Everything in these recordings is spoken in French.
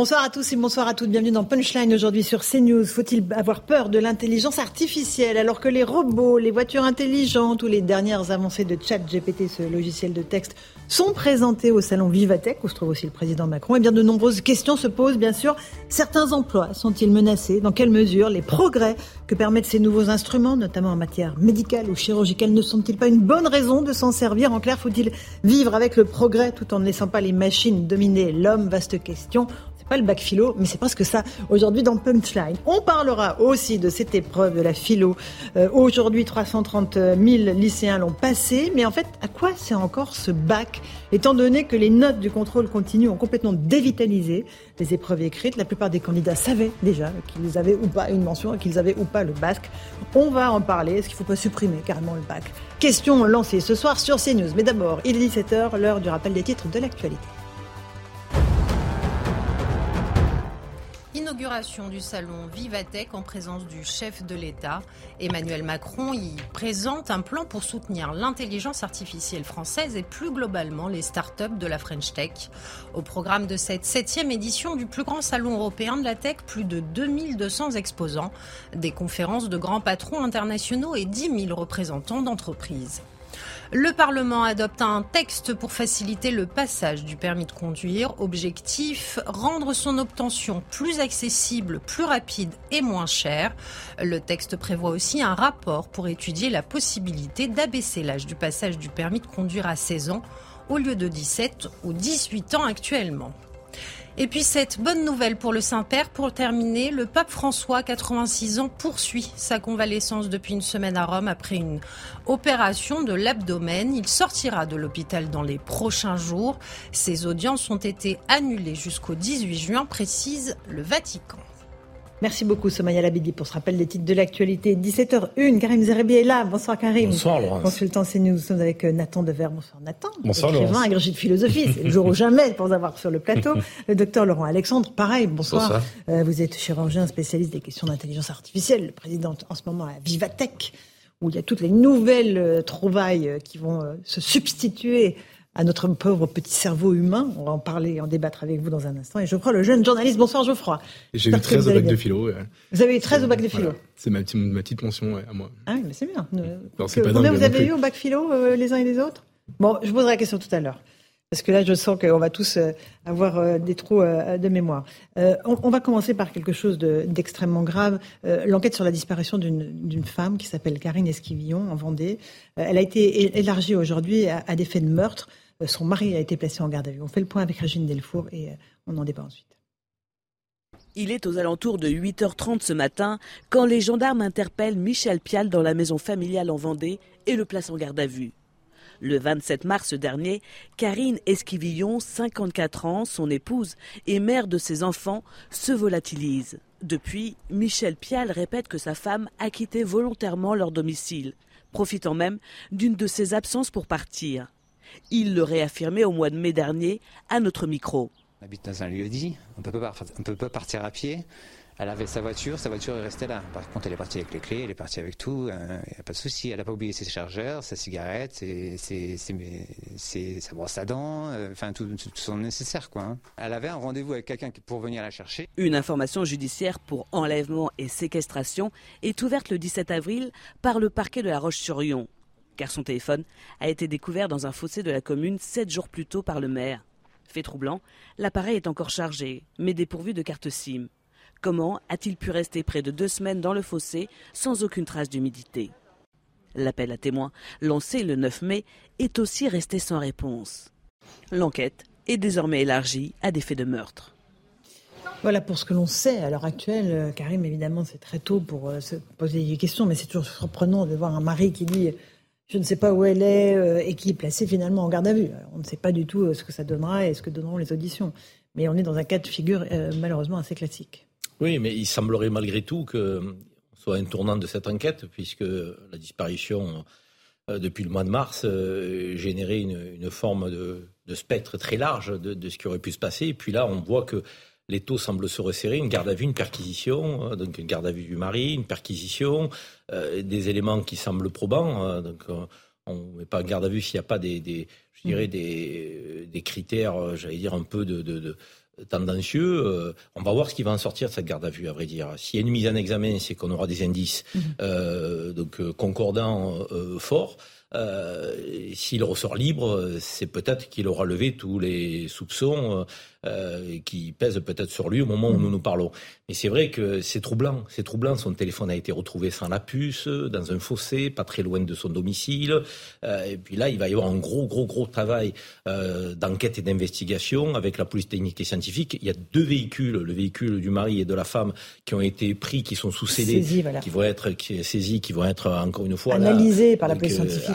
Bonsoir à tous et bonsoir à toutes. Bienvenue dans Punchline aujourd'hui sur CNews. Faut-il avoir peur de l'intelligence artificielle alors que les robots, les voitures intelligentes ou les dernières avancées de ChatGPT, ce logiciel de texte, sont présentés au salon Vivatech où se trouve aussi le président Macron? Et bien de nombreuses questions se posent bien sûr. Certains emplois sont-ils menacés? Dans quelle mesure les progrès que permettent ces nouveaux instruments, notamment en matière médicale ou chirurgicale, ne sont-ils pas une bonne raison de s'en servir? En clair, faut-il vivre avec le progrès tout en ne laissant pas les machines dominer l'homme? Vaste question pas le bac philo, mais c'est presque ça aujourd'hui dans Punchline. On parlera aussi de cette épreuve de la philo. Euh, aujourd'hui, 330 000 lycéens l'ont passé, mais en fait, à quoi c'est encore ce bac Étant donné que les notes du contrôle continu ont complètement dévitalisé les épreuves écrites, la plupart des candidats savaient déjà qu'ils avaient ou pas une mention, qu'ils avaient ou pas le bac. On va en parler. Est-ce qu'il ne faut pas supprimer carrément le bac? Question lancée ce soir sur CNews. Mais d'abord, il est 17h, l'heure du rappel des titres de l'actualité. Inauguration du salon Vivatech en présence du chef de l'État. Emmanuel Macron y présente un plan pour soutenir l'intelligence artificielle française et plus globalement les start-up de la French Tech. Au programme de cette septième édition du plus grand salon européen de la tech, plus de 2200 exposants, des conférences de grands patrons internationaux et 10 000 représentants d'entreprises. Le Parlement adopte un texte pour faciliter le passage du permis de conduire. Objectif, rendre son obtention plus accessible, plus rapide et moins chère. Le texte prévoit aussi un rapport pour étudier la possibilité d'abaisser l'âge du passage du permis de conduire à 16 ans au lieu de 17 ou 18 ans actuellement. Et puis cette bonne nouvelle pour le Saint-Père, pour terminer, le pape François, 86 ans, poursuit sa convalescence depuis une semaine à Rome après une opération de l'abdomen. Il sortira de l'hôpital dans les prochains jours. Ses audiences ont été annulées jusqu'au 18 juin, précise le Vatican. Merci beaucoup Somaya Labidi pour ce rappel des titres de l'actualité. 17h01, Karim Zerbi est là. Bonsoir Karim. Bonsoir Laurence. Consultant CNews, nous sommes avec euh, Nathan Dever. Bonsoir Nathan. Bonsoir Écrivain, agrégé de philosophie. C'est le jour ou jamais pour avoir sur le plateau. Le docteur Laurent Alexandre, pareil, bonsoir. bonsoir. Euh, vous êtes chirurgien spécialiste des questions d'intelligence artificielle, le président en ce moment à Vivatech, où il y a toutes les nouvelles euh, trouvailles qui vont se substituer à notre pauvre petit cerveau humain. On va en parler, en débattre avec vous dans un instant. Et Geoffroy, le jeune journaliste. Bonsoir Geoffroy. J'ai eu 13 au bac de philo. Vous avez eu 13 au bac de philo C'est ma, ma, petite mention à moi. Ah oui, mais c'est bien. Non, que, pas combien vous avez eu au bac philo, euh, les uns et les autres? Bon, je vous poserai la question tout à l'heure. Parce que là, je sens qu'on va tous euh, avoir euh, des trous euh, de mémoire. On, va commencer par quelque chose d'extrêmement grave. L'enquête sur la disparition d'une femme qui s'appelle Karine Esquivillon en Vendée. Elle a été élargie aujourd'hui à, à, des faits de meurtre. Son mari a été placé en garde à vue. On fait le point avec Régine Delfour et on en débat ensuite. Il est aux alentours de 8h30 ce matin quand les gendarmes interpellent Michel Pial dans la maison familiale en Vendée et le placent en garde à vue. Le 27 mars dernier, Karine Esquivillon, 54 ans, son épouse et mère de ses enfants, se volatilise. Depuis, Michel Pial répète que sa femme a quitté volontairement leur domicile, profitant même d'une de ses absences pour partir. Il le réaffirmait au mois de mai dernier à notre micro. On habite dans un lieu dit, on ne peut pas partir à pied. Elle avait sa voiture, sa voiture est restée là. Par contre, elle est partie avec les clés, elle est partie avec tout, il euh, n'y a pas de souci. Elle n'a pas oublié ses chargeurs, sa cigarette, ses, sa brosse à dents, euh, enfin tout, son nécessaire quoi. Hein. Elle avait un rendez-vous avec quelqu'un pour venir la chercher. Une information judiciaire pour enlèvement et séquestration est ouverte le 17 avril par le parquet de la Roche-sur-Yon, car son téléphone a été découvert dans un fossé de la commune sept jours plus tôt par le maire. Fait troublant, l'appareil est encore chargé, mais dépourvu de carte SIM. Comment a-t-il pu rester près de deux semaines dans le fossé sans aucune trace d'humidité? L'appel à témoins, lancé le 9 mai, est aussi resté sans réponse. L'enquête est désormais élargie à des faits de meurtre. Voilà pour ce que l'on sait à l'heure actuelle. Euh, Karim, évidemment, c'est très tôt pour euh, se poser des questions, mais c'est toujours surprenant de voir un mari qui dit je ne sais pas où elle est euh, et qui est placée finalement en garde à vue. on ne sait pas du tout euh, ce que ça donnera et ce que donneront les auditions. Mais on est dans un cas de figure euh, malheureusement assez classique. Oui, mais il semblerait malgré tout que soit un tournant de cette enquête, puisque la disparition depuis le mois de mars générait une, forme de, spectre très large de, de, ce qui aurait pu se passer. Et puis là, on voit que les taux semblent se resserrer, une garde à vue, une perquisition, euh, donc une garde à vue du mari, une perquisition, euh, des éléments qui semblent probants. Euh, donc on ne met pas en garde à vue s'il n'y a pas des, je dirais des, des critères, j'allais dire un peu de, tendancieux. on va voir ce qui va en sortir de cette garde à vue, à vrai dire. S'il y a une mise en examen, c'est qu'on aura des indices mmh. donc concordants forts. S'il ressort libre, c'est peut-être qu'il aura levé tous les soupçons euh, qui pèsent peut-être sur lui au moment où nous nous parlons. Mais c'est vrai que c'est troublant. C'est troublant. Son téléphone a été retrouvé sans la puce, dans un fossé, pas très loin de son domicile. Euh, et puis là, il va y avoir un gros, gros, gros travail d'enquête et d'investigation avec la police technique et scientifique. Il y a deux véhicules, le véhicule du mari et de la femme, qui ont été pris, qui sont sous scellés, qui vont être saisis, qui vont être encore une fois analysés par la police scientifique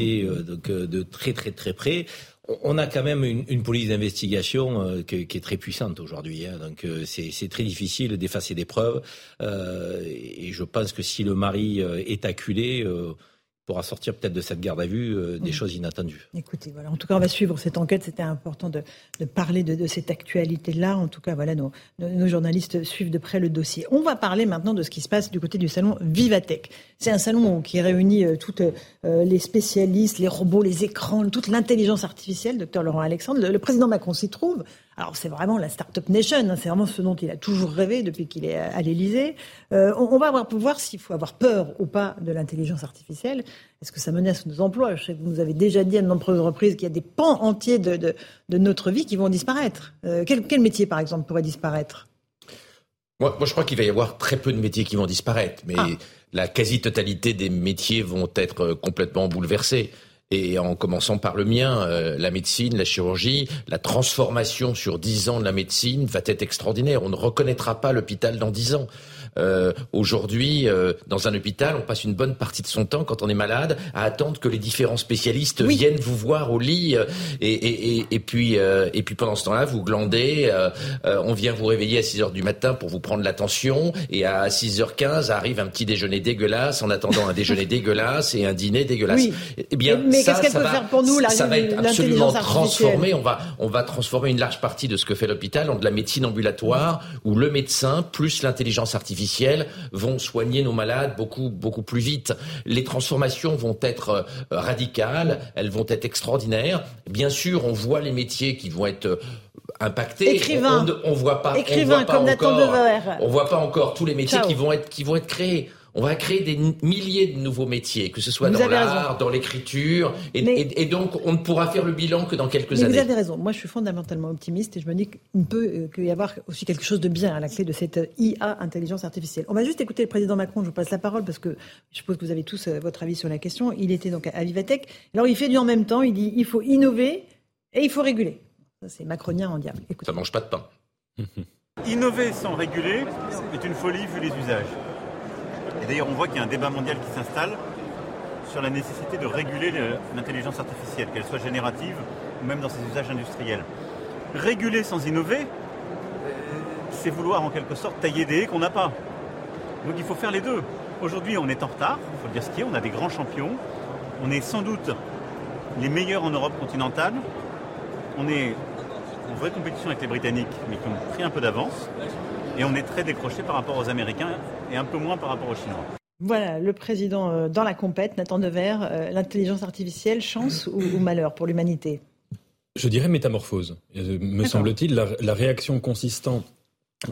euh, donc, euh, de très très très près on a quand même une, police d'investigation euh, qui, est très puissante aujourd'hui. Hein. donc c'est très difficile d'effacer des preuves. et je pense que si le mari est acculé, pourra sortir peut-être de cette garde à vue euh, des choses inattendues. Écoutez, voilà, en tout cas, on va suivre cette enquête. C'était important de, parler de, cette actualité-là. En tout cas, voilà, nos, nos, journalistes suivent de près le dossier. On va parler maintenant de ce qui se passe du côté du salon Vivatech. C'est un salon qui réunit euh, toutes euh, les spécialistes, les robots, les écrans, toute l'intelligence artificielle. Docteur Laurent Alexandre, le président Macron s'y trouve. Alors c'est vraiment la start-up nation, hein, c'est vraiment ce dont il a toujours rêvé depuis qu'il est à l'Élysée. Euh, on, va avoir, pour voir s'il faut avoir peur ou pas de l'intelligence artificielle. Est-ce que ça menace nos emplois? Je sais que vous nous avez déjà dit à de nombreuses reprises qu'il y a des pans entiers de, notre vie qui vont disparaître. Euh, quel, métier, par exemple, pourrait disparaître? Moi, je crois qu'il va y avoir très peu de métiers qui vont disparaître, mais ah. la quasi-totalité des métiers vont être complètement bouleversés et en commençant par le mien, euh, la médecine, la chirurgie, la transformation sur dix ans de la médecine va être extraordinaire. On ne reconnaîtra pas l'hôpital dans dix ans. Euh, Aujourd'hui, euh, dans un hôpital, on passe une bonne partie de son temps, quand on est malade, à attendre que les différents spécialistes viennent vous voir au lit. Euh, et, et, et, et puis, euh, et puis pendant ce temps-là, vous glandez. on vient vous réveiller à 6 heures du matin pour vous prendre l'attention. Et à 6h15 arrive un petit déjeuner dégueulasse en attendant un déjeuner dégueulasse et un dîner dégueulasse. Oui. Eh bien, mais qu'est-ce qu'elle peut faire pour nous Ça va être absolument transformé. On va, on va transformer une large partie de ce que fait l'hôpital en de la médecine ambulatoire où le médecin plus l'intelligence artificielle vont soigner nos malades beaucoup beaucoup plus vite. Les transformations vont être euh, radicales, elles vont être extraordinaires. Bien sûr, on voit les métiers qui vont être euh, impactés. Écrivain. On, voit pas. Écrivain, on voit pas encore, On voit pas encore tous les métiers qui vont être qui vont être créés on va créer des milliers de nouveaux métiers, que ce soit dans l'art, dans l'écriture, et, donc on ne pourra faire le bilan que dans quelques mais années. Vous avez raison. Moi, je suis fondamentalement optimiste et je me dis qu'il peut euh, y avoir aussi quelque chose de bien à la clé de cette euh, IA, intelligence artificielle. On va juste écouter le président Macron. Je vous passe la parole parce que je suppose que vous avez tous euh, votre avis sur la question. Il était donc à Vivatech. Alors, il fait du en même temps. Il dit il faut innover et il faut réguler. Ça, c'est macronien en diable. Écoutez. Ça mange pas de pain. Innover sans réguler est une folie vu les usages. Et d'ailleurs, on voit qu'il y a un débat mondial qui s'installe sur la nécessité de réguler l'intelligence artificielle, qu'elle soit générative ou même dans ses usages industriels. Réguler sans innover, c'est vouloir en quelque sorte tailler des haies qu'on n'a pas. Donc il faut faire les deux. Aujourd'hui, on est en retard, il faut le dire ce qui est, on a des grands champions. On est sans doute les meilleurs en Europe continentale. On est en vraie compétition avec les Britanniques, mais qui ont pris un peu d'avance. Et on est très décroché par rapport aux Américains et un peu moins par rapport aux Chinois. Voilà, le président euh, dans la compète, Nathan Dever, euh, l'intelligence artificielle, chance ou, malheur pour l'humanité? Je dirais métamorphose. Euh, me semble-t-il, la, réaction consistant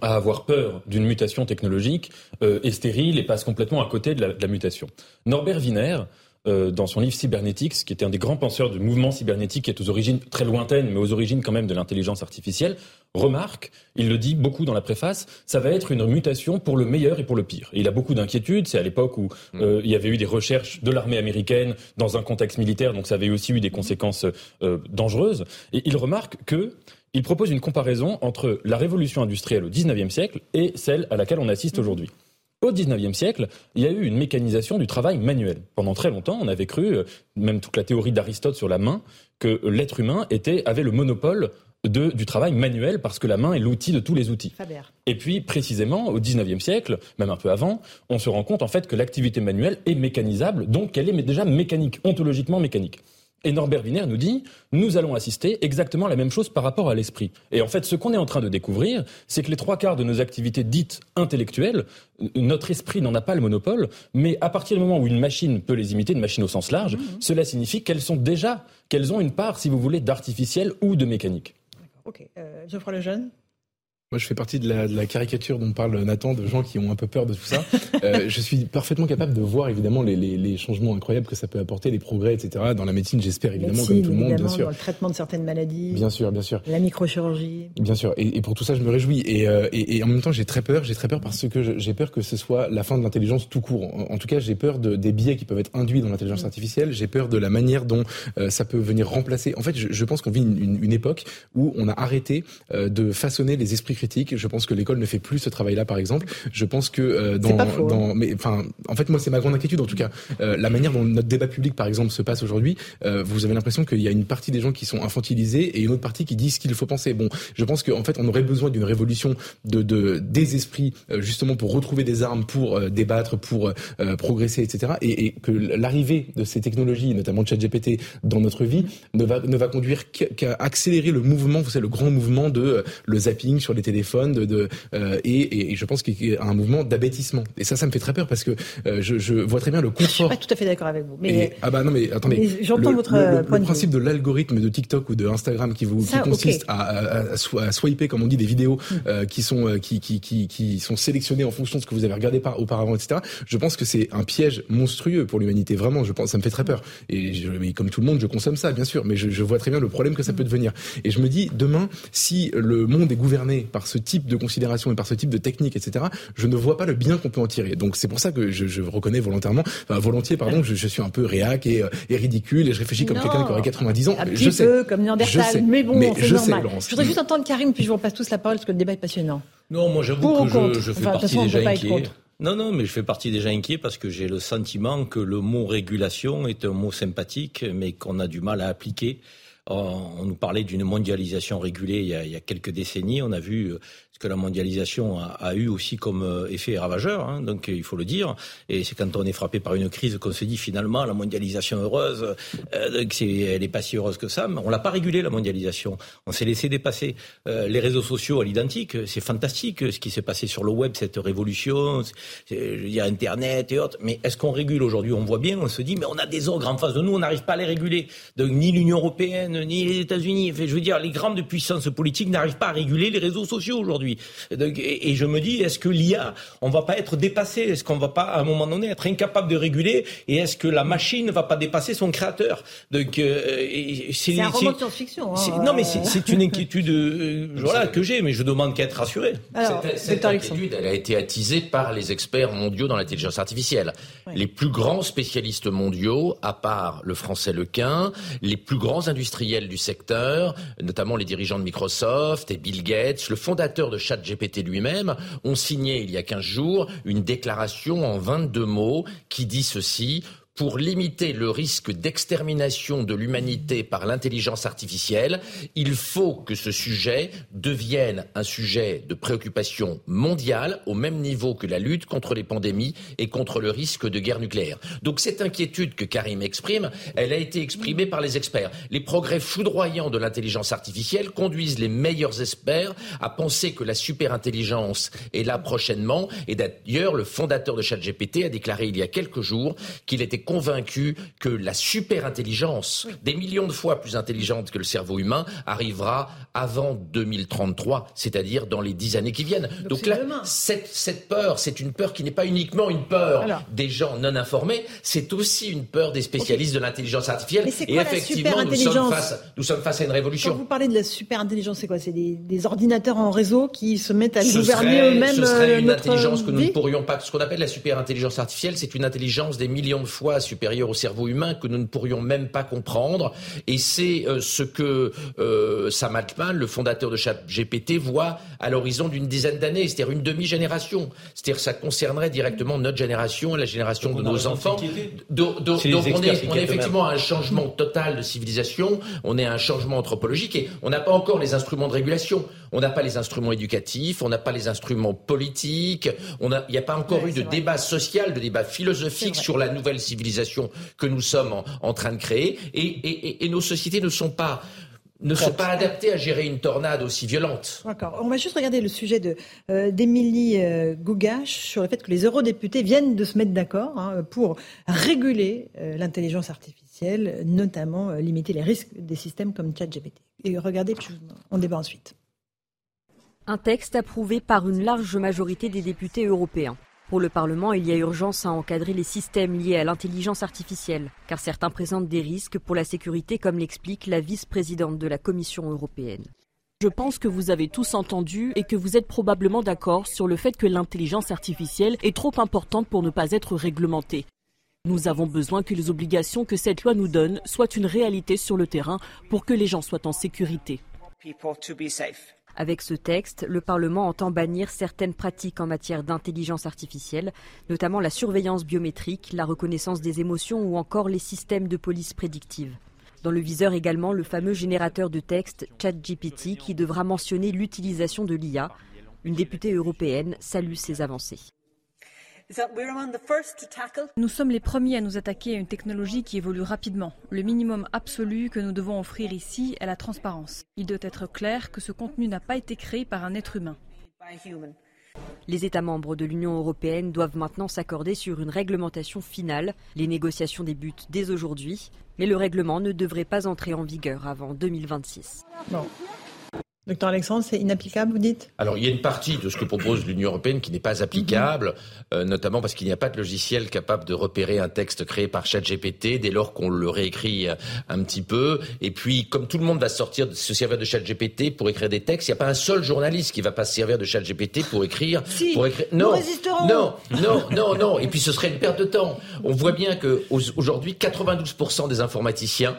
à avoir peur d'une mutation technologique est stérile et passe complètement à côté de la, de la mutation. Norbert Wiener, euh, dans son livre Cybernetics, qui était un des grands penseurs du mouvement cybernétique, qui est aux origines très lointaines, mais aux origines quand même de l'intelligence artificielle, remarque, il le dit beaucoup dans la préface, ça va être une mutation pour le meilleur et pour le pire. il a beaucoup d'inquiétudes, c'est à l'époque où mm. euh, il y avait eu des recherches de l'armée américaine dans un contexte militaire, donc ça avait aussi eu des conséquences euh, dangereuses. Et il remarque que il propose une comparaison entre la révolution industrielle au XIXe siècle et celle à laquelle on assiste mm. aujourd'hui. Au 19e siècle, il y a eu une mécanisation du travail manuel. Pendant très longtemps, on avait cru, euh, même toute la théorie d'Aristote sur la main, que l'être humain était, avait le monopole de, du travail manuel parce que la main est l'outil de tous les outils. Faber. Et puis, précisément, au 19e siècle, même un peu avant, on se rend compte en fait que l'activité manuelle est mécanisable, donc qu'elle est déjà mécanique, ontologiquement mécanique. Et Norbert Wiener nous dit, nous allons assister exactement à la même chose par rapport à l'esprit. Et en fait, ce qu'on est en train de découvrir, c'est que les trois quarts de nos activités dites intellectuelles, notre esprit n'en a pas le monopole, mais à partir du moment où une machine peut les imiter, une machine au sens large, cela signifie qu'elles sont déjà, qu'elles ont une part, si vous voulez, d'artificiel ou de mécanique. Ok. Euh, Geoffroy Lejeune moi, je fais partie de la, de la, caricature dont parle Nathan, de gens qui ont un peu peur de tout ça. euh, je suis parfaitement capable de voir évidemment les, les, les, changements incroyables que ça peut apporter, les progrès, etc. Dans la médecine, j'espère évidemment, médecine, comme tout le monde, bien sûr. Dans le traitement de certaines maladies. Bien sûr, bien sûr. La microchirurgie. Bien sûr. Et, et pour tout ça, je me réjouis. Et, euh, et, et en même temps, j'ai très peur. J'ai très peur parce que j'ai peur que ce soit la fin de l'intelligence tout court. En, en tout cas, j'ai peur de, des biais qui peuvent être induits dans l'intelligence mmh. artificielle. J'ai peur de la manière dont euh, ça peut venir remplacer. En fait, je, je pense qu'on vit une, une, une, époque où on a arrêté de façonner les esprits Je pense que l'école ne fait plus ce travail-là, par exemple. Je pense que euh, dans, faux, dans hein. mais enfin, en fait, moi, c'est ma grande inquiétude. En tout cas, euh, la manière dont notre débat public, par exemple, se passe aujourd'hui, euh, vous avez l'impression qu'il y a une partie des gens qui sont infantilisés et une autre partie qui disent ce qu'il faut penser. Bon, je pense qu'en fait, on aurait besoin d'une révolution de, de des esprits, euh, justement, pour retrouver des armes, pour euh, débattre, pour euh, progresser, etc. Et, et que l'arrivée de ces technologies, notamment ChatGPT, dans notre vie, ne va ne va conduire qu'à accélérer le mouvement, vous savez, le grand mouvement de le zapping sur les de, de euh, et, et, je pense qu'il y a un mouvement d'abêtissement. Et ça, ça me fait très peur parce que euh, je, je, vois très bien le confort. Je suis pas tout à fait d'accord avec vous. Mais et, ah bah non, mais attendez. J'entends votre le, point le principe de, de l'algorithme de TikTok ou de Instagram qui vous ça, qui consiste okay. à, à, à, swiper, comme on dit, des vidéos mm. euh, qui sont qui, qui, qui, qui sont sélectionnées en fonction de ce que vous avez regardé par, auparavant, etc. Je pense que c'est un piège monstrueux pour l'humanité. Vraiment, je pense, ça me fait très peur. Et je, mais comme tout le monde, je consomme ça, bien sûr. Mais je, je vois très bien le problème que ça peut devenir. Et je me dis, demain, si le monde est gouverné par ce type de considération et par ce type de technique, etc., je ne vois pas le bien qu'on peut en tirer. Donc c'est pour ça que je, je reconnais volontairement, enfin, volontiers, pardon, je, je, suis un peu réac et, et, ridicule et je réfléchis comme quelqu'un qui aurait 90 ans. Un je petit sais, peu comme Néandertal, mais bon, c'est normal. Sais, je voudrais juste entendre Karim, puis je vous repasse tous la parole parce que le débat est passionnant. Non, moi j'avoue que je, je, fais enfin, partie façon, inquiets. Contre. Non, non, mais je fais partie des gens inquiets parce que j'ai le sentiment que le mot régulation est un mot sympathique, mais qu'on a du mal à appliquer. On nous parlait d'une mondialisation régulée il y, a, quelques décennies. On a vu que la mondialisation a, a eu aussi comme effet ravageur, hein, donc il faut le dire. Et c'est quand on est frappé par une crise qu'on se dit finalement la mondialisation heureuse, euh, donc elle n'est pas si heureuse que ça. Mais on l'a pas régulée la mondialisation. On s'est laissé dépasser. Euh, les réseaux sociaux à l'identique, c'est fantastique ce qui s'est passé sur le web, cette révolution, je veux dire Internet et autres. Mais est-ce qu'on régule aujourd'hui? On voit bien, on se dit mais on a des ogres en face de nous, on n'arrive pas à les réguler. Donc ni l'Union européenne ni les États-Unis. Je veux dire, les grandes puissances politiques n'arrivent pas à réguler les réseaux sociaux aujourd'hui. Et, et, je me dis, est-ce que l'IA, on va pas être dépassé? Est-ce qu'on va pas, à un moment donné, être incapable de réguler? Et est-ce que la machine ne va pas dépasser son créateur? Donc, euh, c'est un roman de science-fiction. Hein, non, mais c'est une inquiétude euh, voilà, que j'ai, mais je demande qu'à être rassuré. Alors, cette, cette inquiétude, elle a été attisée par les experts mondiaux dans l'intelligence artificielle. Les plus grands spécialistes mondiaux, à part le français Lequin, les plus grands industriels du secteur, notamment les dirigeants de Microsoft et Bill Gates, le fondateur de ChatGPT lui-même, ont signé il y a 15 jours une déclaration en 22 mots qui dit ceci pour limiter le risque d'extermination de l'humanité par l'intelligence artificielle, il faut que ce sujet devienne un sujet de préoccupation mondiale au même niveau que la lutte contre les pandémies et contre le risque de guerre nucléaire. Donc cette inquiétude que Karim exprime, elle a été exprimée par les experts. Les progrès foudroyants de l'intelligence artificielle conduisent les meilleurs experts à penser que la superintelligence est là prochainement. Et d'ailleurs, le fondateur de ChatGPT a déclaré il y a quelques jours qu'il était convaincu que la super intelligence, oui. des millions de fois plus intelligente que le cerveau humain, arrivera avant 2033, c'est-à-dire dans les dix années qui viennent. Donc, Donc là, cette, cette, peur, c'est une peur qui n'est pas uniquement une peur Alors. des gens non informés, c'est aussi une peur des spécialistes okay. de l'intelligence artificielle. Mais quoi, Et effectivement, nous sommes, face, nous sommes face à une révolution. Quand vous parlez de la super intelligence, c'est quoi? C'est des, des, ordinateurs en réseau qui se mettent à ce gouverner eux-mêmes Ce serait une notre intelligence que nous ne pourrions pas. Ce qu'on appelle la super intelligence artificielle, c'est une intelligence des millions de fois pas supérieur au cerveau humain que nous ne pourrions même pas comprendre. Et c'est euh, ce que euh, Sam Altman, le fondateur de ChatGPT, voit à l'horizon d'une dizaine d'années, c'est-à-dire une demi-génération. C'est-à-dire que ça concernerait directement notre génération et la génération de nos enfants. Donc, donc on est, on est effectivement à un changement total de civilisation, on est à un changement anthropologique et on n'a pas encore les instruments de régulation. On n'a pas les instruments éducatifs, on n'a pas les instruments politiques, il n'y a pas encore eu de débat social, de débat philosophique sur la nouvelle civilisation que nous sommes en, train de créer. Et, nos sociétés ne sont pas ne sont pas adaptées à gérer une tornade aussi violente. D'accord. On va juste regarder le sujet de euh, d'Émilie euh, Gougache sur le fait que les eurodéputés viennent de se mettre d'accord hein, pour réguler euh, l'intelligence artificielle, notamment limiter les risques des systèmes comme ChatGPT. Et regardez, on débat ensuite. Un texte approuvé par une large majorité des députés européens. Pour le Parlement, il y a urgence à encadrer les systèmes liés à l'intelligence artificielle, car certains présentent des risques pour la sécurité, comme l'explique la vice-présidente de la Commission européenne. Je pense que vous avez tous entendu et que vous êtes probablement d'accord sur le fait que l'intelligence artificielle est trop importante pour ne pas être réglementée. Nous avons besoin que les obligations que cette loi nous donne soient une réalité sur le terrain pour que les gens soient en sécurité. Avec ce texte, le Parlement entend bannir certaines pratiques en matière d'intelligence artificielle, notamment la surveillance biométrique, la reconnaissance des émotions ou encore les systèmes de police prédictive. Dans le viseur également le fameux générateur de texte ChatGPT qui devra mentionner l'utilisation de l'IA. Une députée européenne salue ces avancées. Nous sommes les premiers à nous attaquer à une technologie qui évolue rapidement. Le minimum absolu que nous devons offrir ici est la transparence. Il doit être clair que ce contenu n'a pas été créé par un être humain. Les États membres de l'Union européenne doivent maintenant s'accorder sur une réglementation finale. Les négociations débutent dès aujourd'hui, mais le règlement ne devrait pas entrer en vigueur avant 2026. Docteur Alexandre, c'est inapplicable, vous dites? Alors, il y a une partie de ce que propose l'Union européenne qui n'est pas applicable, euh, notamment parce qu'il n'y a pas de logiciel capable de repérer un texte créé par ChatGPT dès lors qu'on le réécrit euh, un petit peu. Et puis, comme tout le monde va sortir, se servir de ChatGPT pour écrire des textes, il n'y a pas un seul journaliste qui va pas se servir de ChatGPT pour écrire. Si, pour écrire. Non, non, non, non, non. Et puis, ce serait une perte de temps. On voit bien que aujourd'hui, 92% des informaticiens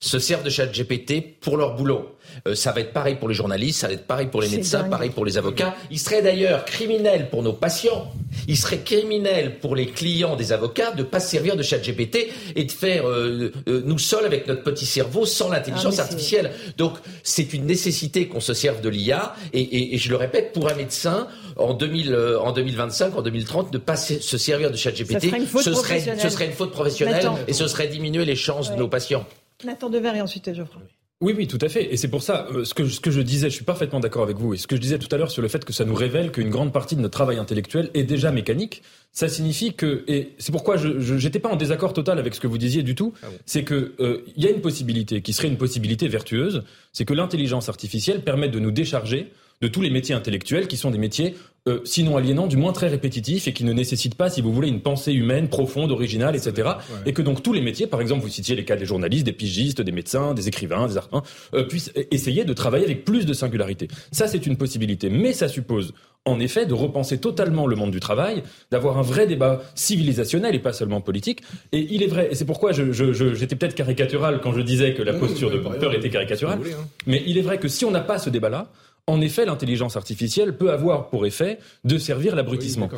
se servent de ChatGPT pour leur boulot. Euh, ça va être pareil pour les journalistes, ça va être pareil pour les médecins, pareil pour les avocats. Il serait d'ailleurs criminel pour nos patients, il serait criminel pour les clients des avocats de pas se servir de ChatGPT et de faire euh, euh, nous seuls avec notre petit cerveau sans l'intelligence ah, artificielle. Donc c'est une nécessité qu'on se serve de l'IA et, et, je le répète, pour un médecin en, 2000, en 2025, en 2030, ne pas se servir de ChatGPT, ce serait, ce serait une faute professionnelle et ce serait diminuer les chances de nos patients. Nathan Dever et ensuite Geoffroy. Oui, oui, tout à fait. Et c'est pour ça, euh, ce, que, ce que je disais, je suis parfaitement d'accord avec vous. Et ce que je disais tout à l'heure sur le fait que ça nous révèle qu'une grande partie de notre travail intellectuel est déjà mécanique, ça signifie que, et c'est pourquoi je n'étais pas en désaccord total avec ce que vous disiez du tout, ah c'est que euh, il y a une possibilité qui serait une possibilité vertueuse, c'est que l'intelligence artificielle permette de nous décharger de tous les métiers intellectuels qui sont des métiers euh, sinon aliénants, du moins très répétitifs et qui ne nécessitent pas, si vous voulez, une pensée humaine profonde, originale, etc. Et que donc tous les métiers, par exemple, vous citiez les cas des journalistes, des pigistes, des médecins, des écrivains, des artistes, euh, puissent essayer de travailler avec plus de singularité. Ça, c'est une possibilité, mais ça suppose en effet, de repenser totalement le monde du travail, d'avoir un vrai débat civilisationnel et pas seulement politique. Et il est vrai, et c'est pourquoi j'étais je, peut-être caricatural quand je disais que la posture de Popper était caricaturale, hein. mais il est vrai que si on n'a pas ce débat-là, en effet, l'intelligence artificielle peut avoir pour effet de servir l'abrutissement.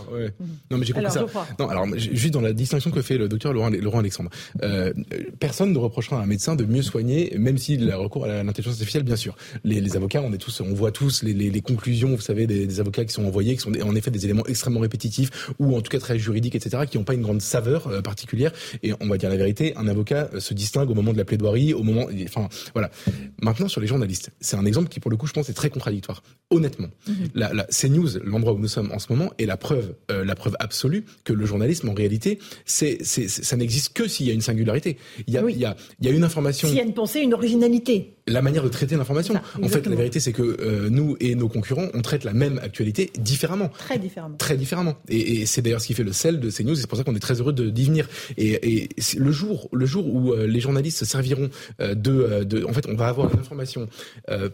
Non, mais j'ai compris ça. Non, alors juste dans la distinction que fait le docteur Laurent, Laurent Alexandre, euh, personne ne reprochera à un médecin de mieux soigner, même s'il a recours à l'intelligence artificielle, bien sûr. Les, avocats, on est tous, on voit tous les, les, conclusions, vous savez, des, avocats qui sont envoyés, qui sont en effet des éléments extrêmement répétitifs ou en tout cas très juridiques, etc., qui n'ont pas une grande saveur euh, particulière. Et on va dire la vérité, un avocat euh, se distingue au moment de la plaidoirie, au moment, enfin voilà. Maintenant sur les journalistes, c'est un exemple qui pour le coup, je pense, est très contradictoire Honnêtement, mhm. la, la CNews, l'endroit où nous sommes en ce moment, est la preuve, euh, la preuve absolue que le journalisme, en réalité, c'est, ça n'existe que s'il y a une singularité. Il y a, il, y a, il y a une information. S'il y a une pensée, une originalité. La manière de traiter l'information. En fait, la vérité, c'est que euh, nous et nos concurrents, on traite la même actualité différemment. Très différemment. Très différemment. Et, et c'est d'ailleurs ce qui fait le sel de ces news. Et c'est pour ça qu'on est très heureux d'y venir. Et, et le jour, le jour où euh, les journalistes se serviront euh, de, de, en fait, on va avoir une information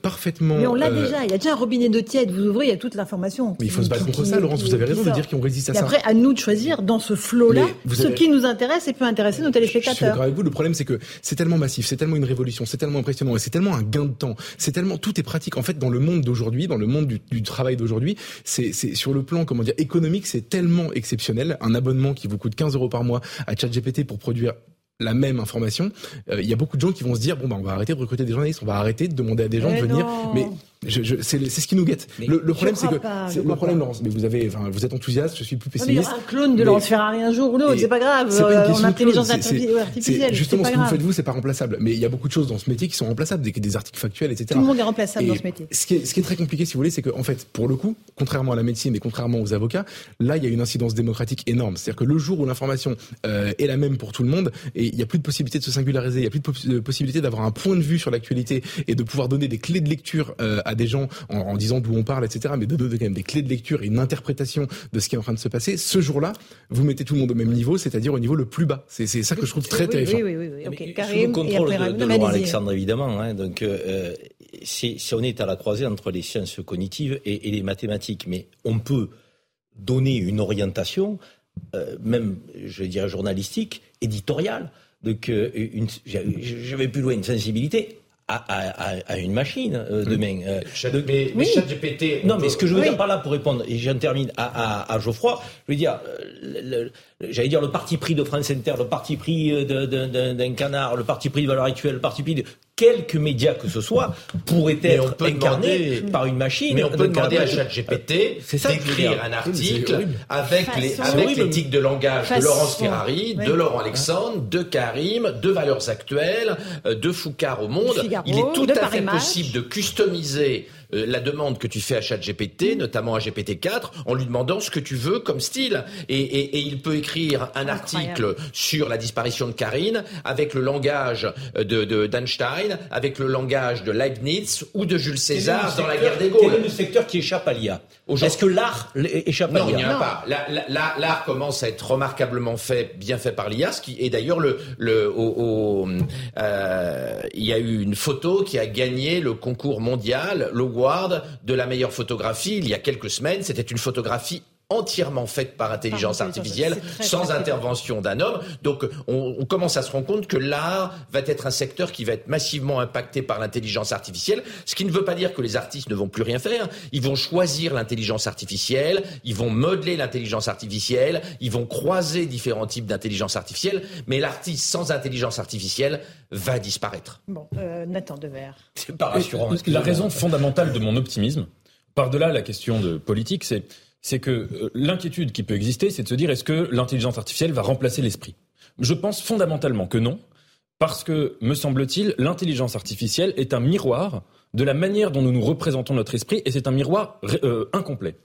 parfaitement. Mais on l'a déjà. Il y a déjà un robinet d'eau tiède. Vous ouvrez, il y a toute l'information. Mais il faut se battre contre ça, Laurence. Vous avez raison de dire qu'on résiste à ça. Et après, à nous de choisir dans ce flot-là ce qui nous intéresse et peut intéresser nos téléspectateurs. Je suis d'accord avec vous. Le problème, c'est que c'est tellement massif, c'est tellement une révolution, c'est tellement impressionnant et c'est tellement un gain de temps. C'est tellement tout est pratique. En fait, dans le monde d'aujourd'hui, dans le monde du, du travail d'aujourd'hui, c'est sur le plan comment dire économique, c'est tellement exceptionnel. Un abonnement qui vous coûte 15 euros par mois à ChatGPT pour produire la même information, euh, il y a beaucoup de gens qui vont se dire bon bah on va arrêter de recruter des journalistes, on va arrêter de demander à des gens de venir. Mais je, je, c'est ce qui nous guette. le, le problème, c'est que le problème, Laurence, mais vous avez, enfin, vous êtes enthousiaste, je suis plus pessimiste. il y aura un clone de Laurence Ferrari un jour ou l'autre, c'est pas grave. Pas en intelligence artificielle, justement ce que vous faites vous, c'est pas remplaçable. Mais il y a beaucoup de choses dans ce métier qui sont remplaçables, des, des articles factuels, etc. Tout le monde est remplaçable dans ce métier. Ce qui, est, ce qui est très compliqué, si vous voulez, c'est que en fait, pour le coup, contrairement à la médecine et contrairement aux avocats, là, il y a une incidence démocratique énorme. C'est-à-dire que le jour où l'information euh, est la même pour tout le monde, et il n'y a plus de possibilité de se singulariser, il n'y a plus de possibilité d'avoir un point de vue sur l'actualité et de pouvoir donner des clés de lecture euh, à des gens en, en disant d'où on parle, etc., mais de donner quand même des clés de lecture et une interprétation de ce qui est en train de se passer, ce jour-là, vous mettez tout le monde au même niveau, c'est-à-dire au niveau le plus bas. C'est ça que je trouve très oui, terrifiant. Oui, oui, oui. Okay. Sous le contrôle de, de Laurent Alexandre, évidemment. Hein, donc, euh, si, on est à la croisée entre les sciences cognitives et, et les mathématiques, mais on peut donner une orientation, euh, même, je dirais, journalistique, éditoriale. Donc, euh, une, je vais plus loin, une sensibilité à, à, à, une machine euh, demain. Euh, de, mais, oui. Non, mais ce que je veux oui. dire par là pour répondre, et j'en termine à, à, à, Geoffroy, je veux dire, le, le, j'allais dire le parti pris de France Inter, le parti pris d'un canard, le parti pris de valeur actuelle, le parti pris de quelque média que ce soit pourrait être incarné demander, par une machine. Mais on peut demander à ChatGPT d'écrire un article avec les avec l'éthique de langage de Laurence Ferrari, de Laurent Alexandre, de Karim, de Valeurs Actuelles, de Foucard au Monde. Figaro, Il est tout à fait possible de customiser la demande que tu fais à ChatGPT, notamment à GPT-4, en lui demandant ce que tu veux comme style. Et, et, et il peut écrire un article sur la disparition de Karine avec le langage de d'Einstein, avec le langage de Leibniz ou de Jules César dans la guerre des Gaules. Quel est le secteur qui échappe à l'IA Est-ce que l'art échappe non, à l'IA Non, il n'y en a pas. L'art la, la, commence à être remarquablement fait, bien fait par l'IA, ce qui est d'ailleurs le, le au, au, euh, il y a eu une photo qui a gagné le concours mondial, le de la meilleure photographie il y a quelques semaines. C'était une photographie entièrement faite par intelligence par artificielle, très, sans très intervention d'un homme. Donc on, on, commence à se rendre compte que l'art va être un secteur qui va être massivement impacté par l'intelligence artificielle, ce qui ne veut pas dire que les artistes ne vont plus rien faire. Ils vont choisir l'intelligence artificielle, ils vont modeler l'intelligence artificielle, ils vont croiser différents types d'intelligence artificielle, mais l'artiste sans intelligence artificielle va disparaître. Bon, euh, Nathan Dever. C'est pas rassurant. La raison fondamentale de mon optimisme, par-delà la question de politique, c'est c'est que euh, l'inquiétude qui peut exister, c'est de se dire est-ce que l'intelligence artificielle va remplacer l'esprit? Je pense fondamentalement que non, parce que, me semble-t-il, l'intelligence artificielle est un miroir de la manière dont nous nous représentons notre esprit, et c'est un miroir euh, incomplet.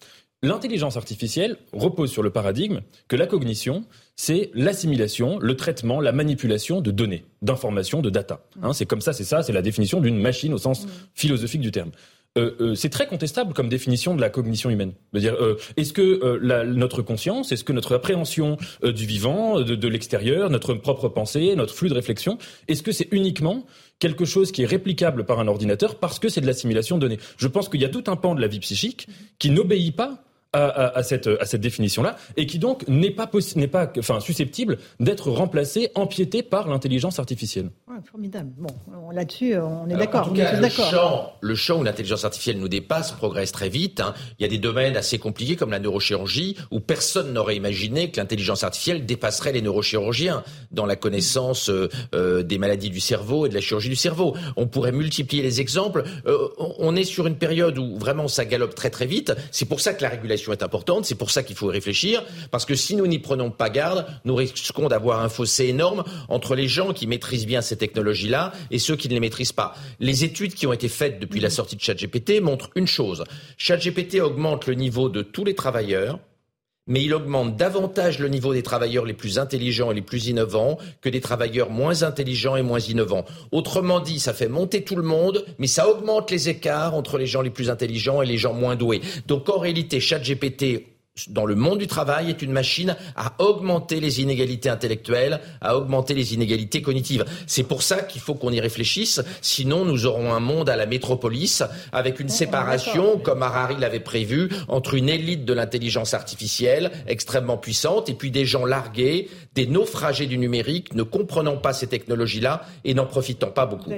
L'intelligence artificielle repose sur le paradigme que la cognition, c'est l'assimilation, le traitement, la manipulation de données, d'informations, de data. Hein, c'est comme ça, c'est ça, c'est la définition d'une machine au sens philosophique du terme. Euh, euh, c'est très contestable comme définition de la cognition humaine. euh, est-ce que euh, la, notre conscience, est-ce que notre appréhension euh, du vivant, de, de l'extérieur, notre propre pensée, notre flux de réflexion, est-ce que c'est uniquement quelque chose qui est réplicable par un ordinateur parce que c'est de l'assimilation de données Je pense qu'il y a tout un pan de la vie psychique qui n'obéit pas à, à, à, cette, à cette définition-là, et qui donc n'est pas, n'est pas enfin, susceptible d'être remplacé, empiété par l'intelligence artificielle. Ouais, formidable. Bon, là-dessus, on est d'accord. En tout cas, le champ, le champ où l'intelligence artificielle nous dépasse progresse très vite. Hein. Il y a des domaines assez compliqués comme la neurochirurgie, où personne n'aurait imaginé que l'intelligence artificielle dépasserait les neurochirurgiens dans la connaissance euh, euh, des maladies du cerveau et de la chirurgie du cerveau. On pourrait multiplier les exemples. Euh, on est sur une période où vraiment ça galope très très vite. C'est pour ça que la régulation est importante, c'est pour ça qu'il faut y réfléchir, parce que si nous n'y prenons pas garde, nous risquons d'avoir un fossé énorme entre les gens qui maîtrisent bien ces technologies-là et ceux qui ne les maîtrisent pas. Les études qui ont été faites depuis la sortie de ChatGPT montrent une chose. ChatGPT augmente le niveau de tous les travailleurs, mais il augmente davantage le niveau des travailleurs les plus intelligents et les plus innovants que des travailleurs moins intelligents et moins innovants. Autrement dit, ça fait monter tout le monde, mais ça augmente les écarts entre les gens les plus intelligents et les gens moins doués. Donc en réalité, ChatGPT dans le monde du travail est une machine à augmenter les inégalités intellectuelles, à augmenter les inégalités cognitives. C'est pour ça qu'il faut qu'on y réfléchisse, sinon nous aurons un monde à la métropolis avec une séparation, comme Harari l'avait prévu, entre une élite de l'intelligence artificielle extrêmement puissante et puis des gens largués, des naufragés du numérique, ne comprenant pas ces technologies-là et n'en profitant pas beaucoup.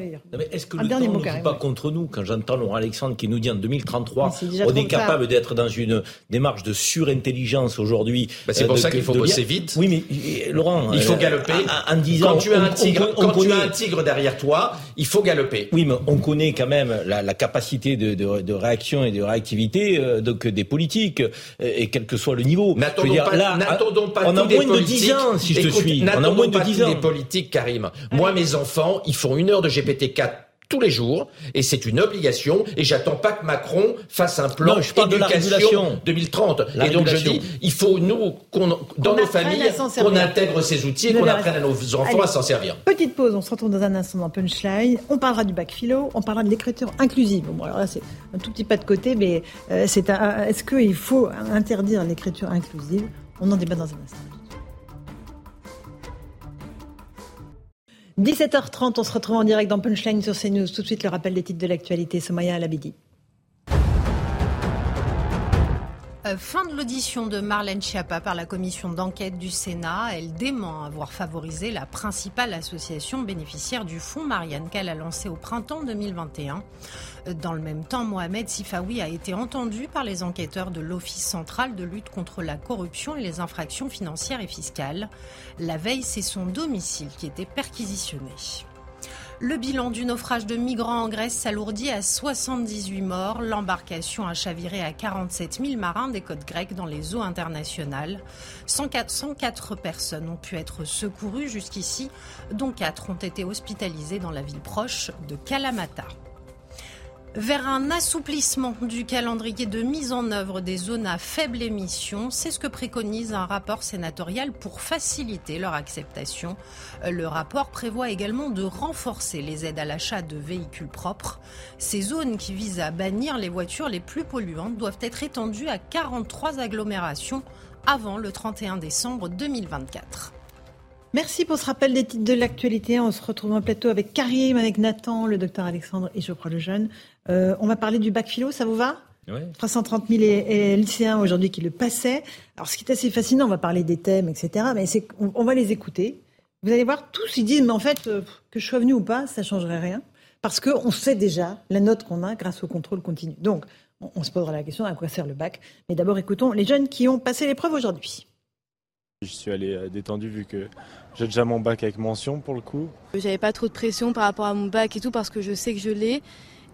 Est-ce que le temps ne joue pas contre nous? Quand j'entends Laurent Alexandre qui nous dit en 2033, on est capable d'être dans une démarche de sur intelligence aujourd'hui. Bah, c'est pour euh, ça qu'il faut bosser vite. Oui, mais Laurent, il faut euh, galoper. En, disant, quand tu as un tigre, quand tu as un tigre derrière toi, il faut galoper. Oui, mais on connaît quand même la, capacité de, de, réaction et de réactivité euh, donc des politiques et quel que soit le niveau. N'attendons pas, là, n'attendons pas on a moins de 10 ans, si je te suis. On a moins de 10 ans. des politiques, Karim. Moi, mes enfants, ils font une heure de GPT 4 tous les jours et c'est une obligation et j'attends pas que Macron fasse un plan non, éducation 2030 et donc je dis il faut nous dans nos familles qu'on intègre ces outils et qu'on apprenne à nos enfants à s'en servir. Petite pause, on se retrouve dans un instant dans Punchline, on parlera du bac philo, on parlera de l'écriture inclusive. Bon alors là c'est un tout petit pas de côté mais euh, c'est est-ce qu'il faut interdire l'écriture inclusive? On en débat dans un instant. 17h30, on se retrouve en direct dans Punchline sur CNews. Tout de suite, le rappel des titres de l'actualité. Somaya Alabidi. Euh, fin de l'audition de Marlène Schiappa par la commission d'enquête du Sénat. Elle dément avoir favorisé la principale association bénéficiaire du fonds Marianne qu'elle a lancé au printemps 2021. Euh, dans le même temps, Mohamed Sifawi a été entendu par les enquêteurs de l'Office central de lutte contre la corruption et les infractions financières et fiscales. La veille, c'est son domicile qui était perquisitionné. Le bilan du naufrage de migrants en Grèce s'alourdit à 78 morts. L'embarcation a chaviré à 47 000 marins des côtes grecques dans les eaux internationales. 104, 104 personnes ont pu être secourues jusqu'ici, dont 4 ont été hospitalisées dans la ville proche de Kalamata vers un assouplissement du calendrier de mise en œuvre des zones à faible émission. C'est ce que préconise un rapport sénatorial pour faciliter leur acceptation. Le rapport prévoit également de renforcer les aides à l'achat de véhicules propres. Ces zones qui visent à bannir les voitures les plus polluantes doivent être étendues à 43 agglomérations avant le 31 décembre 2024. Merci pour ce rappel des titres de l'actualité. On se retrouve en plateau avec Karim, avec Nathan, le docteur Alexandre et je crois le jeune. Euh, on va parler du bac philo, ça vous va? Oui. 330 000 lycéens aujourd'hui qui le passaient. Alors, ce qui est assez fascinant, on va parler des thèmes, etc. Mais c'est, on, va les écouter. Vous allez voir, tous ils disent, mais en fait, euh, que je sois venu ou pas, ça changerait rien, parce qu'on sait déjà la note qu'on a grâce au contrôle continu. Donc, on, on se posera la question à quoi sert le bac? Mais d'abord, écoutons les jeunes qui ont passé l'épreuve aujourd'hui. Je suis allé euh, détendu vu que j'ai déjà mon bac avec mention pour le coup. J'avais pas trop de pression par rapport à mon bac et tout parce que je sais que je l'ai.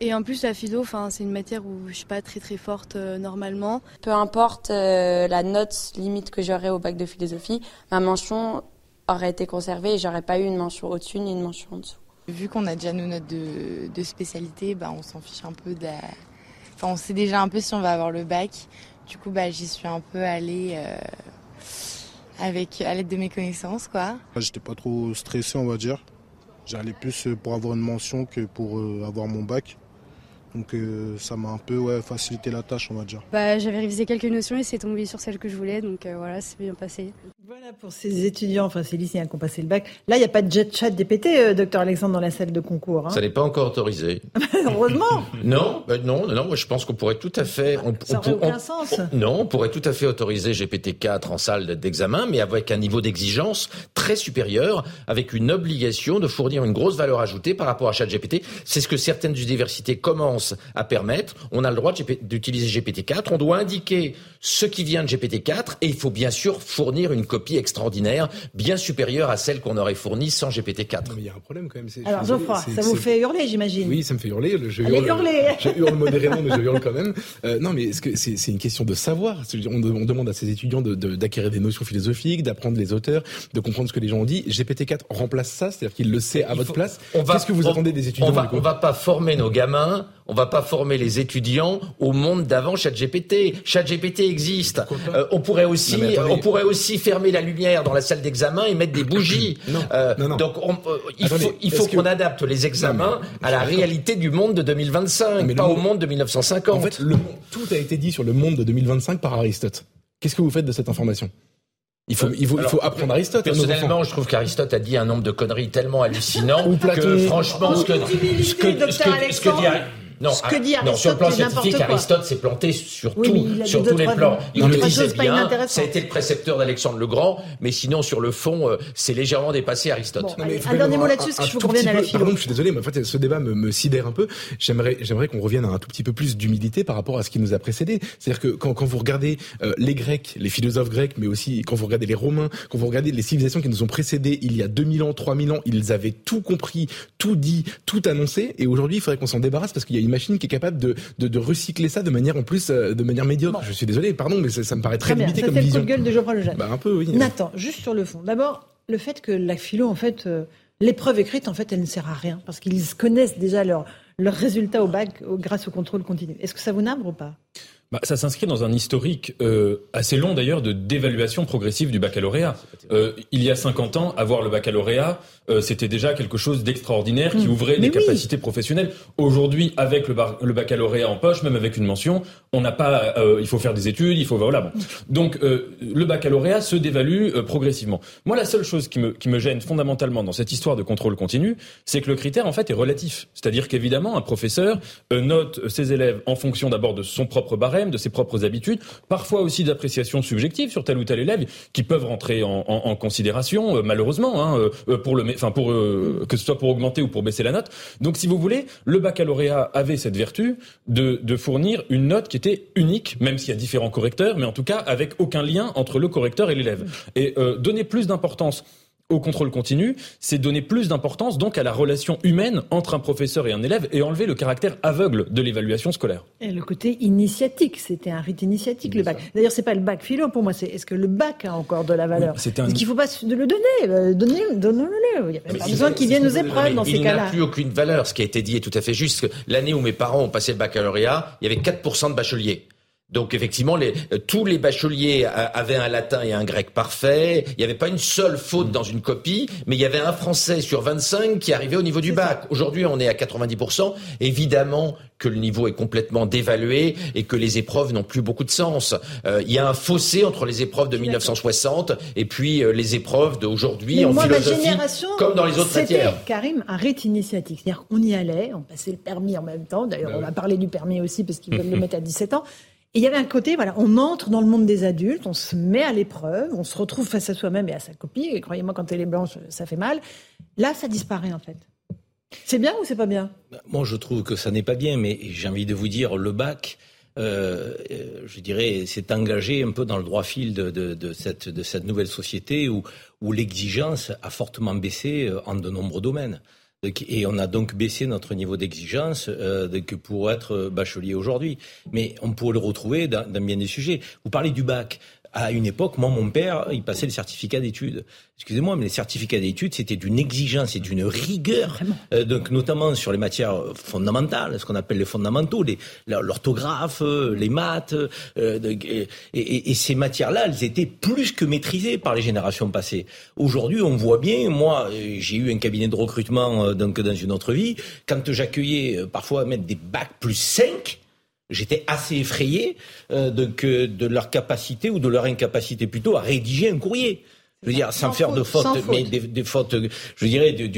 Et en plus, la philo, c'est une matière où je suis pas très très forte euh, normalement. Peu importe euh, la note limite que j'aurais au bac de philosophie, ma mention aurait été conservée et j'aurais pas eu une mention au-dessus ni une mention en dessous. Vu qu'on a déjà nos notes de, spécialité, bah, on s'en fiche un peu de Enfin, on sait déjà un peu si on va avoir le bac. Du coup, bah, j'y suis un peu allée euh, avec à l'aide de mes connaissances, quoi. J'étais pas trop stressé, on va dire. J'allais plus pour avoir une mention que pour avoir mon bac. Donc euh, ça m'a un peu ouais, facilité la tâche, on va dire. Bah, J'avais révisé quelques notions et c'est tombé sur celle que je voulais, donc euh, voilà, c'est bien passé. Voilà pour ces étudiants, enfin ces lycéens qui ont passé le bac. Là, il n'y a pas de jet chat DPT, euh, docteur Alexandre, dans la salle de concours. Hein. Ça n'est pas encore autorisé. Heureusement. non, bah, non, non, non, je pense qu'on pourrait tout à fait. On, ça n'aurait aucun sens. non, on pourrait tout à fait autoriser GPT-4 en salle d'examen, mais avec un niveau d'exigence très supérieur, avec une obligation de fournir une grosse valeur ajoutée par rapport à ChatGPT. C'est ce que certaines universités commencent à permettre. On a le droit d'utiliser GPT-4. On doit indiquer ce qui vient de GPT-4 et il faut bien sûr fournir une copie extraordinaire, bien supérieure à celle qu'on aurait fournie sans GPT-4. il y a un problème quand même. Alors Geoffroy, ça vous fait hurler, j'imagine. Oui, ça me fait hurler. Je Allez, hurle, hurler. je hurle modérément, mais je hurle quand même. Euh, non, mais c'est une question de savoir? On, demande à ces étudiants d'acquérir des notions philosophiques, d'apprendre les auteurs, de comprendre ce que les gens ont dit. GPT-4 remplace ça, c'est-à-dire qu'il le sait à votre place. Qu'est-ce que vous attendez des étudiants On va, va pas former nos gamins on va pas former les étudiants au monde d'avant ChatGPT. ChatGPT existe. Euh, on pourrait aussi, on pourrait aussi fermer la lumière dans la salle d'examen et mettre des bougies. Euh, donc il faut, il faut qu'on adapte les examens à la réalité du monde de 2025, mais pas au monde de 1950. En fait, le, tout a été dit sur le monde de 2025 par Aristote. Qu'est-ce que vous faites de cette information? Il faut, il faut, il faut apprendre Aristote. Personnellement, je trouve qu'Aristote a dit un nombre de conneries tellement hallucinant que franchement, ce que, ce que, ce que, ce que dit non, ce que dit Aristote, non, sur le plan scientifique, Aristote s'est planté sur, tout, sur tous les plans. Il le disait bien, ça a été le précepteur d'Alexandre le Grand, mais sinon, sur le fond, euh, c'est légèrement dépassé Aristote. Bon, un dernier mot là-dessus, parce qu'il faut qu'on revienne à la philo. Pardon, je suis désolé, mais en fait, ce débat me, me sidère un peu. J'aimerais, j'aimerais qu'on revienne à un tout petit peu plus d'humilité par rapport à ce qui nous a précédé. C'est-à-dire que quand, quand vous regardez euh, les Grecs, les philosophes grecs, mais aussi quand vous regardez les Romains, quand vous regardez les civilisations qui nous ont précédés il y a 2000 ans, 3000 ans, ils avaient tout compris, tout dit, tout annoncé, et aujourd'hui, il faudrait qu'on s'en débarrasse parce qu'il y a une machine qui est capable de de, de, recycler ça de manière en plus euh, de manière médiocre. Je suis désolé, pardon, mais ça, ça me paraît très, très limité bien. comme fait vision. le coup de gueule de Jean-Paul Lejeune. Bah, un peu, oui. Nathan, juste sur le fond. D'abord, le fait que la philo, en fait, euh, l'épreuve écrite, en fait, elle ne sert à rien parce qu'ils connaissent déjà leurs leur résultats au bac au, grâce au contrôle continu. Est-ce que ça vous nabre ou pas? Bah, ça s'inscrit dans un historique euh, assez long d'ailleurs de dévaluation progressive du baccalauréat. Euh, il y a 50 ans, avoir le baccalauréat, euh, c'était déjà quelque chose d'extraordinaire qui Mmh. ouvrait des oui. capacités professionnelles. Aujourd'hui, avec le, bar- le baccalauréat en poche, même avec une mention, on n'a pas. euh, il faut faire des études, il faut voilà. Bon. Donc euh, le baccalauréat se dévalue euh, progressivement. Moi, la seule chose qui me qui me gêne fondamentalement dans cette histoire de contrôle continu, c'est que le critère en fait est relatif. C'est-à-dire qu'évidemment, un professeur euh, note ses élèves en fonction d'abord de son propre barème, de ses propres habitudes, parfois aussi d'appréciations subjectives sur tel ou tel élève qui peuvent rentrer en, en- en considération euh, malheureusement hein, euh, pour le, enfin pour euh, que ce soit pour augmenter ou pour baisser la note. Donc, si vous voulez, le baccalauréat avait cette vertu de, de fournir une note qui était unique, même s'il y a différents correcteurs, mais en tout cas avec aucun lien entre le correcteur et l'élève. Et euh, donner plus d'importance au contrôle continu, c'est donner plus d'importance donc à la relation humaine entre un professeur et un élève et enlever le caractère aveugle de l'évaluation scolaire. Et le côté initiatique, c'était un rite initiatique le bac. D'ailleurs, c'est pas le bac philo pour moi. C'est est-ce que le bac a encore de la valeur? Oui, un- Est-ce qu'il faut pas le donner euh, Donnez, donnons-le. Il n'y a pas besoin qu'il vienne aux épreuves dans ces il n'a cas-là. plus aucune valeur. Ce qui a été dit est tout à fait juste. L'année où mes parents ont passé le baccalauréat, il y avait 4% de bacheliers. Donc effectivement, les, tous les bacheliers a- avaient un latin et un grec parfait. Il n'y avait pas une seule faute dans une copie, mais il y avait un français sur 25 qui arrivait au niveau du bac. Aujourd'hui, on est à 90%. Évidemment que le niveau est complètement dévalué et que les épreuves n'ont plus beaucoup de sens. Euh, il y a un fossé entre les épreuves de 1960 et puis euh, les épreuves d'aujourd'hui en moi, ma philosophie, génération, comme dans les autres matières. Karim, un rite initiatique. C'est-à-dire qu'on y allait, on passait le permis en même temps. D'ailleurs, Bah on a parlé du permis aussi parce qu'ils veulent le mettre à 17 ans. Et il y avait un côté, voilà, on entre dans le monde des adultes, on se met à l'épreuve, on se retrouve face à soi-même et à sa copie. Et croyez-moi, quand elle est blanche, ça fait mal. Là, ça disparaît en fait. C'est bien ou c'est pas bien? Moi, je trouve que ça n'est pas bien, mais j'ai envie de vous dire, le bac, euh, euh, je dirais, s'est engagé un peu dans le droit fil de, cette, nouvelle société où, où l'exigence a fortement baissé euh, en de nombreux domaines. Et on a donc baissé notre niveau d'exigence euh, donc pour être bachelier aujourd'hui. Mais on pourrait le retrouver dans bien des sujets. Vous parlez du bac. À une époque, moi, mon père, il passait le certificat d'études. Excusez-moi, mais les certificats d'études, c'était d'une exigence et d'une rigueur, euh, donc notamment sur les matières fondamentales, ce qu'on appelle les fondamentaux, les- l'orthographe, euh, les maths, euh, et, et- et ces matières-là, elles étaient plus que maîtrisées par les générations passées. Aujourd'hui, on voit bien, moi, j'ai eu un cabinet de recrutement euh, donc dans une autre vie, quand j'accueillais parfois même des bacs plus 5, J'étais assez effrayé euh, de, que, de leur capacité ou de leur incapacité plutôt à rédiger un courrier. Je veux dire, sans, Sans faire de faute, fautes, mais faute. des, des fautes, je dirais, d'une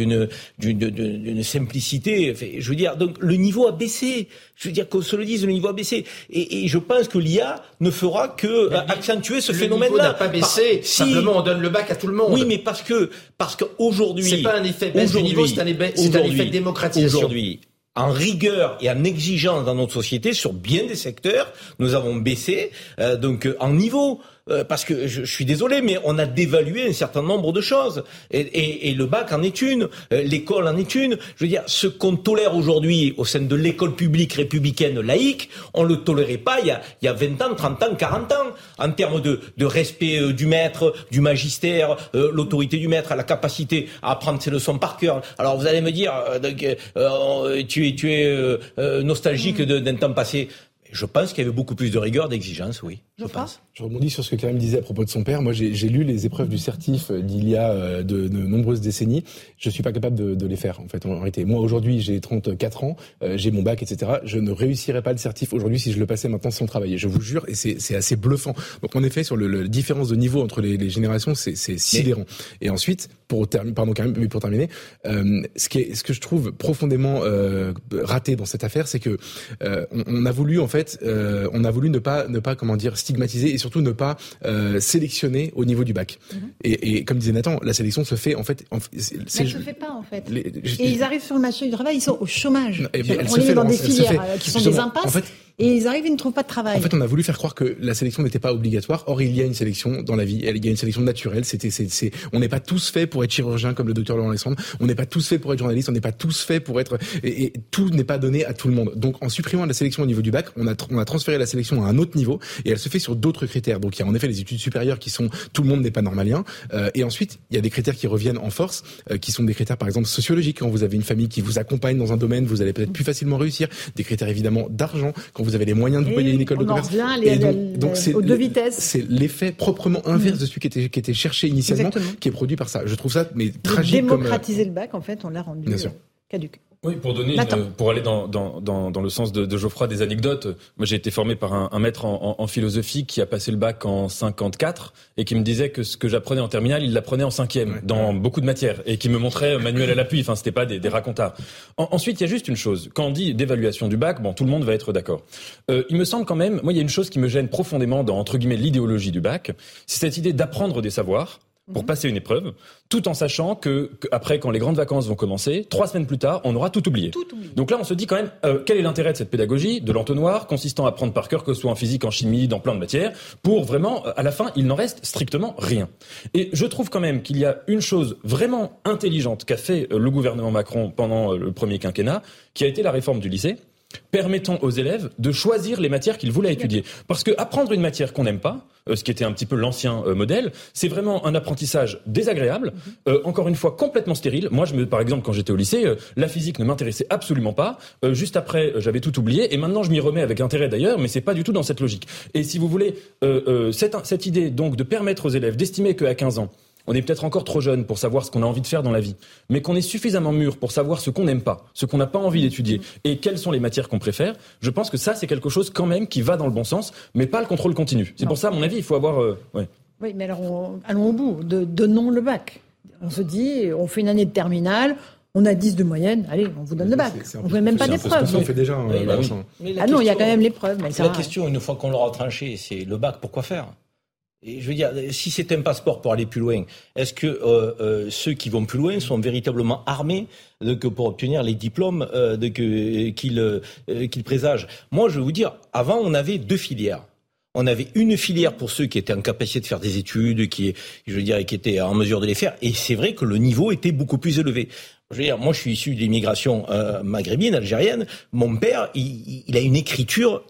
d'une d'une- d'une simplicité. Je veux dire, donc le niveau a baissé. Je veux dire qu'on se le dise, le niveau a baissé. Et, et je pense que l'IA ne fera que euh, accentuer ce le phénomène-là. niveau n'a pas baissé. Par- si. Simplement, on donne le bac à tout le monde. Oui, mais parce que parce qu'aujourd'hui, C'est pas un effet baisse du niveau, c'est un effet- c'est un aujourd'hui- effet de démocratisation. Aujourd'hui, en rigueur et en exigence dans notre société sur bien des secteurs, nous avons baissé euh, donc euh, en niveau. Euh, parce que je, suis désolé, mais on a dévalué un certain nombre de choses. Et, le bac en est une, euh, l'école en est une. Je veux dire, ce qu'on tolère aujourd'hui au sein de l'école publique républicaine laïque, on le tolérait pas il y a, il y a 20 ans, 30 ans, 40 ans, en termes de, de respect euh, du maître, du magistère, l'autorité du maître, la capacité à apprendre ses leçons par cœur. Alors vous allez me dire, tu es, tu es nostalgique d'un temps passé. Je pense qu'il y avait beaucoup plus de rigueur, d'exigence, oui. Je pense. Je rebondis sur ce que Karim disait à propos de son père. Moi, j'ai lu les épreuves du certif d'il y a euh, de, de, nombreuses décennies. Je suis pas capable de, de, les faire, en fait, en réalité. Moi, aujourd'hui, j'ai 34 ans, euh, j'ai mon bac, etc. Je ne réussirais pas le certif aujourd'hui si je le passais maintenant sans travailler. Je vous jure, et c'est assez bluffant. Donc, en effet, sur le, la différence de niveau entre les, les générations, c'est sidérant. Et ensuite, pour terminer, pardon, Karim, mais pour terminer, euh, ce, qui est, ce que je trouve profondément euh, raté dans cette affaire, c'est que euh, on, on, a voulu, en fait, on a voulu ne pas, ne pas, comment dire, stigmatiser et surtout ne pas euh, sélectionner au niveau du bac. Mhm. et, et, comme disait Nathan, la sélection se fait en fait. En, elle se fait pas en fait. et ils arrivent sur le marché du travail, ils sont au chômage. Et eh on est dans des filières euh, qui sont des impasses et ils arrivent, ils ne trouvent pas de travail. En fait, on a voulu faire croire que la sélection n'était pas obligatoire. Or, il y a une sélection dans la vie. Il y a une sélection naturelle. C'était, c'est, on n'est pas tous faits pour être chirurgien comme le docteur Laurent Alexandre. On n'est pas tous faits pour être journaliste. On n'est pas tous faits pour être, et, tout n'est pas donné à tout le monde. Donc, en supprimant la sélection au niveau du bac, on a, on a transféré la sélection à un autre niveau et elle se fait sur d'autres critères. Donc, il y a en effet les études supérieures qui sont, tout le monde n'est pas normalien. Euh, et ensuite, il y a des critères qui reviennent en force, euh, qui sont des critères, par exemple, sociologiques. Quand vous avez une famille qui vous accompagne dans un domaine, vous allez peut-être plus facilement réussir. Des critères évidemment d'argent. Vous avez les moyens de payer une école de commerce. et donc, c'est aux deux vitesses. C'est l'effet proprement inverse de celui qui était, qui était cherché initialement, qui est produit par ça. Je trouve ça mais tragique. Démocratiser le bac, en fait, on l'a rendu Bien sûr. caduque. Oui, pour donner, pour aller dans, dans, dans, dans, le sens de, de Geoffroy des anecdotes. Moi, j'ai été formé par un, un maître en, en, philosophie qui a passé le bac en 54 et qui me disait que ce que j'apprenais en terminale, il l'apprenait en cinquième dans beaucoup de matières et qui me montrait manuel à l'appui. Enfin, c'était pas des, des racontards. ensuite, il y a juste une chose. Quand on dit d'évaluation du bac, bon, tout le monde va être d'accord. Euh, il me semble quand même, moi, il y a une chose qui me gêne profondément dans entre guillemets l'idéologie du bac, c'est cette idée d'apprendre des savoirs pour passer une épreuve, tout en sachant que, après, quand les grandes vacances vont commencer, trois semaines plus tard, on aura tout oublié. Donc là, on se dit quand même, euh, quel est l'intérêt de cette pédagogie, de l'entonnoir, consistant à prendre par cœur, que ce soit en physique, en chimie, dans plein de matières, pour vraiment, euh, à la fin, il n'en reste strictement rien. Et je trouve quand même qu'il y a une chose vraiment intelligente qu'a fait euh, le gouvernement Macron pendant le premier quinquennat, qui a été la réforme du lycée permettant aux élèves de choisir les matières qu'ils voulaient étudier. Parce que apprendre une matière qu'on n'aime pas, euh, ce qui était un petit peu l'ancien euh, modèle, c'est vraiment un apprentissage désagréable, mhm. euh, encore une fois complètement stérile. Moi, je me, par exemple, quand j'étais au lycée, la physique ne m'intéressait absolument pas. juste après, j'avais tout oublié, et maintenant je m'y remets avec intérêt d'ailleurs, mais c'est pas du tout dans cette logique. Et si vous voulez, cette, cette idée donc de permettre aux élèves d'estimer qu'à 15 ans, on est peut-être encore trop jeune pour savoir ce qu'on a envie de faire dans la vie, mais qu'on est suffisamment mûr pour savoir ce qu'on n'aime pas, ce qu'on n'a pas envie d'étudier et quelles sont les matières qu'on préfère, je pense que ça, c'est quelque chose quand même qui va dans le bon sens, mais pas le contrôle continu. C'est pour ça, à mon avis, il faut avoir... Euh, oui, mais alors allons au bout. De, donnons le bac. On se dit, on fait une année de terminale, on a 10 de moyenne, allez, on vous donne le bac. On ne fait même pas d'épreuve. On fait déjà. ah non, il y a quand même l'épreuve. La question, une fois qu'on l'aura tranché, c'est le bac, pourquoi faire? Et je veux dire, si c'est un passeport pour aller plus loin, est-ce que euh, euh, ceux qui vont plus loin sont véritablement armés de, que pour obtenir les diplômes euh, qu'ils euh, présagent? Moi, je veux vous dire, avant, on avait deux filières. On avait une filière pour ceux qui étaient en capacité de faire des études, qui, je veux dire, qui étaient en mesure de les faire, et c'est vrai que le niveau était beaucoup plus élevé. Je veux dire, moi, je suis issu d'immigration euh, maghrébine, algérienne. Mon père, il, il a une écriture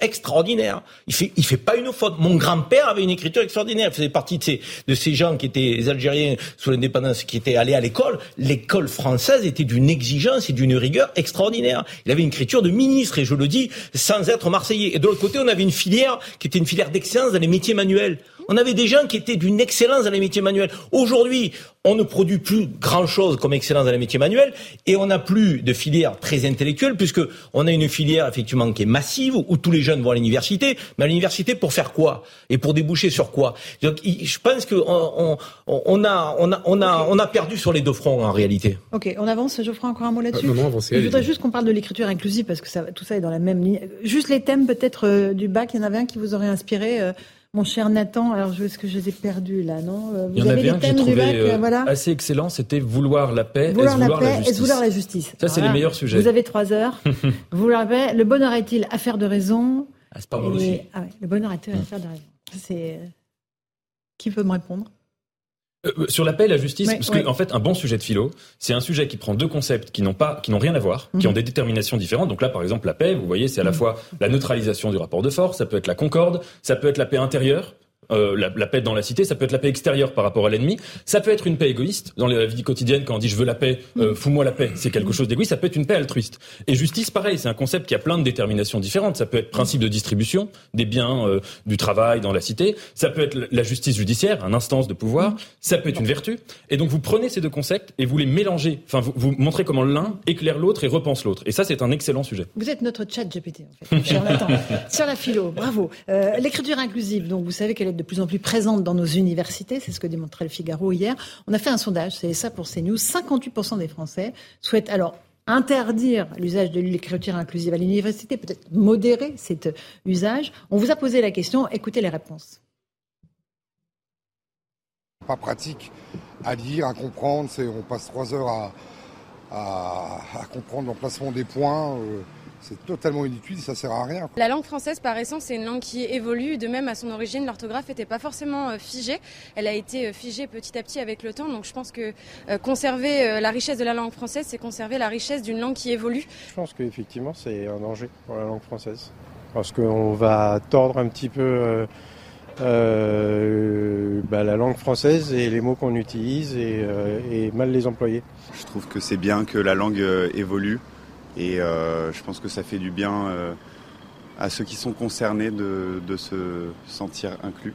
extraordinaire. Il fait, il fait pas une faute. Mon grand-père avait une écriture extraordinaire. Il faisait partie de ces, de ces gens qui étaient Algériens sous l'indépendance, qui étaient allés à l'école. L'école française était d'une exigence et d'une rigueur extraordinaire. Il avait une écriture de ministre, et je le dis sans être marseillais. Et de l'autre côté, on avait une filière qui était une filière d'excellence dans les métiers manuels. On avait des gens qui étaient d'une excellence dans les métiers manuels. Aujourd'hui, on ne produit plus grand-chose comme excellence dans les métiers manuels et on n'a plus de filière très intellectuelle puisque on a une filière effectivement qui est massive où tous les jeunes vont à l'université. Mais à l'université pour faire quoi? Et pour déboucher sur quoi? Donc je pense qu'on on, on, a, on, a, on, a, on a perdu sur les deux fronts en réalité. Ok, on avance. Je ferai encore un mot là-dessus? Euh, non, non, je voudrais juste qu'on parle de l'écriture inclusive parce que ça, tout ça est dans la même ligne. Juste les thèmes peut-être euh, du bac. Il y en avait un qui vous aurait inspiré. Euh, mon cher Nathan, alors est-ce que je les ai perdus là, non? Euh, Vous Il y en avait un que j'ai trouvé euh, voilà. assez excellent, c'était vouloir la paix, vouloir, vouloir la, paix, la justice. vouloir la justice. Ça, c'est les meilleurs sujets. Vous avez trois heures. vouloir la paix. Le bonheur est-il affaire de raison? Ah, C'est pas aussi. Ah, ouais, le bonheur est-il affaire de raison? C'est Qui peut me répondre? Euh, sur la paix et la justice, parce qu'en en fait, un bon sujet de philo, c'est un sujet qui prend deux concepts qui n'ont pas, qui n'ont rien à voir, qui mhm. ont des déterminations différentes. Donc là, par exemple, la paix, vous voyez, c'est à la mhm. fois la neutralisation du rapport de force, ça peut être la concorde, ça peut être la paix intérieure, euh, la, paix dans la cité, ça peut être la paix extérieure par rapport à l'ennemi, ça peut être une paix égoïste dans la vie quotidienne quand on dit je veux la paix, euh, fous-moi la paix, c'est quelque chose d'égoïste, ça peut être une paix altruiste. Et justice, pareil, c'est un concept qui a plein de déterminations différentes. Ça peut être principe de distribution des biens, euh, du travail dans la cité, ça peut être la justice judiciaire, un instance de pouvoir, ça peut être une vertu. Et donc vous prenez ces deux concepts et vous les mélangez, enfin vous, vous montrez comment l'un éclaire l'autre et repense l'autre. Et ça, c'est un excellent sujet. Vous êtes notre chat GPT en fait, sur la philo, bravo. L'écriture inclusive, donc vous savez qu'elle est de plus en plus présente dans nos universités, c'est ce que démontrait le Figaro hier. On a fait un sondage, c'est ça pour CNews, 58% des Français souhaitent alors interdire l'usage de l'écriture inclusive à l'université, peut-être modérer cet usage. On vous a posé la question, écoutez les réponses. Pas pratique à lire, à comprendre, on passe trois heures à, à, comprendre l'emplacement des points. Euh, c'est totalement inutile, ça sert à rien. La langue française, par essence, c'est une langue qui évolue. De même, à son origine, l'orthographe n'était pas forcément euh, figée. Elle a été euh, figée petit à petit avec le temps. Donc, je pense que euh, conserver la richesse de la langue française, c'est conserver la richesse d'une langue qui évolue. Je pense qu'effectivement, c'est un danger pour la langue française. Parce qu'on va tordre un petit peu bah, la langue française et les mots qu'on utilise et mal les employer. Je trouve que c'est bien que la langue évolue. Et euh, je pense que ça fait du bien euh, à ceux qui sont concernés de, se sentir inclus.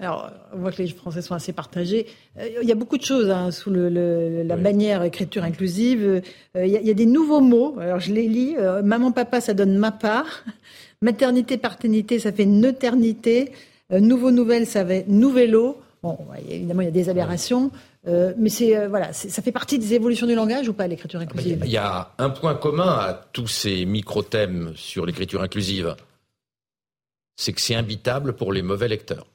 Alors, on voit que les Français sont assez partagés. Euh, il y a beaucoup de choses hein, sous la bannière écriture inclusive. il, y a, des nouveaux mots. Alors, je les lis. maman, papa, ça donne ma part. Maternité, paternité, ça fait neuternité. nouveau, nouvelle, ça fait nouvello. Bon, évidemment, il y a des aberrations. Euh, mais c'est euh, voilà, ça fait partie des évolutions du langage ou pas l'écriture inclusive? Il y a un point commun à tous ces micro-thèmes sur l'écriture inclusive, c'est que c'est imbitable pour les mauvais lecteurs.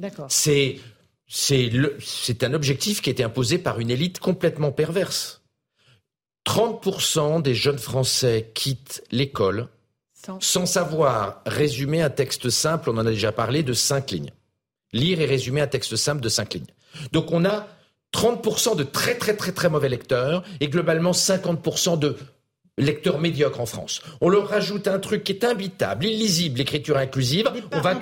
D'accord. C'est c'est un objectif qui a été imposé par une élite complètement perverse. 30% des jeunes Français quittent l'école sans... sans savoir résumer un texte simple, on en a déjà parlé, de cinq lignes. Lire et résumer un texte simple de cinq lignes. Donc on a 30% de très très très très mauvais lecteurs et globalement 50% de lecteurs médiocres en France. On leur rajoute un truc qui est imbitable, illisible, l'écriture inclusive. on va,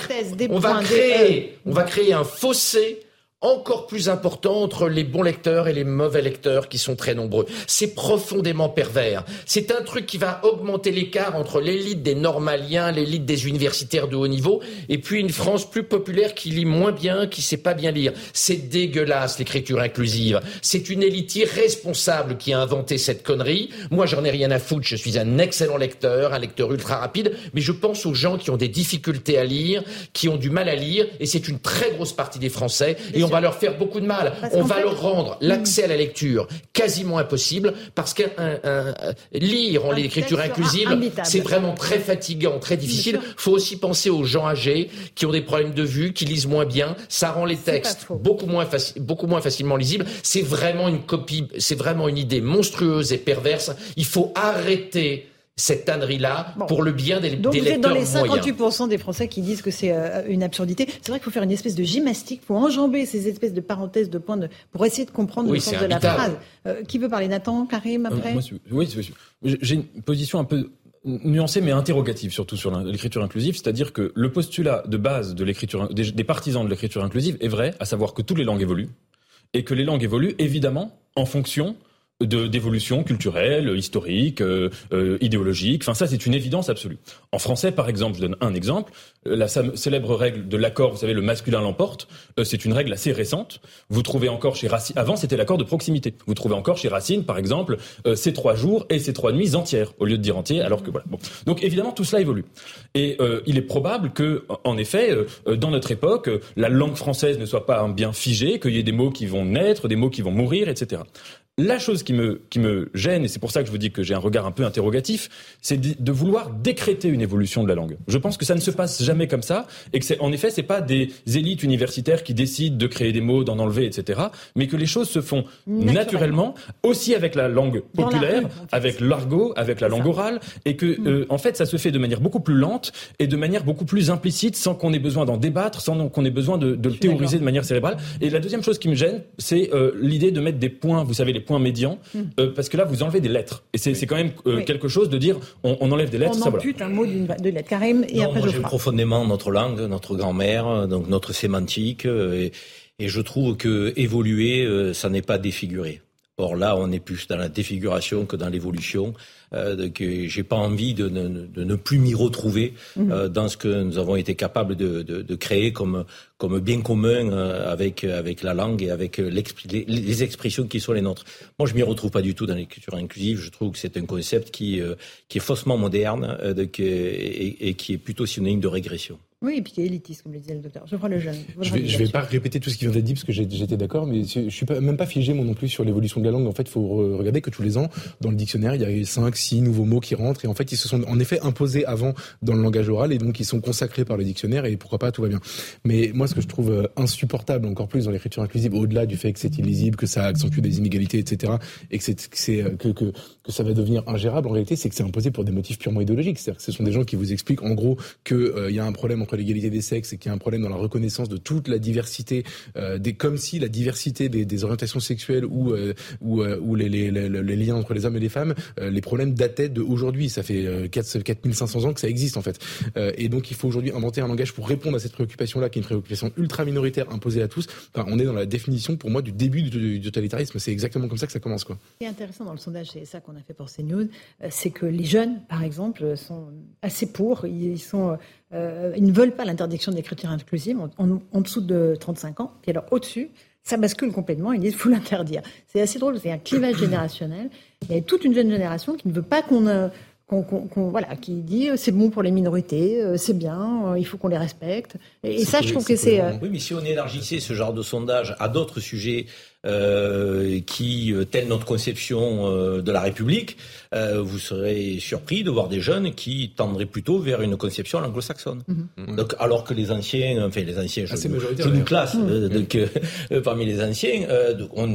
on va créer, on va créer un fossé encore plus important entre les bons lecteurs et les mauvais lecteurs qui sont très nombreux. C'est profondément pervers. C'est un truc qui va augmenter l'écart entre l'élite des normaliens, l'élite des universitaires de haut niveau, et puis une France plus populaire qui lit moins bien, qui sait pas bien lire. C'est dégueulasse l'écriture inclusive. C'est une élite irresponsable qui a inventé cette connerie. Moi, j'en ai rien à foutre. Je suis un excellent lecteur, un lecteur ultra rapide, mais je pense aux gens qui ont des difficultés à lire, qui ont du mal à lire, et c'est une très grosse partie des Français. Et on va leur faire beaucoup de mal. on va leur rendre l'accès à la lecture quasiment impossible parce que lire en l'écriture inclusive, c'est vraiment très fatigant, très difficile. Il faut aussi penser aux gens âgés qui ont des problèmes de vue, qui lisent moins bien. Ça rend les textes beaucoup moins, beaucoup moins facilement lisibles. C'est vraiment une copie, c'est vraiment une idée monstrueuse et perverse. Il faut arrêter cette tannerie-là pour le bien des, Donc vous êtes dans les 58% des Français qui disent que c'est euh, une absurdité. C'est vrai qu'il faut faire une espèce de gymnastique pour enjamber ces espèces de parenthèses, de points, de, pour essayer de comprendre le sens de la phrase. Euh, qui veut parler? Nathan, Karim, euh, après? Oui, j'ai une position un peu nuancée mais interrogative surtout sur l'écriture inclusive, c'est-à-dire que le postulat de base de l'écriture des, des partisans de l'écriture inclusive est vrai, à savoir que toutes les langues évoluent et que les langues évoluent évidemment en fonction d'évolution culturelle, historique, euh, euh, idéologique. Enfin, ça, c'est une évidence absolue. En français, par exemple, je donne un exemple. Euh, la célèbre règle de l'accord, vous savez, le masculin l'emporte. c'est une règle assez récente. Vous trouvez encore chez Racine. Avant, c'était l'accord de proximité. Vous trouvez encore chez Racine, par exemple, ces trois jours et ces trois nuits entières au lieu de dire entier. Alors que voilà. Bon. Donc évidemment, tout cela évolue. Et il est probable que, en effet, dans notre époque, la langue française ne soit pas un bien figé, qu'il y ait des mots qui vont naître, des mots qui vont mourir, etc. La chose qui me, qui me gêne, et c'est pour ça que je vous dis que j'ai un regard un peu interrogatif, c'est de, vouloir décréter une évolution de la langue. Je pense que ça ne se passe jamais comme ça, et que c'est, en effet, c'est pas des élites universitaires qui décident de créer des mots, d'en enlever, etc., mais que les choses se font naturellement, aussi avec la langue populaire, avec l'argot, avec la langue orale, et que, mm. euh, en fait, ça se fait de manière beaucoup plus lente et de manière beaucoup plus implicite, sans qu'on ait besoin d'en débattre, sans qu'on ait besoin de, le théoriser de manière cérébrale. Et la deuxième chose qui me gêne, c'est euh, l'idée de mettre des points, vous savez, les point médian, hmm. euh, parce que là, vous enlevez des lettres. Et c'est quand même euh, quelque chose de dire, on, enlève des lettres. On ampute un mot de lettre. Karim, et après moi, j'aime profondément notre langue, notre grand-mère, donc notre sémantique, euh, et, et, je trouve que évoluer, ça n'est pas défigurer. Or là, on est plus dans la défiguration que dans l'évolution. Euh, que j'ai pas envie de, de, ne plus m'y retrouver mhm. euh, dans ce que nous avons été capables de, de créer comme, comme bien commun euh, avec, avec la langue et avec les, les, expressions qui sont les nôtres. Moi, je m'y retrouve pas du tout dans l'écriture inclusive. Je trouve que c'est un concept qui, qui est faussement moderne et, et qui est plutôt synonyme de régression. Oui, et puis qui est élitiste, comme le disait le docteur. Je prends le jeune. Je vais, vais pas répéter tout ce qui vient d'être dit parce que j'étais d'accord, mais je suis pas, même pas figé moi non plus sur l'évolution de la langue. En fait, il faut regarder que tous les ans, dans le dictionnaire, il y a 5, 6 nouveaux mots qui rentrent et en fait, ils se sont en effet imposés avant dans le langage oral et donc ils sont consacrés par le dictionnaire et pourquoi pas, tout va bien. Mais moi, ce que je trouve euh, insupportable encore plus dans l'écriture inclusive, au-delà du fait que c'est illisible, que ça accentue des inégalités, etc., et que c'est euh, que, que, que ça va devenir ingérable, en réalité, c'est que c'est imposé pour des motifs purement idéologiques. C'est-à-dire que ce sont des gens qui vous expliquent en gros qu'il euh, y a un problème entre l'égalité des sexes c'est qu'il y a un problème dans la reconnaissance de toute la diversité, euh, des, comme si la diversité des, orientations sexuelles ou, euh, ou, euh, les, liens entre les hommes et les femmes, les problèmes dataient d'aujourd'hui. Ça fait 4, 4500 ans que ça existe en fait. et donc il faut aujourd'hui inventer un langage pour répondre à cette préoccupation-là, qui est une préoccupation ultra minoritaire imposée à tous. On est dans la définition, pour moi, du début du, totalitarisme. C'est exactement comme ça que ça commence. Quoi. Ce qui est intéressant dans le sondage, c'est ça qu'on a fait pour CNews, c'est que les jeunes, par exemple, sont assez pour. Ils sont euh, ils ne veulent pas l'interdiction de l'écriture inclusive en, dessous de 35 ans. Puis alors au-dessus, ça bascule complètement. Ils disent faut l'interdire. C'est assez drôle. C'est un clivage générationnel. Il y a toute une jeune génération qui ne veut pas qu'on euh, voilà, qui dit euh, c'est bon pour les minorités, c'est bien, il faut qu'on les respecte. Et, ça, je trouve que c'est. Oui, mais si on élargissait ce genre de sondage à d'autres sujets euh, qui, euh, telle notre conception euh, de la République, vous serez surpris de voir des jeunes qui tendraient plutôt vers une conception anglo-saxonne. Mhm. Donc, alors que les anciens, enfin les anciens, je, je nous classe mhm. donc, parmi les anciens, on,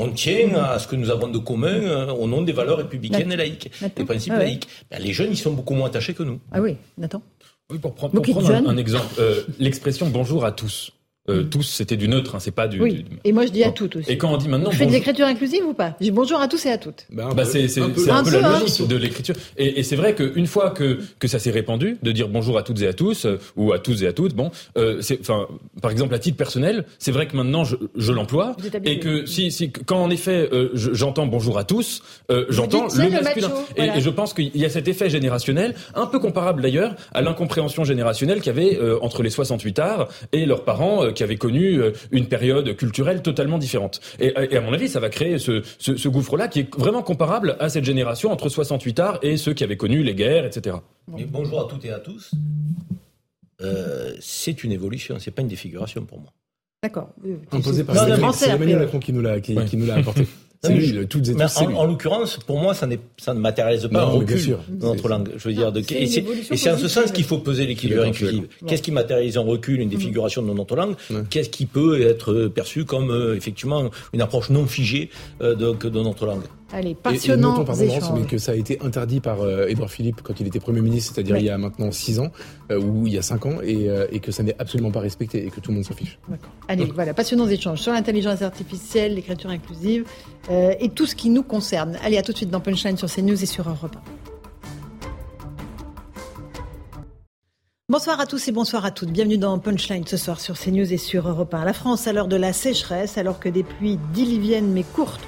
on, tient à ce que nous avons de commun au nom des valeurs républicaines et laïques, des principes ah laïques. Ben, les jeunes, ils sont beaucoup moins attachés que nous. Ah oui, Nathan. Oui, pour, prendre un, exemple, l'expression bonjour à tous. Euh, tous, c'était du neutre, hein, c'est pas du, oui. Et moi, je dis à toutes aussi. Et quand on dit maintenant, vous faites de l'écriture inclusive ou pas? Je dis bonjour à tous et à toutes. Bah, bah c'est un peu, un peu la logique de l'écriture. Et, et c'est vrai qu'une fois que que ça s'est répandu, de dire bonjour à toutes et à tous euh, ou à tous et à toutes, bon, euh, enfin, par exemple à titre personnel, c'est vrai que maintenant je, je l'emploie et que si, si quand en effet euh, j'entends bonjour à tous, euh, j'entends le, masculin. et, et, je pense qu'il y a cet effet générationnel, un peu comparable d'ailleurs à l'incompréhension générationnelle qu'il y avait entre les 68 arts et leurs parents qui avaient connu euh, une période culturelle totalement différente. Et, à mon avis, ça va créer ce, ce, gouffre-là qui est vraiment comparable à cette génération entre 68 arts et ceux qui avaient connu les guerres, etc. bonjour à toutes et à tous. Euh, c'est une évolution, c'est pas une défiguration pour moi. D'accord. Imposé par Emmanuel Macron qui nous l'a qui, qui nous l'a apporté. C'est lui, toutes et tous, en, en l'occurrence, pour moi, ça, ça ne matérialise pas un recul dans notre langue. Je veux dire, de, et c'est en ce sens qu'il faut poser l'équilibre inclusif. Qu'est-ce qui matérialise un recul, une défiguration de notre langue Qu'est-ce qui peut être perçu comme euh, effectivement une approche non figée euh, de, de notre langue? Allez, passionnant. Et, et mais que ça a été interdit par euh, Édouard Philippe quand il était Premier ministre, c'est-à-dire il y a maintenant 6 ans, euh, ou il y a 5 ans, et, euh, et que ça n'est absolument pas respecté et que tout le monde s'en fiche. Allez, voilà, passionnants échanges sur l'intelligence artificielle, l'écriture inclusive et tout ce qui nous concerne. Allez, à tout de suite dans Punchline sur CNews et sur Europe 1. Bonsoir à tous et bonsoir à toutes. Bienvenue dans Punchline ce soir sur CNews et sur Europe 1. La France à l'heure de la sécheresse, alors que des pluies diluviennes mais courtes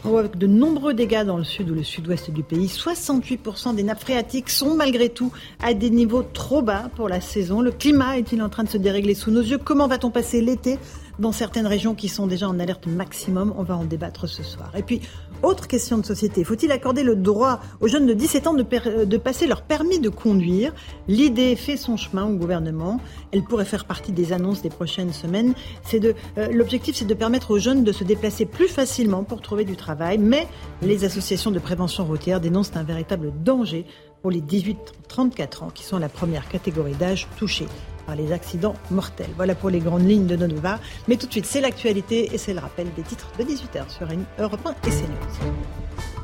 provoque de nombreux dégâts dans le sud ou le sud-ouest du pays. 68% des nappes phréatiques sont malgré tout à des niveaux trop bas pour la saison. Le climat est-il en train de se dérégler sous nos yeux? Comment va-t-on passer l'été dans certaines régions qui sont déjà en alerte maximum? On va en débattre ce soir. Et puis, autre question de société. Faut-il accorder le droit aux jeunes de 17 ans de, passer leur permis de conduire? L'idée fait son chemin au gouvernement. Elle pourrait faire partie des annonces des prochaines semaines. Euh, l'objectif, c'est de permettre aux jeunes de se déplacer plus facilement pour trouver du travail. Mais les associations de prévention routière dénoncent un véritable danger pour les 18-34 ans, qui sont la première catégorie d'âge touchée par les accidents mortels. Voilà pour les grandes lignes de débats. Mais tout de suite, c'est l'actualité et c'est le rappel des titres de 18h sur Europe 1 et CNews.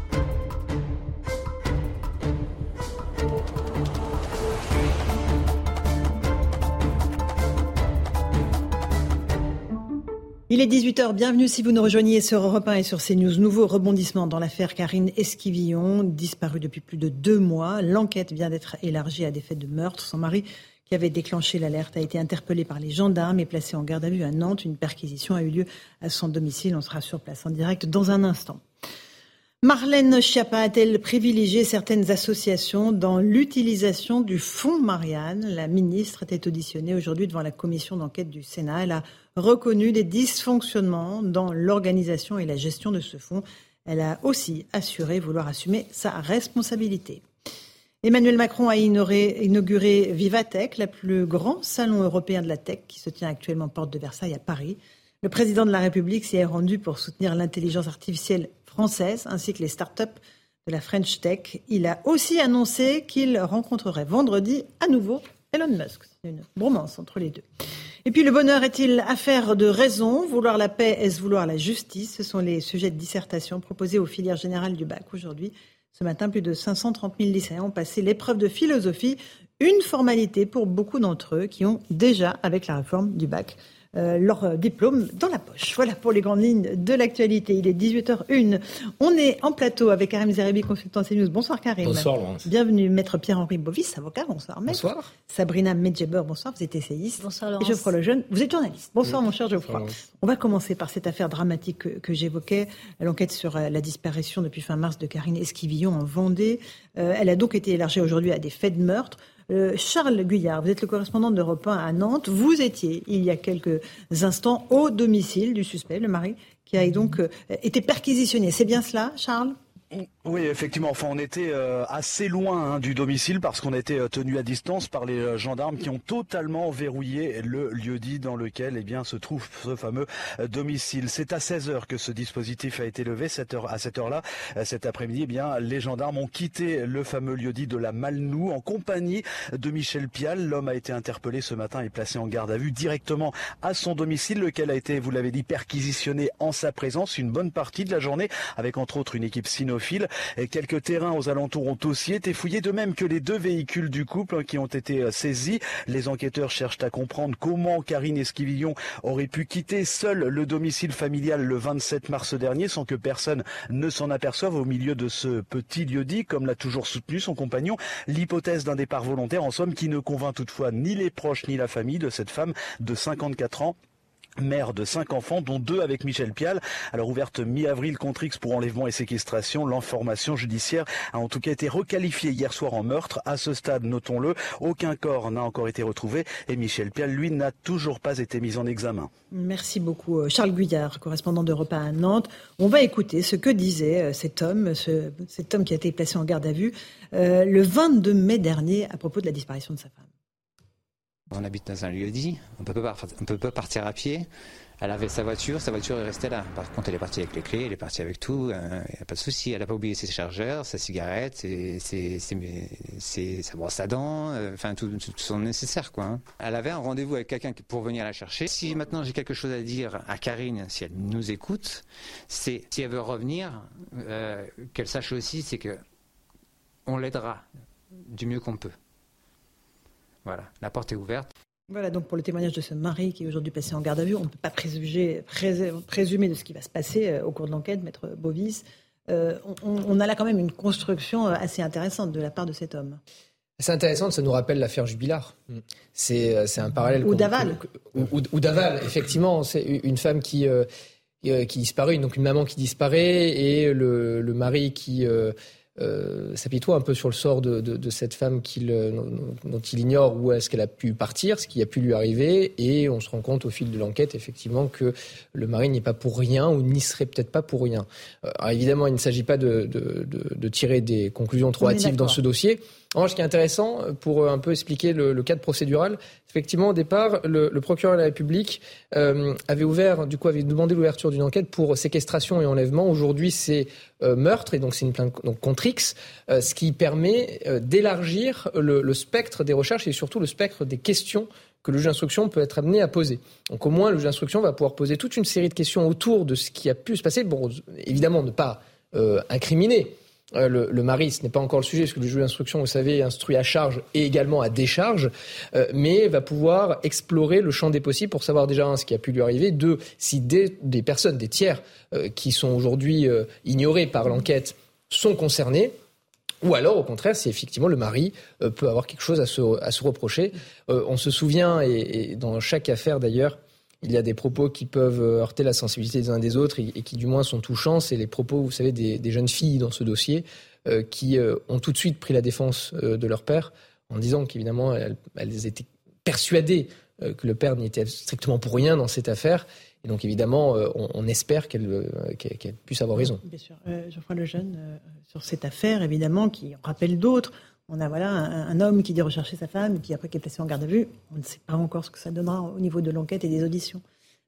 Il est 18h, bienvenue si vous nous rejoignez sur Europe 1 et sur CNews. Nouveau rebondissement dans l'affaire Karine Esquivillon, disparue depuis plus de deux mois. L'enquête vient d'être élargie à des faits de meurtre. Son mari, qui avait déclenché l'alerte, a été interpellé par les gendarmes et placé en garde à vue à Nantes. Une perquisition a eu lieu à son domicile. On sera sur place en direct dans un instant. Marlène Schiappa a-t-elle privilégié certaines associations dans l'utilisation du fonds Marianne? La ministre était auditionnée aujourd'hui devant la commission d'enquête du Sénat. Elle a reconnu des dysfonctionnements dans l'organisation et la gestion de ce fonds. Elle a aussi assuré vouloir assumer sa responsabilité. Emmanuel Macron a inauguré Vivatech, le plus grand salon européen de la tech qui se tient actuellement porte de Versailles à Paris. Le président de la République s'y est rendu pour soutenir l'intelligence artificielle française ainsi que les start-up de la French Tech. Il a aussi annoncé qu'il rencontrerait vendredi à nouveau Elon Musk. C'est une bromance entre les deux. Et puis le bonheur est-il affaire de raison? Vouloir la paix, est-ce vouloir la justice? Ce sont les sujets de dissertation proposés aux filières générales du bac aujourd'hui. Ce matin, plus de 530 000 lycéens ont passé l'épreuve de philosophie, une formalité pour beaucoup d'entre eux qui ont déjà, avec la réforme du bac, euh, leur diplôme dans la poche. Voilà pour les grandes lignes de l'actualité. Il est 18h01. On est en plateau avec Karim Zerebi, consultant CNews. Bonsoir Karim. Bonsoir Bienvenue Maître Pierre-Henri Bovis, avocat. Bonsoir Maître. Bonsoir. Sabrina Medjeber, bonsoir. Vous êtes essayiste. Bonsoir Laurence. Et Geoffroy Lejeune, vous êtes journaliste. Bonsoir mon cher Geoffroy. On va commencer par cette affaire dramatique que, que j'évoquais, l'enquête sur euh, la disparition depuis fin mars de Karine Esquivillon en Vendée. Euh, elle a donc été élargie aujourd'hui à des faits de meurtre. Euh, Charles Guyard, vous êtes le correspondant d'Europe 1 à Nantes. Vous étiez, il y a quelques instants, au domicile du suspect, le mari, qui a donc euh, été perquisitionné. C'est bien cela, Charles? Oui, effectivement. Enfin, on était euh, assez loin hein, du domicile parce qu'on était euh, tenu à distance par les euh, gendarmes qui ont totalement verrouillé le lieu-dit dans lequel, eh bien, se trouve ce fameux domicile. C'est à 16 heures que ce dispositif a été levé. Cette heure, à cette heure-là, cet après-midi, eh bien, les gendarmes ont quitté le fameux lieu-dit de la Malnou en compagnie de Michel Pial. L'homme a été interpellé ce matin et placé en garde à vue directement à son domicile, lequel a été, vous l'avez dit, perquisitionné en sa présence une bonne partie de la journée, avec entre autres une équipe sino et quelques terrains aux alentours ont aussi été fouillés, de même que les deux véhicules du couple qui ont été euh, saisis. Les enquêteurs cherchent à comprendre comment Karine Esquivillon aurait pu quitter seul le domicile familial le 27 mars dernier sans que personne ne s'en aperçoive au milieu de ce petit lieu-dit, comme l'a toujours soutenu son compagnon. L'hypothèse d'un départ volontaire, en somme, qui ne convainc toutefois ni les proches ni la famille de cette femme de 54 ans mère de cinq enfants, dont deux avec Michel Pial. Alors ouverte mi-avril contre X pour enlèvement et séquestration, l'information judiciaire a en tout cas été requalifiée hier soir en meurtre. À ce stade, notons-le, aucun corps n'a encore été retrouvé et Michel Pial, lui, n'a toujours pas été mis en examen. Merci beaucoup. Euh, Charles Guyard, correspondant de Repas à Nantes. On va écouter ce que disait euh, cet homme, cet homme qui a été placé en garde à vue euh, le 22 mai dernier à propos de la disparition de sa femme. On habite dans un lieu dit, on ne peut pas partir à pied. Elle avait sa voiture, sa voiture est restée là. Par contre, elle est partie avec les clés, elle est partie avec tout, il euh, n'y a pas de souci. Elle n'a pas oublié ses chargeurs, sa cigarette, ses, sa brosse à dents, euh, enfin tout, son nécessaire. Quoi, hein. Elle avait un rendez-vous avec quelqu'un pour venir la chercher. Si maintenant j'ai quelque chose à dire à Karine, si elle nous écoute, c'est si elle veut revenir, euh, qu'elle sache aussi, c'est que on l'aidera du mieux qu'on peut. Voilà, la porte est ouverte. Voilà donc pour le témoignage de ce mari qui est aujourd'hui passé en garde à vue. On ne peut pas présumer, présumer de ce qui va se passer euh, au cours de l'enquête, maître Bovis. Euh, on, a là quand même une construction euh, assez intéressante de la part de cet homme. C'est intéressant, ça nous rappelle l'affaire Jubilard. C'est un parallèle. Ou Daval. Ou, Daval, effectivement. C'est une femme qui, qui disparaît, donc une maman qui disparaît et le, le mari qui euh, s'apitoie un peu sur le sort de, de, de cette femme qu'il, dont il ignore où est-ce qu'elle a pu partir, ce qui a pu lui arriver, et on se rend compte au fil de l'enquête effectivement que le mari n'est pas pour rien ou n'y serait peut-être pas pour rien. Alors évidemment, il ne s'agit pas de, de tirer des conclusions trop hâtives dans ce dossier. En ce qui est intéressant, pour un peu expliquer le, cadre procédural, effectivement, au départ, le, procureur de la République euh, avait ouvert, du coup, demandé l'ouverture d'une enquête pour séquestration et enlèvement. Aujourd'hui, c'est euh, meurtre, et donc c'est une plainte contre X, euh, ce qui permet euh, d'élargir le, le, spectre des recherches et surtout le spectre des questions que le juge d'instruction peut être amené à poser. Donc au moins, le juge d'instruction va pouvoir poser toute une série de questions autour de ce qui a pu se passer. Bon, évidemment, ne pas incriminer euh, le, mari, ce n'est pas encore le sujet, parce que le juge d'instruction, vous savez, instruit à charge et également à décharge, euh, mais va pouvoir explorer le champ des possibles pour savoir déjà, un, ce qui a pu lui arriver, deux, si des, personnes, des tiers, euh, qui sont aujourd'hui ignorés par l'enquête, sont concernés, ou alors, au contraire, si effectivement le mari peut avoir quelque chose à se, reprocher. on se souvient, et dans chaque affaire d'ailleurs, il y a des propos qui peuvent euh, heurter la sensibilité des uns des autres et, qui du moins sont touchants. C'est les propos, vous savez, des, jeunes filles dans ce dossier euh, qui euh, ont tout de suite pris la défense de leur père en disant qu'évidemment elles, étaient persuadées que le père n'y était strictement pour rien dans cette affaire. Et donc évidemment, on, on, espère qu'elle qu qu puisse avoir raison. Bien sûr. Geoffroy Lejeune, sur cette affaire, évidemment, qui rappelle d'autres. On a voilà un, homme qui dit rechercher sa femme, qui après qui est placé en garde à vue. On ne sait pas encore ce que ça donnera au niveau de l'enquête et des auditions.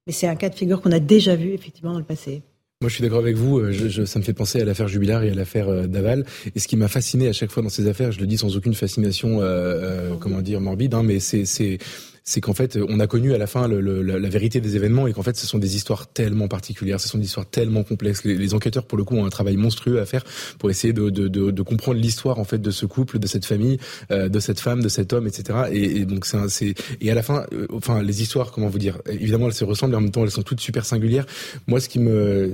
Mais c'est un cas de figure qu'on a déjà vu effectivement dans le passé. Moi, je suis d'accord avec vous. Je, ça me fait penser à l'affaire Jubilard et à l'affaire euh, Daval. Et ce qui m'a fasciné à chaque fois dans ces affaires, je le dis sans aucune fascination, euh, euh, comment dire, morbide, hein, mais c'est c'est qu'en fait, on a connu à la fin le, le, la, vérité des événements et qu'en fait, ce sont des histoires tellement particulières, ce sont des histoires tellement complexes. Les, les, enquêteurs, pour le coup, ont un travail monstrueux à faire pour essayer de, de, de, de comprendre l'histoire en fait de ce couple, de cette famille, euh, de cette femme, de cet homme, etc. Et, et donc c'est et à la fin, euh, enfin, les histoires, comment vous dire, évidemment, elles se ressemblent, et en même temps, elles sont toutes super singulières. Moi, ce qui me,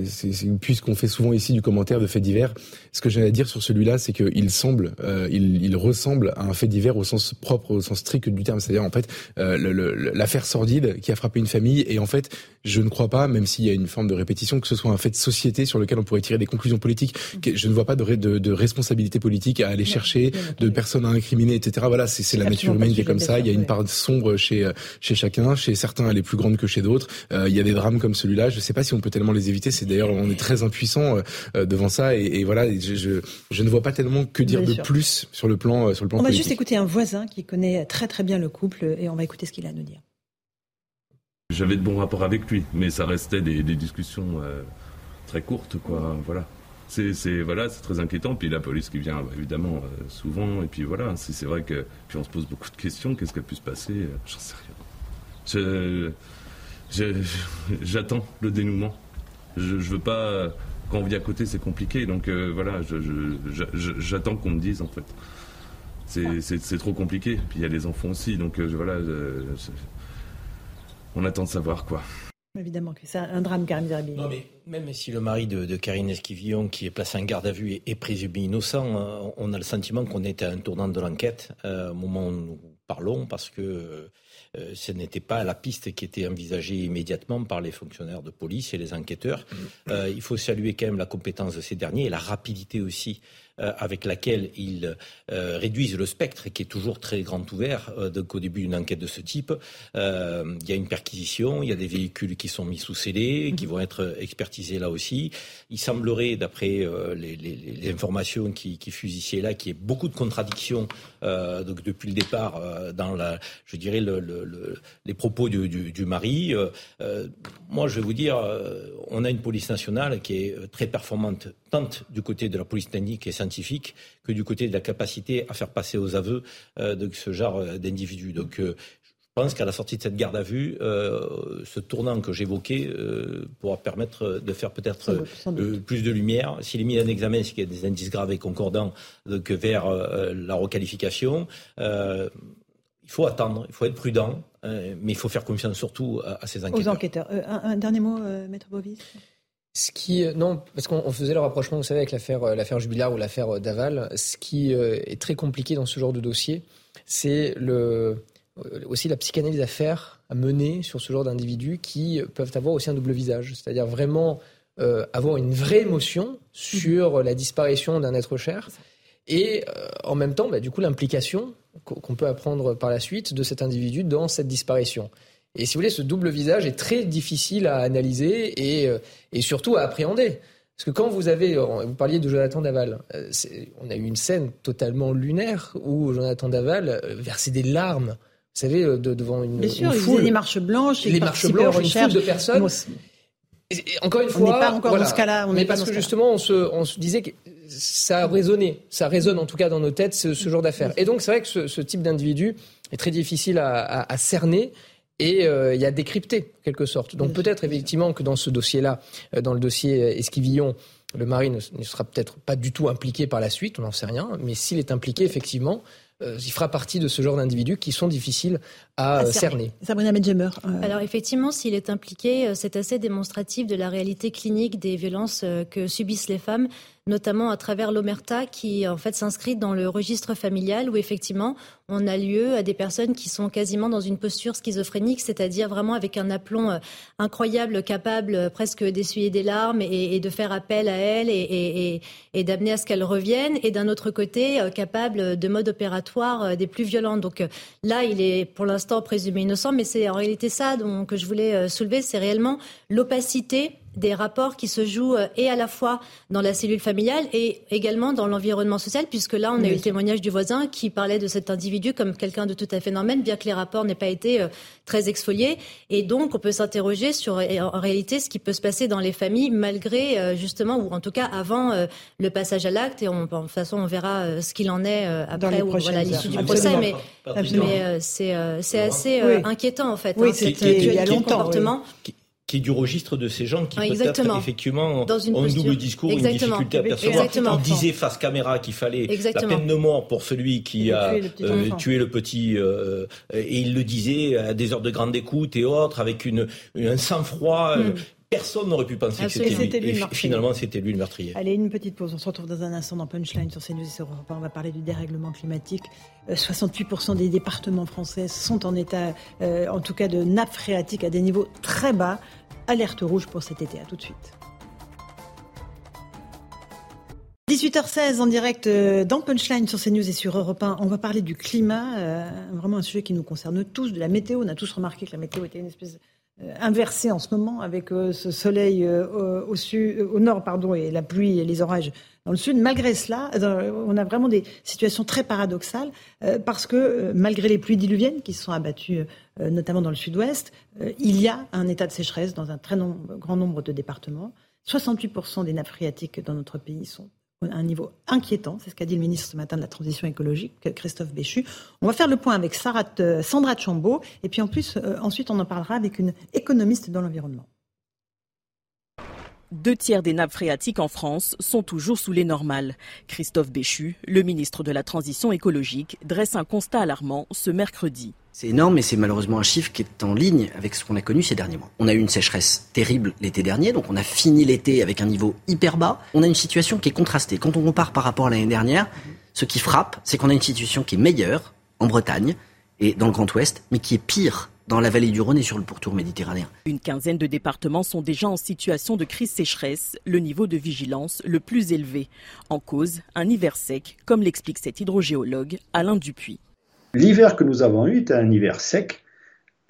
puisqu'on fait souvent ici du commentaire de faits divers, ce que j'ai à dire sur celui-là, c'est qu'il semble, euh, il, il, ressemble à un fait divers au sens propre, au sens strict du terme. C'est-à-dire, en fait, euh, l'affaire sordide qui a frappé une famille. Et en fait, je ne crois pas, même s'il y a une forme de répétition, que ce soit un fait de société sur lequel on pourrait tirer des conclusions politiques. Je ne vois pas de, de, de responsabilité politique à aller chercher, de personnes à incriminer, etc. Voilà, c'est la nature humaine qui est comme ça. Il y a une part sombre chez, chez chacun. Chez certains, elle est plus grande que chez d'autres. Euh, il y a des drames comme celui-là. Je ne sais pas si on peut tellement les éviter. C'est d'ailleurs, on est très impuissant euh, devant ça. Et, et voilà, je, je, je, ne vois pas tellement que dire bien de sûr. plus sur le plan, sur le plan on politique. va juste écouter un voisin qui connaît très très bien le couple et on va écouter qu'il a à nous dire. J'avais de bons rapports avec lui, mais ça restait des, discussions euh, très courtes, quoi. Voilà. C'est voilà, c'est très inquiétant. Puis la police qui vient, bah, évidemment, euh, souvent. Et puis voilà, c'est vrai que puis on se pose beaucoup de questions. Qu'est-ce qui a pu se passer J'en sais rien. J'attends le dénouement. Je, je veux pas. Quand on vit à côté, c'est compliqué. Donc euh, voilà, j'attends qu'on me dise en fait. C'est trop compliqué. Puis il y a les enfants aussi. Donc euh, voilà on attend de savoir quoi. Évidemment que c'est un drame, Karine Zerbi. Non, mais même si le mari de, de Karine Esquivillon, qui est placé en garde à vue, est, est présumé innocent, euh, on a le sentiment qu'on est à un tournant de l'enquête euh, au moment où nous parlons, parce que euh, ce n'était pas la piste qui était envisagée immédiatement par les fonctionnaires de police et les enquêteurs. Euh, il faut saluer quand même la compétence de ces derniers et la rapidité aussi euh, avec laquelle ils euh, réduisent le spectre, qui est toujours très grand ouvert. Euh, donc au début d'une enquête de ce type, il y a une perquisition, il y a des véhicules qui sont mis sous scellé, qui vont être expertisés là aussi. Il semblerait, d'après les, les, les, informations qui, qui fusent ici et là, qu'il y ait beaucoup de contradictions donc depuis le départ dans la, je dirais, le, le, le, les propos du, du, du mari. moi, je vais vous dire, on a une police nationale qui est très performante, du côté de la police technique et scientifique que du côté de la capacité à faire passer aux aveux euh, de ce genre d'individus. Donc euh, je pense qu'à la sortie de cette garde à vue, euh, ce tournant que j'évoquais euh, pourra permettre de faire peut-être euh, plus de lumière. S'il est mis en examen, s'il y a des indices graves et concordants donc, vers la requalification, il faut attendre, il faut être prudent, mais il faut faire confiance surtout à, à ces enquêteurs. Aux enquêteurs. Un, un, dernier mot, Maître Bovis? Ce qui non parce qu'on faisait le rapprochement vous savez avec l'affaire l'affaire Jubilard ou l'affaire Daval ce qui est très compliqué dans ce genre de dossier c'est le aussi la psychanalyse à faire à mener sur ce genre d'individus qui peuvent avoir aussi un double visage c'est-à-dire vraiment avoir une vraie émotion sur la disparition d'un être cher et en même temps, bah, du coup, l'implication qu'on peut apprendre par la suite de cet individu dans cette disparition. Et si vous voulez, ce double visage est très difficile à analyser et, et surtout à appréhender. Parce que quand vous avez, vous parliez de Jonathan Daval, on a eu une scène totalement lunaire où Jonathan Daval versait des larmes vous savez, euh, devant une, Bien sûr, une foule. les marches blanches, les marches blanches, une foule de personnes. Et, encore une fois, on n'est pas encore dans ce cas-là. Mais parce que justement, on se, on se disait que ça a résonné, ça résonne en tout cas dans nos têtes ce, ce genre d'affaires. Et donc c'est vrai que ce, ce type d'individu est très difficile à, à, à cerner et euh, il y a décrypté quelque sorte. Donc peut-être effectivement que dans ce dossier-là, euh, dans le dossier Esquivillon, le mari ne, ne sera peut-être pas du tout impliqué par la suite, on n'en sait rien. Mais s'il est impliqué, effectivement, euh, il fera partie de ce genre d'individus qui sont difficiles à, à cerner. Sabrina Medjemer. Euh... Alors effectivement, s'il est impliqué, c'est assez démonstratif de la réalité clinique des violences que subissent les femmes notamment à travers l'omerta qui en fait s'inscrit dans le registre familial où effectivement on a lieu à des personnes qui sont quasiment dans une posture schizophrénique, c'est-à-dire vraiment avec un aplomb incroyable, capable presque d'essuyer des larmes et, de faire appel à elles et, d'amener à ce qu'elles reviennent, et d'un autre côté capable de mode opératoire des plus violents. Donc là, il est pour l'instant présumé innocent, mais c'est en réalité ça donc, que je voulais soulever, c'est réellement l'opacité des rapports qui se jouent et à la fois dans la cellule familiale et également dans l'environnement social, puisque là, on a oui. eu le témoignage du voisin qui parlait de cet individu comme quelqu'un de tout à fait normal, bien que les rapports n'aient pas été très exfoliés. Et donc, on peut s'interroger sur, en réalité, ce qui peut se passer dans les familles, malgré, justement, ou en tout cas avant le passage à l'acte. Et on, de toute façon, on verra ce qu'il en est après, ou voilà, l'issue du procès. Mais, mais c'est assez oui. inquiétant, en fait, oui, hein, cette il y a longtemps, comportement. Oui qui est du registre de ces gens qui oui, peut-être effectivement Dans une ont posture. un double discours, Exactement. une difficulté à percevoir. Exactement. On disait face caméra qu'il fallait Exactement. la peine de mort pour celui qui a tué le petit, euh, tué le petit euh, et il le disait à des heures de grande écoute et autres avec une, un sang-froid. Mm. Personne n'aurait pu penser que c'était lui. lui. Et finalement, c'était lui le meurtrier. Allez, une petite pause. On se retrouve dans un instant dans Punchline sur CNews et sur Europe 1. On va parler du dérèglement climatique. Euh, 68% des départements français sont en état, euh, en tout cas, de nappe phréatique à des niveaux très bas. Alerte rouge pour cet été. À tout de suite. 18h16 en direct euh, dans Punchline sur CNews et sur Europe 1. On va parler du climat, euh, vraiment un sujet qui nous concerne tous, de la météo. On a tous remarqué que la météo était une espèce euh, inversée en ce moment avec euh, ce soleil euh, au, sud, au nord pardon, et la pluie et les orages dans le sud. Malgré cela, on a vraiment des situations très paradoxales parce que malgré les pluies diluviennes qui se sont abattues notamment dans le sud-ouest, il y a un état de sécheresse dans un très nombre, grand nombre de départements. 68% des nappes phréatiques dans notre pays sont un niveau inquiétant. C'est ce qu'a dit le ministre ce matin de la Transition écologique, Christophe Béchu. On va faire le point avec euh, Sandra Chambaud. Et puis en plus, euh, ensuite, on en parlera avec une économiste dans l'environnement. Deux tiers des nappes phréatiques en France sont toujours sous les normales. Christophe Béchu, le ministre de la Transition écologique, dresse un constat alarmant ce mercredi. C'est énorme, mais c'est malheureusement un chiffre qui est en ligne avec ce qu'on a connu ces derniers mois. On a eu une sécheresse terrible l'été dernier, donc on a fini l'été avec un niveau hyper bas. On a une situation qui est contrastée. Quand on compare par rapport à l'année dernière, ce qui frappe, c'est qu'on a une situation qui est meilleure en Bretagne et dans le Grand Ouest, mais qui est pire dans la vallée du Rhône et sur le pourtour méditerranéen. Une quinzaine de départements sont déjà en situation de crise sécheresse, le niveau de vigilance le plus élevé. En cause, un hiver sec, comme l'explique cet hydrogéologue Alain Dupuis. L'hiver que nous avons eu était un hiver sec.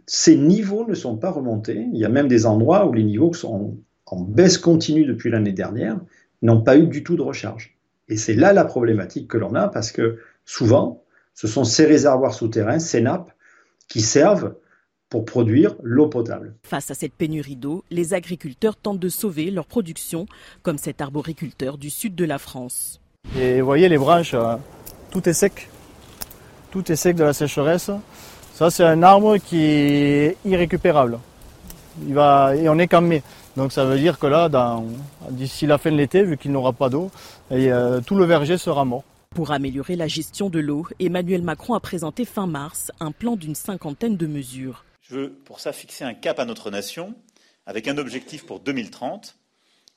Ces niveaux ne sont pas remontés. Il y a même des endroits où les niveaux sont en baisse continue depuis l'année dernière n'ont pas eu du tout de recharge. Et c'est là la problématique que l'on a parce que souvent, ce sont ces réservoirs souterrains, ces nappes, qui servent pour produire l'eau potable. Face à cette pénurie d'eau, les agriculteurs tentent de sauver leur production, comme cet arboriculteur du sud de la France. Et vous voyez les branches, tout est sec tout est sec de la sécheresse. Ça, c'est un arbre qui est irrécupérable. Il va, et on est qu'en mai. Donc ça veut dire que là, d'ici la fin de l'été, vu qu'il n'aura pas d'eau, euh, tout le verger sera mort. Pour améliorer la gestion de l'eau, Emmanuel Macron a présenté fin mars un plan d'une cinquantaine de mesures. Je veux pour ça fixer un cap à notre nation avec un objectif pour 2030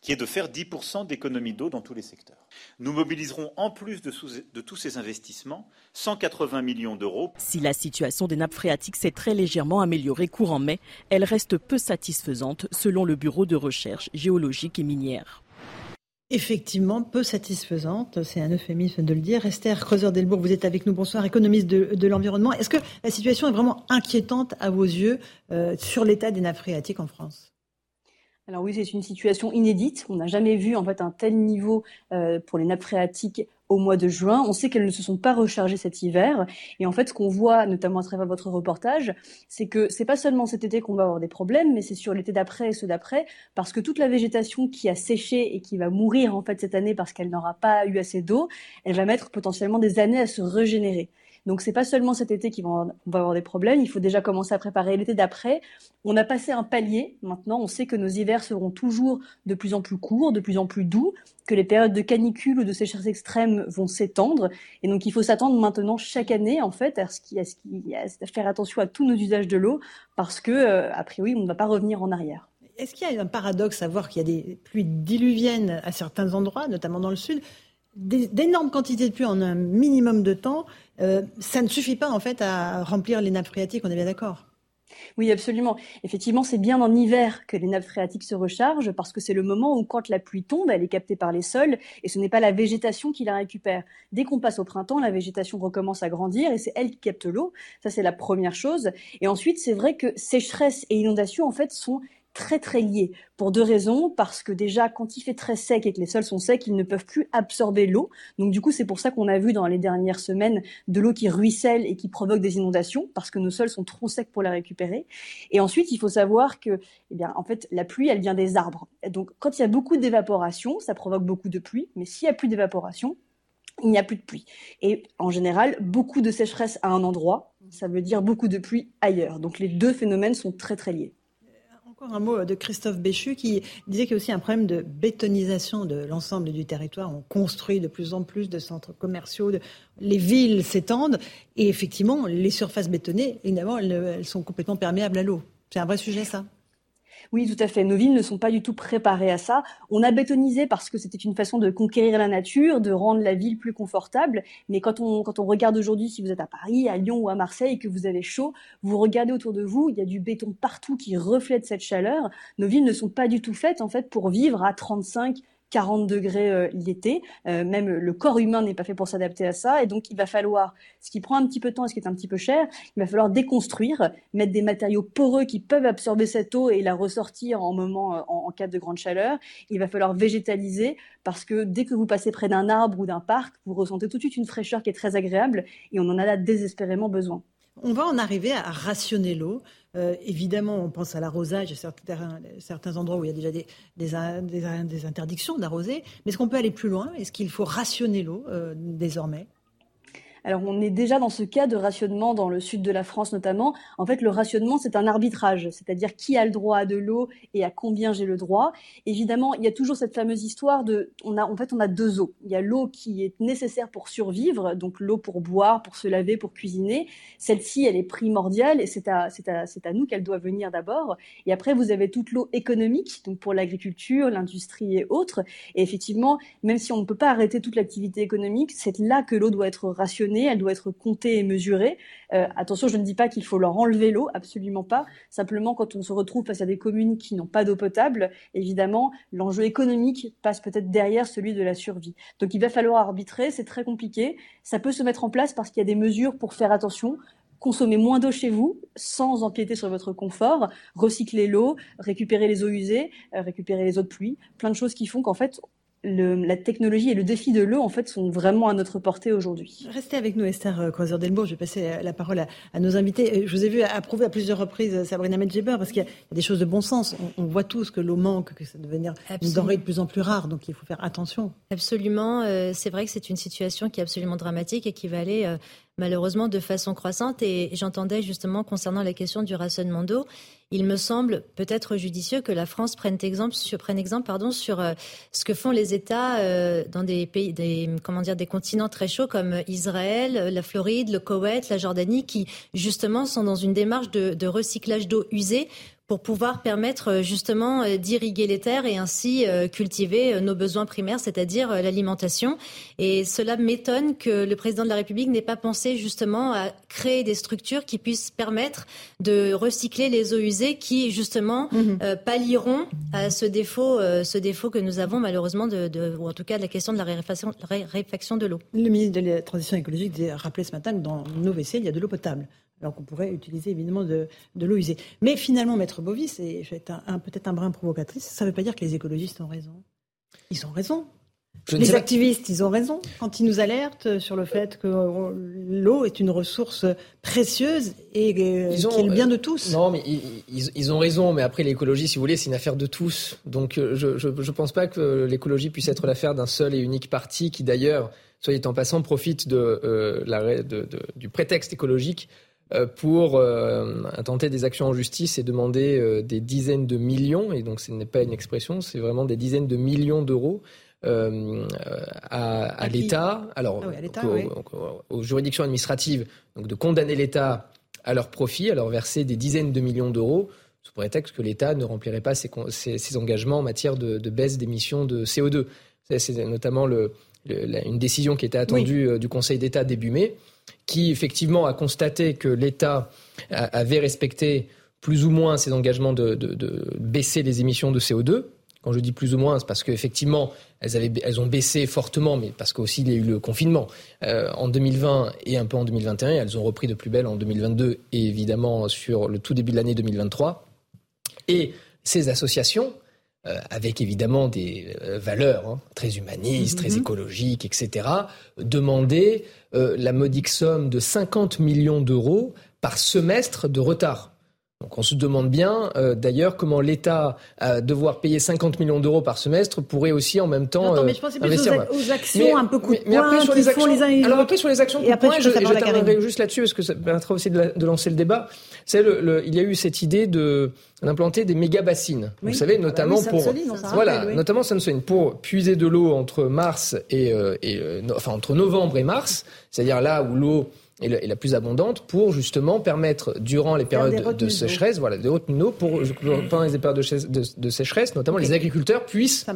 qui est de faire 10% d'économie d'eau dans tous les secteurs. Nous mobiliserons en plus de, de, tous ces investissements 180 millions d'euros. Si la situation des nappes phréatiques s'est très légèrement améliorée courant mai, elle reste peu satisfaisante selon le Bureau de recherche géologique et minière. Effectivement, peu satisfaisante, c'est un euphémisme de le dire. Esther Creuser-Delbourg, vous êtes avec nous, bonsoir, économiste de, l'environnement. Est-ce que la situation est vraiment inquiétante à vos yeux euh, sur l'état des nappes phréatiques en France? Alors oui, c'est une situation inédite. On n'a jamais vu en fait un tel niveau euh, pour les nappes phréatiques au mois de juin. On sait qu'elles ne se sont pas rechargées cet hiver. Et en fait, ce qu'on voit, notamment à travers votre reportage, c'est que c'est pas seulement cet été qu'on va avoir des problèmes, mais c'est sur l'été d'après et ceux d'après, parce que toute la végétation qui a séché et qui va mourir en fait cette année parce qu'elle n'aura pas eu assez d'eau, elle va mettre potentiellement des années à se régénérer. Donc c'est pas seulement cet été qu'on va avoir des problèmes, il faut déjà commencer à préparer l'été d'après. On a passé un palier, maintenant on sait que nos hivers seront toujours de plus en plus courts, de plus en plus doux, que les périodes de canicule ou de sécheresse extrême vont s'étendre. Et donc il faut s'attendre maintenant chaque année en fait à, ce ce faire attention à tous nos usages de l'eau parce que euh, priori on ne va pas revenir en arrière. Est-ce qu'il y a un paradoxe à voir qu'il y a des pluies diluviennes à certains endroits, notamment dans le sud, d'énormes quantités de pluie en un minimum de temps, euh, ça ne suffit pas en fait à remplir les nappes phréatiques, on est bien d'accord oui, absolument. Effectivement, c'est bien en hiver que les nappes phréatiques se rechargent parce que c'est le moment où, quand la pluie tombe, elle est captée par les sols et ce n'est pas la végétation qui la récupère. Dès qu'on passe au printemps, la végétation recommence à grandir et c'est elle qui capte l'eau. Ça, c'est la première chose. Et ensuite, c'est vrai que sécheresse et inondation, en fait, sont très très liés pour deux raisons. Parce que déjà quand il fait très sec et que les sols sont secs ils ne peuvent plus absorber l'eau. Donc du coup c'est pour ça qu'on a vu dans les dernières semaines de l'eau qui ruisselle et qui provoque des inondations. Parce que nos sols sont trop secs pour la récupérer. Et ensuite il faut savoir que eh bien en fait la pluie elle vient des arbres. Donc quand il y a beaucoup d'évaporation ça provoque beaucoup de pluie. Mais s'il y a plus d'évaporation il n'y a plus de pluie. Et en général, beaucoup de sécheresse à un endroit, ça veut dire beaucoup de pluie ailleurs. Donc les deux phénomènes sont très très liés. Encore un mot de Christophe Béchu qui disait qu'il y a aussi un problème de bétonisation de l'ensemble du territoire. On construit de plus en plus de centres commerciaux, les villes s'étendent et effectivement, les surfaces bétonnées, évidemment, elles sont complètement perméables à l'eau. C'est un vrai sujet, ça? Oui, tout à fait. Nos villes ne sont pas du tout préparées à ça. On a bétonisé parce que c'était une façon de conquérir la nature, de rendre la ville plus confortable. Mais quand on, quand on regarde aujourd'hui, si vous êtes à Paris, à Lyon ou à Marseille et que vous avez chaud, vous regardez autour de vous, il y a du béton partout qui reflète cette chaleur. Nos villes ne sont pas du tout faites, en fait, pour vivre à 35, 40 degrés euh, l'été. Euh, même le corps humain n'est pas fait pour s'adapter à ça. Et donc, il va falloir, ce qui prend un petit peu de temps et ce qui est un petit peu cher, il va falloir déconstruire, mettre des matériaux poreux qui peuvent absorber cette eau et la ressortir en moment, euh, en, en cas de grande chaleur. Il va falloir végétaliser parce que dès que vous passez près d'un arbre ou d'un parc, vous ressentez tout de suite une fraîcheur qui est très agréable et on en a là désespérément besoin. On va en arriver à rationner l'eau. Euh, évidemment, on pense à l'arrosage, certains, certains endroits où il y a déjà des, des, interdictions d'arroser. Mais est-ce qu'on peut aller plus loin? Est-ce qu'il faut rationner l'eau euh, désormais? Alors on est déjà dans ce cas de rationnement dans le sud de la France notamment. En fait, le rationnement, c'est un arbitrage, c'est-à-dire qui a le droit à de l'eau et à combien j'ai le droit. Évidemment, il y a toujours cette fameuse histoire de, on a, en fait, on a deux eaux. Il y a l'eau qui est nécessaire pour survivre, donc l'eau pour boire, pour se laver, pour cuisiner. Celle-ci, elle est primordiale et c'est à, c'est à, c'est à nous qu'elle doit venir d'abord. Et après, vous avez toute l'eau économique, donc pour l'agriculture, l'industrie et autres. Et effectivement, même si on ne peut pas arrêter toute l'activité économique, c'est là que l'eau doit être rationnée elle doit être comptée et mesurée. Euh, attention, je ne dis pas qu'il faut leur enlever l'eau, absolument pas. Simplement, quand on se retrouve face à des communes qui n'ont pas d'eau potable, évidemment, l'enjeu économique passe peut-être derrière celui de la survie. Donc il va falloir arbitrer, c'est très compliqué. Ça peut se mettre en place parce qu'il y a des mesures pour faire attention consommer moins d'eau chez vous sans empiéter sur votre confort, recycler l'eau, récupérer les eaux usées, euh, récupérer les eaux de pluie, plein de choses qui font qu'en fait la technologie et le défi de l'eau, en fait, sont vraiment à notre portée aujourd'hui. Restez avec nous, Esther Croiser-Delbourg. Je vais passer la parole à, nos invités. Je vous ai vu approuver à plusieurs reprises Sabrina Medjeber parce qu'il y, a des choses de bon sens. On, voit tous que l'eau manque, que ça devient une denrée de plus en plus rare, donc il faut faire attention. Absolument. Euh, c'est vrai que c'est une situation qui est absolument dramatique et qui va aller euh, malheureusement de façon croissante. Et j'entendais justement concernant la question du rationnement d'eau, il me semble peut-être judicieux que la France prenne exemple sur, prenne exemple, pardon, sur euh, ce que font les États euh, dans des pays, des, comment dire, des continents très chauds comme Israël, la Floride, le Koweït, la Jordanie, qui justement sont dans une démarche de recyclage d'eau usée pour pouvoir permettre euh, justement euh, d'irriguer les terres et ainsi euh, cultiver nos besoins primaires, c'est-à-dire l'alimentation. Et cela m'étonne que le président de la République n'ait pas pensé justement à créer des structures qui puissent permettre de recycler les eaux usées qui justement mhm. pallieront à ce défaut, ce défaut que nous avons malheureusement, de, ou en tout cas de la question de la raréfaction, de l'eau. Le ministre de la Transition écologique a rappelé ce matin que dans nos WC, il y a de l'eau potable alors qu'on pourrait utiliser évidemment de, l'eau usée. Mais finalement, Maître Bovis, et je vais être un, peut-être un brin provocatrice, ça ne veut pas dire que les écologistes ont raison. Ils ont raison. les activistes, ils ont raison quand ils nous alertent sur le fait que l'eau est une ressource précieuse et euh, qui est le bien de tous. Non, mais ils, ont raison. Mais après, l'écologie, si vous voulez, c'est une affaire de tous. Donc, euh, je ne pense pas que l'écologie puisse être l'affaire d'un seul et unique parti qui, d'ailleurs, soit en passant, profite de, euh, du prétexte écologique euh, pour euh, tenter des actions en justice et demander euh, des dizaines de millions, et donc ce n'est pas une expression, c'est vraiment des dizaines de millions d'euros à, l'État, alors ah aux, juridictions administratives, donc de condamner l'État à leur profit, à leur verser des dizaines de millions d'euros, sous prétexte que l'État ne remplirait pas ses, ses, engagements en matière de, baisse d'émissions de CO2. C'est notamment le, une décision qui était attendue du Conseil d'État début mai qui effectivement a constaté que l'État avait respecté plus ou moins ses engagements de, baisser les émissions de CO2. Quand je dis plus ou moins, c'est parce qu'effectivement, elles, elles ont baissé fortement, mais parce qu'aussi il y a eu le confinement euh, en 2020 et un peu en 2021. Elles ont repris de plus belle en 2022 et évidemment sur le tout début de l'année 2023. Et ces associations, avec évidemment des euh, valeurs hein, très humanistes, très mhm. écologiques, etc., demander euh, la modique somme de 50 millions d'euros par semestre de retard. Donc on se demande bien, d'ailleurs, comment l'État, à devoir payer 50 millions d'euros par semestre, pourrait aussi en même temps non, mais je pensais plus aux, actions un peu coup de mais, après, sur les actions, les alors après sur les actions et après, je, je, juste là-dessus parce que ça permettra aussi de, de lancer le débat. C'est le, le, il y a eu cette idée de d'implanter des méga bassines. Vous savez, ah bah notamment pour voilà, notamment pour puiser de l'eau entre mars et, euh, et euh, enfin entre novembre et mars, c'est-à-dire là où l'eau est, la plus abondante pour justement permettre durant les périodes de, sécheresse, voilà, des hautes d'eau pour pendant les périodes de, de, sécheresse, notamment les agriculteurs puissent.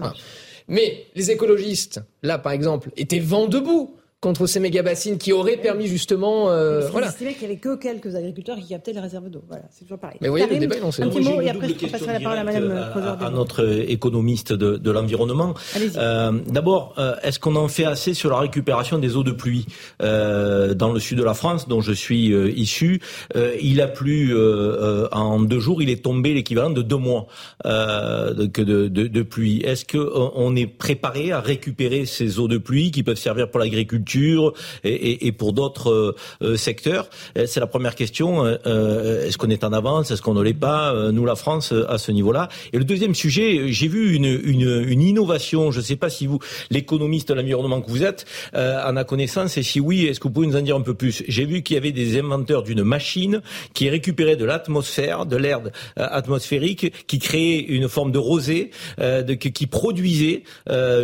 Mais les écologistes, là par exemple, étaient vent debout contre ces méga bassines qui auraient permis justement. Euh, voilà. qu'il n'y avait que quelques agriculteurs qui captaient les réserves d'eau. Voilà, c'est toujours pareil. Mais oui, le débat, Un petit mot et après je passerai la parole à Madame à, à notre économiste de, de l'environnement. Euh, D'abord, euh, est-ce qu'on en fait assez sur la récupération des eaux de pluie euh, dans le sud de la France, dont je suis euh, issu? Il a plu en deux jours, il est tombé l'équivalent de deux mois de, de, de, de pluie. Est-ce qu'on on est préparé à récupérer ces eaux de pluie qui peuvent servir pour l'agriculture et, pour d'autres euh, euh, secteurs euh, C'est la première question. Est-ce qu'on est en avance Est-ce qu'on ne l'est pas Nous, la France, à ce niveau-là. Et le deuxième sujet, j'ai vu une, une, innovation. Je ne sais pas si vous, l'économiste de l'environnement que vous êtes, en a connaissance. Et si oui, est-ce que vous pouvez nous en dire un peu plus? J'ai vu qu'il y avait des inventeurs d'une machine qui récupérait de l'atmosphère, de l'air atmosphérique, qui créait une forme de rosée, qui produisait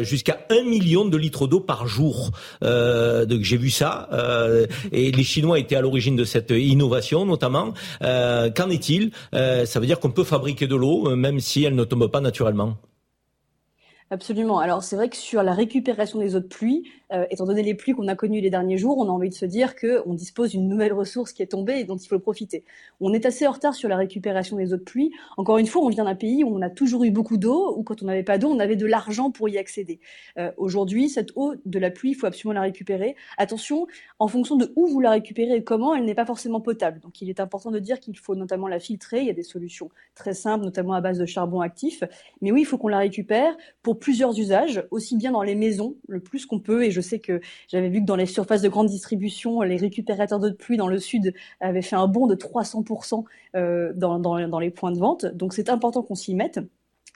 jusqu'à un million de litres d'eau par jour. Euh, donc j'ai vu ça. Euh, et les Chinois étaient à l'origine de cette innovation, notamment. Euh, qu'en est-il? Ça veut dire qu'on peut fabriquer de l'eau, même si elle ne tombe pas naturellement. Absolument. Alors c'est vrai que sur la récupération des eaux de pluie, euh, étant donné les pluies qu'on a connues les derniers jours, on a envie de se dire qu'on dispose d'une nouvelle ressource qui est tombée et dont il faut profiter. On est assez en retard sur la récupération des eaux de pluie. Encore une fois, on vient d'un pays où on a toujours eu beaucoup d'eau, où quand on n'avait pas d'eau, on avait de l'argent pour y accéder. Euh, Aujourd'hui, cette eau de la pluie, il faut absolument la récupérer. Attention, en fonction de où vous la récupérez et comment, elle n'est pas forcément potable. Donc il est important de dire qu'il faut notamment la filtrer. Il y a des solutions très simples, notamment à base de charbon actif. Mais oui, il faut qu'on la récupère pour plusieurs usages, aussi bien dans les maisons, le plus qu'on peut. Et sais que j'avais vu que dans les surfaces de grande distribution, les récupérateurs d'eau de pluie dans le sud avaient fait un bond de 300% euh, dans les points de vente. Donc c'est important qu'on s'y mette.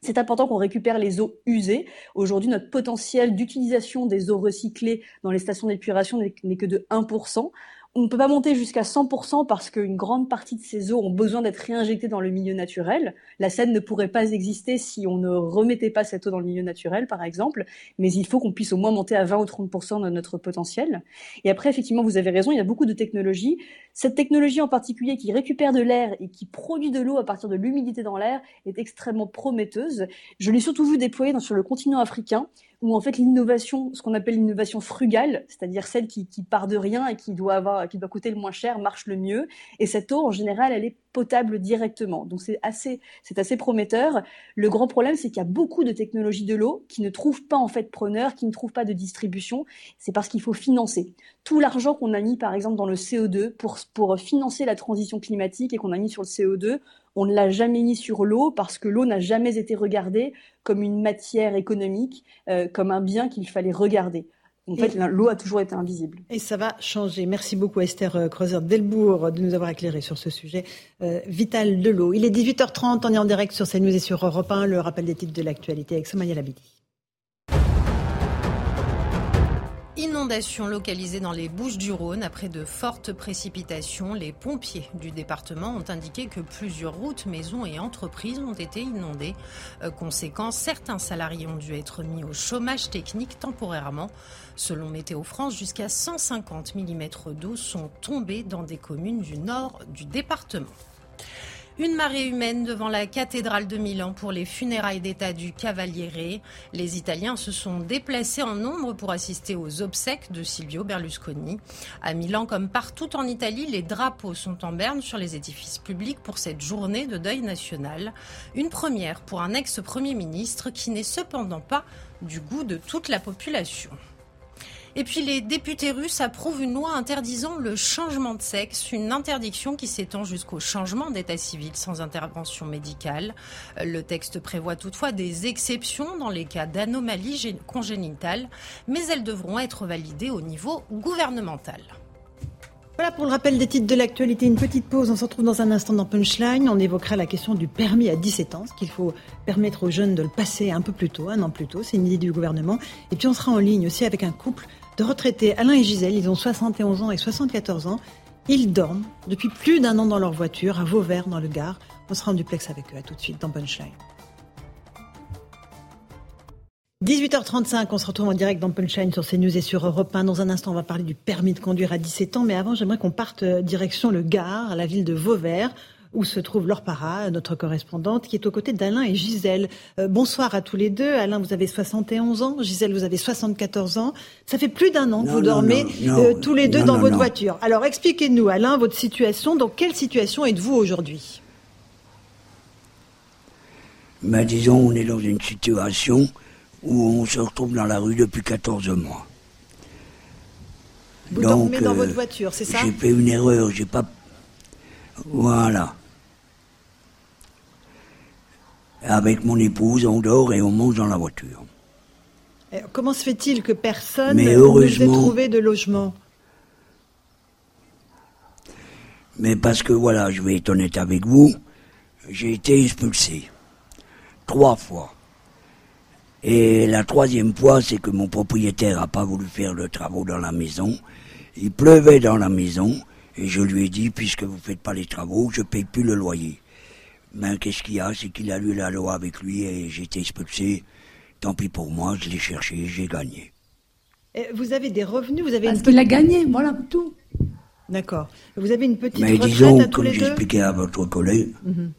C'est important qu'on récupère les eaux usées. Aujourd'hui, notre potentiel d'utilisation des eaux recyclées dans les stations d'épuration n'est que de 1%. On ne peut pas monter jusqu'à 100% parce qu'une grande partie de ces eaux ont besoin d'être réinjectées dans le milieu naturel. La Seine ne pourrait pas exister si on ne remettait pas cette eau dans le milieu naturel, par exemple. Mais il faut qu'on puisse au moins monter à 20 ou 30% de notre potentiel. Et après, effectivement, vous avez raison, il y a beaucoup de technologies. Cette technologie en particulier qui récupère de l'air et qui produit de l'eau à partir de l'humidité dans l'air est extrêmement prometteuse. Je l'ai surtout vu déployer sur le continent africain où en fait l'innovation, ce qu'on appelle l'innovation frugale, c'est-à-dire celle qui, qui, part de rien et qui doit avoir, qui doit coûter le moins cher, marche le mieux. Et cette eau, en général, elle est potable directement. Donc c'est assez, c'est assez prometteur. Le grand problème, c'est qu'il y a beaucoup de technologies de l'eau qui ne trouvent pas en fait preneur, qui ne trouvent pas de distribution. C'est parce qu'il faut financer. Tout l'argent qu'on a mis, par exemple, dans le CO2 pour, pour financer la transition climatique et qu'on a mis sur le CO2, on ne l'a jamais mis sur l'eau parce que l'eau n'a jamais été regardée comme une matière économique, euh, comme un bien qu'il fallait regarder. En fait, l'eau a toujours été invisible. Et ça va changer. Merci beaucoup Esther euh, Creuser-Delbourg de nous avoir éclairé sur ce sujet euh, vital de l'eau. Il est 18h30, on est en direct sur CNews et sur Europe 1, le rappel des titres de l'actualité avec Somaya Labidi. Inondations localisées dans les Bouches du Rhône après de fortes précipitations. Les pompiers du département ont indiqué que plusieurs routes, maisons et entreprises ont été inondées. Euh, conséquence, certains salariés ont dû être mis au chômage technique temporairement. Selon Météo France, jusqu'à 150 mm d'eau sont tombés dans des communes du nord du département. Une marée humaine devant la cathédrale de Milan pour les funérailles d'État du Cavaliere. Les Italiens se sont déplacés en nombre pour assister aux obsèques de Silvio Berlusconi. À Milan, comme partout en Italie, les drapeaux sont en berne sur les édifices publics pour cette journée de deuil national. Une première pour un ex-premier ministre qui n'est cependant pas du goût de toute la population. Et puis les députés russes approuvent une loi interdisant le changement de sexe, une interdiction qui s'étend jusqu'au changement d'état civil sans intervention médicale. Le texte prévoit toutefois des exceptions dans les cas d'anomalies congénitales, mais elles devront être validées au niveau gouvernemental. Voilà pour le rappel des titres de l'actualité. Une petite pause. On se retrouve dans un instant dans Punchline. On évoquera la question du permis à 17 ans, ce qu'il faut permettre aux jeunes de le passer un peu plus tôt, un an plus tôt. C'est une idée du gouvernement. Et puis on sera en ligne aussi avec un couple de retraités, Alain et Gisèle. Ils ont 71 ans et 74 ans. Ils dorment depuis plus d'un an dans leur voiture à Vauvert, dans le Gard. On sera en duplex avec eux. À tout de suite dans Punchline. 18h35, on se retrouve en direct dans Punchline sur CNews et sur Europe 1. Dans un instant, on va parler du permis de conduire à 17 ans. Mais avant, j'aimerais qu'on parte euh, direction le Gard, la ville de Vauvert où se trouve Laure Para, notre correspondante, qui est aux côtés d'Alain et Gisèle. Euh, bonsoir à tous les deux. Alain, vous avez 71 ans. Gisèle, vous avez 74 ans. Ça fait plus d'un an que vous dormez euh, tous les deux dans votre voiture. Alors expliquez-nous, Alain, votre situation. Dans quelle situation êtes-vous aujourd'hui? Ben, Disons, on est dans une situation où on se retrouve dans la rue depuis 14 mois. Vous dormez dans votre euh, voiture, c'est ça? J'ai fait une erreur, j'ai pas. Voilà. Avec mon épouse, on dort et on mange dans la voiture. comment se fait-il que personne ne ait trouvé de logement? Mais parce que voilà, je vais être honnête avec vous, j'ai été expulsé. Trois fois. Et la troisième fois, c'est que mon propriétaire n'a pas voulu faire de travaux dans la maison. Il pleuvait dans la maison. Et je lui ai dit, puisque vous ne faites pas les travaux, je ne paye plus le loyer. Mais qu'est-ce qu'il y a? C'est qu'il a lu la loi avec lui et j'ai été expulsé. Tant pis pour moi, je l'ai cherché, j'ai gagné. vous avez des revenus, vous avez Parce qu'il a gagné, voilà tout. D'accord. Vous avez une petite mais retraite disons, à tous comme les deux? j'expliquais à votre collègue, Mhm.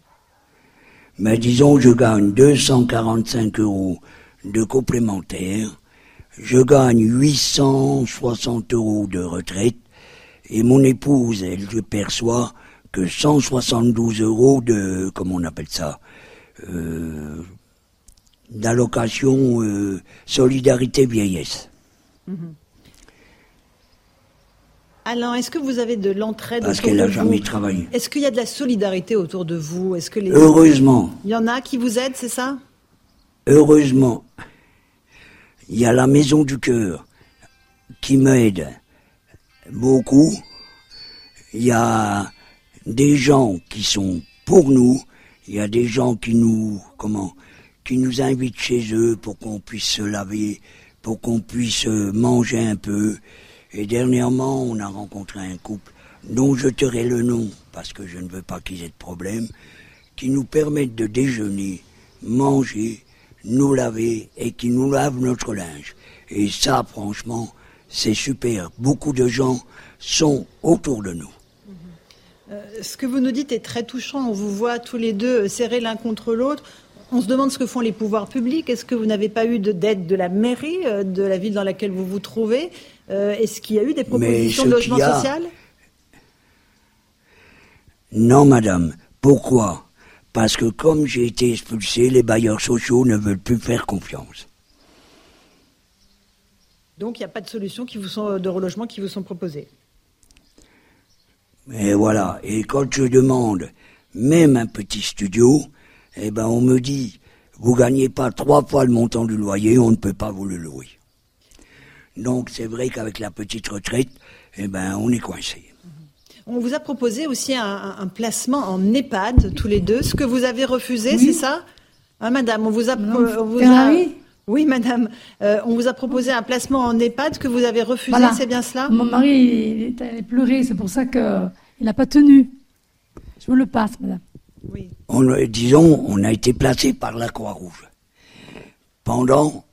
mais disons, je gagne 245 euros de complémentaire, je gagne 860 euros de retraite, et mon épouse, elle, je perçois que 172 euros de, comment on appelle ça, euh, d'allocation euh, solidarité vieillesse. Mhm. Alain, est-ce que vous avez de l'entraide Parce qu'elle n'a jamais travaillé. Est-ce qu'il y a de la solidarité autour de vous? Est-ce que les Heureusement. Il y en a qui vous aident, c'est ça? Heureusement, il y a la Maison du Cœur qui m'aide beaucoup. Il y a des gens qui sont pour nous. Il y a des gens qui nous, comment, qui nous invitent chez eux pour qu'on puisse se laver, pour qu'on puisse euh, manger un peu. Et dernièrement, on a rencontré un couple dont je tairai le nom parce que je ne veux pas qu'ils aient de problème, qui nous permettent de déjeuner, manger, nous laver et qui nous lavent notre linge. Et ça, franchement, c'est super. Beaucoup de gens sont autour de nous. Euh, ce que vous nous dites est très touchant. On vous voit tous les deux serrés l'un contre l'autre. On se demande ce que font les pouvoirs publics. Est-ce que vous n'avez pas eu d'aide de la mairie, euh, de la ville dans laquelle vous vous trouvez? Euh, Est-ce qu'il y a eu des propositions de logement social? Non, madame. Pourquoi? Parce que comme j'ai été expulsé, les bailleurs sociaux ne veulent plus faire confiance. Donc il n'y a pas de solution qui vous sont, de relogement qui vous sont proposées? Et voilà. Et quand je demande même un petit studio, eh ben on me dit, vous gagnez pas trois fois le montant du loyer, on ne peut pas vous le louer. Donc c'est vrai qu'avec la petite retraite, eh ben on est coincé. On vous a proposé aussi un, placement en EHPAD, tous les deux, ce que vous avez refusé, c'est ça? Hein, Madame, on vous a... Oui, madame. Euh, on vous a proposé un placement en EHPAD que vous avez refusé, c'est bien cela Mon mari il, a pleuré, c'est pour ça qu'il n'a pas tenu. Je vous le passe, madame. Oui. On, disons, on a été placé par la Croix-Rouge pendant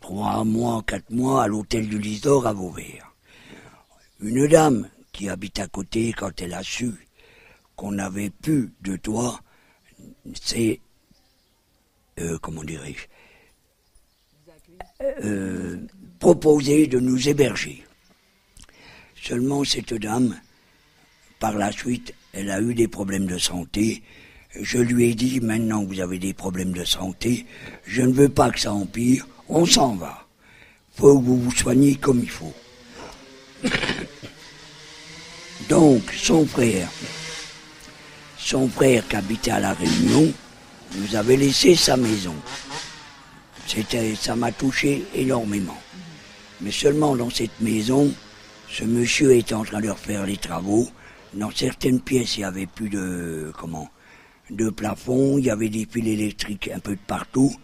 trois mois, quatre mois à l'hôtel du Lisdor à Vauvert. Une dame qui habite à côté, quand elle a su qu'on n'avait plus de toit, c'est, euh, comment dirais-je, euh, proposé de nous héberger. Seulement cette dame, par la suite, elle a eu des problèmes de santé. Je lui ai dit, maintenant vous avez des problèmes de santé, je ne veux pas que ça empire, on s'en va. Faut que vous vous soigniez comme il faut. Donc, son frère, son frère qui habitait à La Réunion, nous avait laissé sa maison. C'était, ça m'a touché énormément. Mais seulement dans cette maison, ce monsieur était en train de refaire les travaux. Dans certaines pièces, il n'y avait plus de, comment, de plafond, il y avait des fils électriques un peu de partout.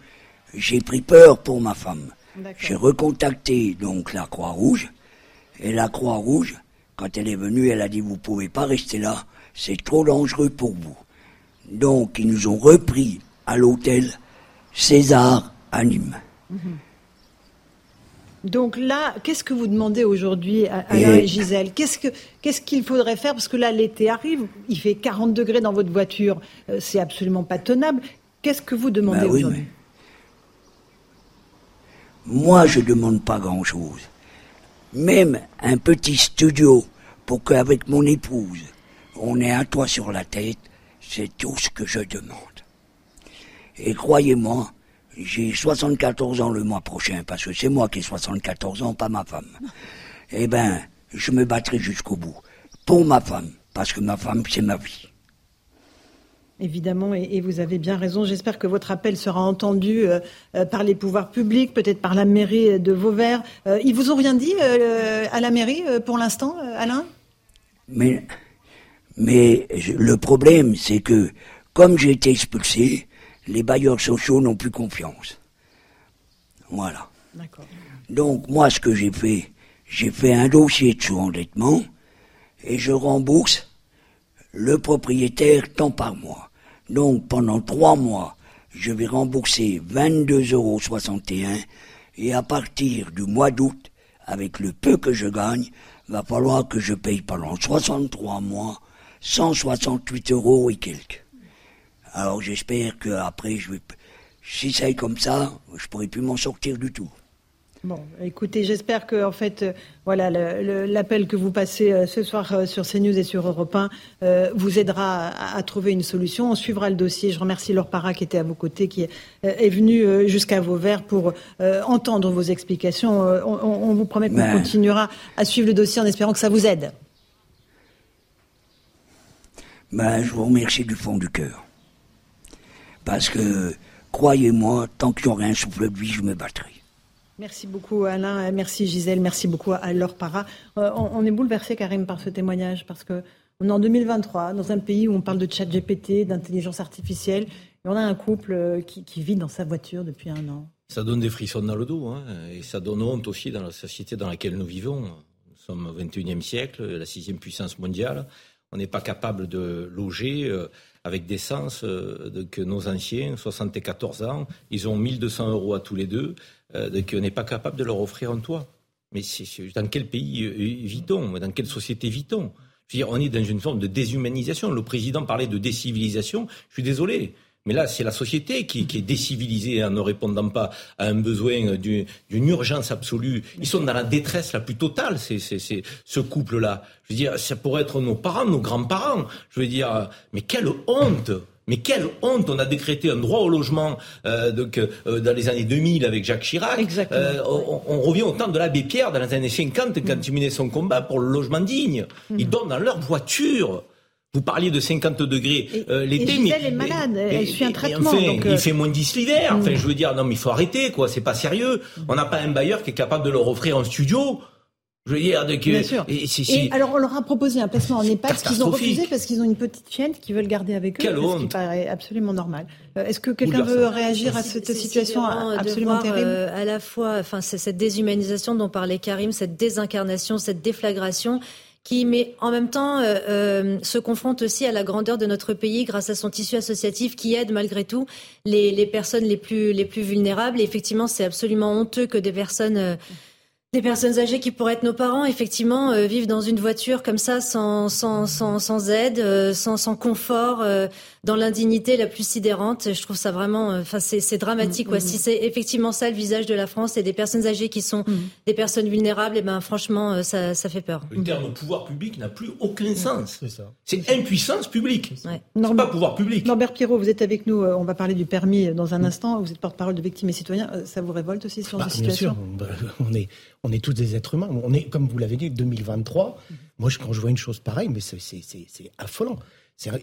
J'ai pris peur pour ma femme. J'ai recontacté donc la Croix-Rouge. Et la Croix-Rouge, quand elle est venue, elle a dit vous pouvez pas rester là, c'est trop dangereux pour vous. Donc ils nous ont repris à l'hôtel César Mhm. Donc là, qu'est-ce que vous demandez aujourd'hui à Alain et, Gisèle Qu'est-ce que qu'est-ce qu'il faudrait faire Parce que là, l'été arrive, il fait 40 degrés dans votre voiture, euh, c'est absolument pas tenable. Qu'est-ce que vous demandez bah aujourd'hui Moi, je demande pas grand-chose. Même un petit studio pour qu'avec mon épouse, on ait un toit sur la tête, c'est tout ce que je demande. Et croyez-moi, j'ai 74 ans le mois prochain, parce que c'est moi qui ai 74 ans, pas ma femme. Eh ben, je me battrai jusqu'au bout. Pour ma femme, parce que ma femme, c'est ma vie. Évidemment, et, vous avez bien raison. J'espère que votre appel sera entendu euh, euh, par les pouvoirs publics, peut-être par la mairie de Vauvert. Euh, ils vous ont rien dit à la mairie pour l'instant, Alain? Mais, mais le problème, c'est que comme j'ai été expulsé, les bailleurs sociaux n'ont plus confiance. Voilà. Donc moi, ce que j'ai fait, j'ai fait un dossier de sous-endettement et je rembourse le propriétaire tant par mois. Donc pendant trois mois, je vais rembourser 22,61 euros et à partir du mois d'août, avec le peu que je gagne, va falloir que je paye pendant 63 mois 168 euros et quelques. Alors j'espère qu'après, je vais, si ça est comme ça, je pourrai plus m'en sortir du tout. Bon, écoutez, j'espère que en fait, euh, voilà, l'appel que vous passez euh, ce soir euh, sur CNews et sur Europe 1 vous aidera à, trouver une solution. On suivra le dossier. Je remercie Laure Parra qui était à vos côtés, qui est, venu jusqu'à Vauvert pour entendre vos explications. On, vous promet qu'on ben. continuera à suivre le dossier en espérant que ça vous aide. Ben, je vous remercie du fond du cœur. Parce que, croyez-moi, tant qu'il y aura un souffle de vie, je me battrai. Merci beaucoup Alain, merci Gisèle, merci beaucoup à Laure Parra. Euh, on, est bouleversé Karim par ce témoignage parce que on est en 2023 dans un pays où on parle de chat GPT, d'intelligence artificielle et on a un couple euh, qui, vit dans sa voiture depuis un an. Ça donne des frissons dans le dos hein, et ça donne honte aussi dans la société dans laquelle nous vivons. Nous Nous sommes au XXIe siècle, la sixième puissance mondiale. On n'est pas capable de loger avec décence que nos anciens, 74 ans, ils ont 1200 euros à tous les deux, qu'on n'est pas capable de leur offrir un toit. Mais dans quel pays vit-on? Dans quelle société vit-on? On est dans une forme de déshumanisation. Le président parlait de décivilisation. Je suis désolé. Mais là, c'est la société qui, est décivilisée en ne répondant pas à un besoin d'une urgence absolue. Ils sont dans la détresse la plus totale, c'est, ce couple-là. Je veux dire, ça pourrait être nos parents, nos grands-parents. Je veux dire, mais quelle honte mais quelle honte On a décrété un droit au logement euh, donc, euh, dans les années 2000 avec Jacques Chirac. Euh, on, revient au temps de l'abbé Pierre dans les années 50 quand mm. il menait son combat pour le logement digne. Mm. Ils donnent dans leur voiture. Vous parliez de 50 degrés l'été, mais elle est malade, elle suit un traitement. Il fait moins 10 l'hiver. Enfin, mm. je veux dire, non, mais il faut arrêter, quoi. C'est pas sérieux. On n'a pas un bailleur qui est capable de leur offrir un studio. Je veux dire, de que, Bien sûr. Et, alors, on leur a proposé un placement en EHPAD, qu'ils ont refusé parce qu'ils ont une petite chienne qu'ils veulent garder avec eux, ce qui paraît absolument normal. Euh, est-ce que quelqu'un veut réagir à cette situation absolument terrible euh, À la fois, enfin, c'est cette déshumanisation dont parlait Karim, cette désincarnation, cette déflagration qui, mais en même temps, euh, se confronte aussi à la grandeur de notre pays grâce à son tissu associatif qui aide malgré tout les, les personnes les plus, les plus vulnérables. Et effectivement, c'est absolument honteux que des personnes des personnes âgées qui pourraient être nos parents, effectivement, euh, vivent dans une voiture comme ça, sans, sans, sans, sans aide, euh, sans, sans confort, euh, dans l'indignité la plus sidérante. Je trouve ça vraiment, enfin, c'est dramatique. Quoi. Mm, mm, si mm. c'est effectivement ça le visage de la France et des personnes âgées qui sont des personnes vulnérables, et eh ben franchement, ça, ça fait peur. Le terme pouvoir public n'a plus aucun sens. C'est impuissance publique. Ouais. C'est pas pouvoir public. Norbert Pierrot, vous êtes avec nous. On va parler du permis dans un instant. Vous êtes porte-parole de victimes et citoyens. Ça vous révolte aussi sur bah, situation Bien sûr. On est on est tous des êtres humains. On est, comme vous l'avez dit, 2023. Moi, quand je vois une chose pareille, mais c'est affolant.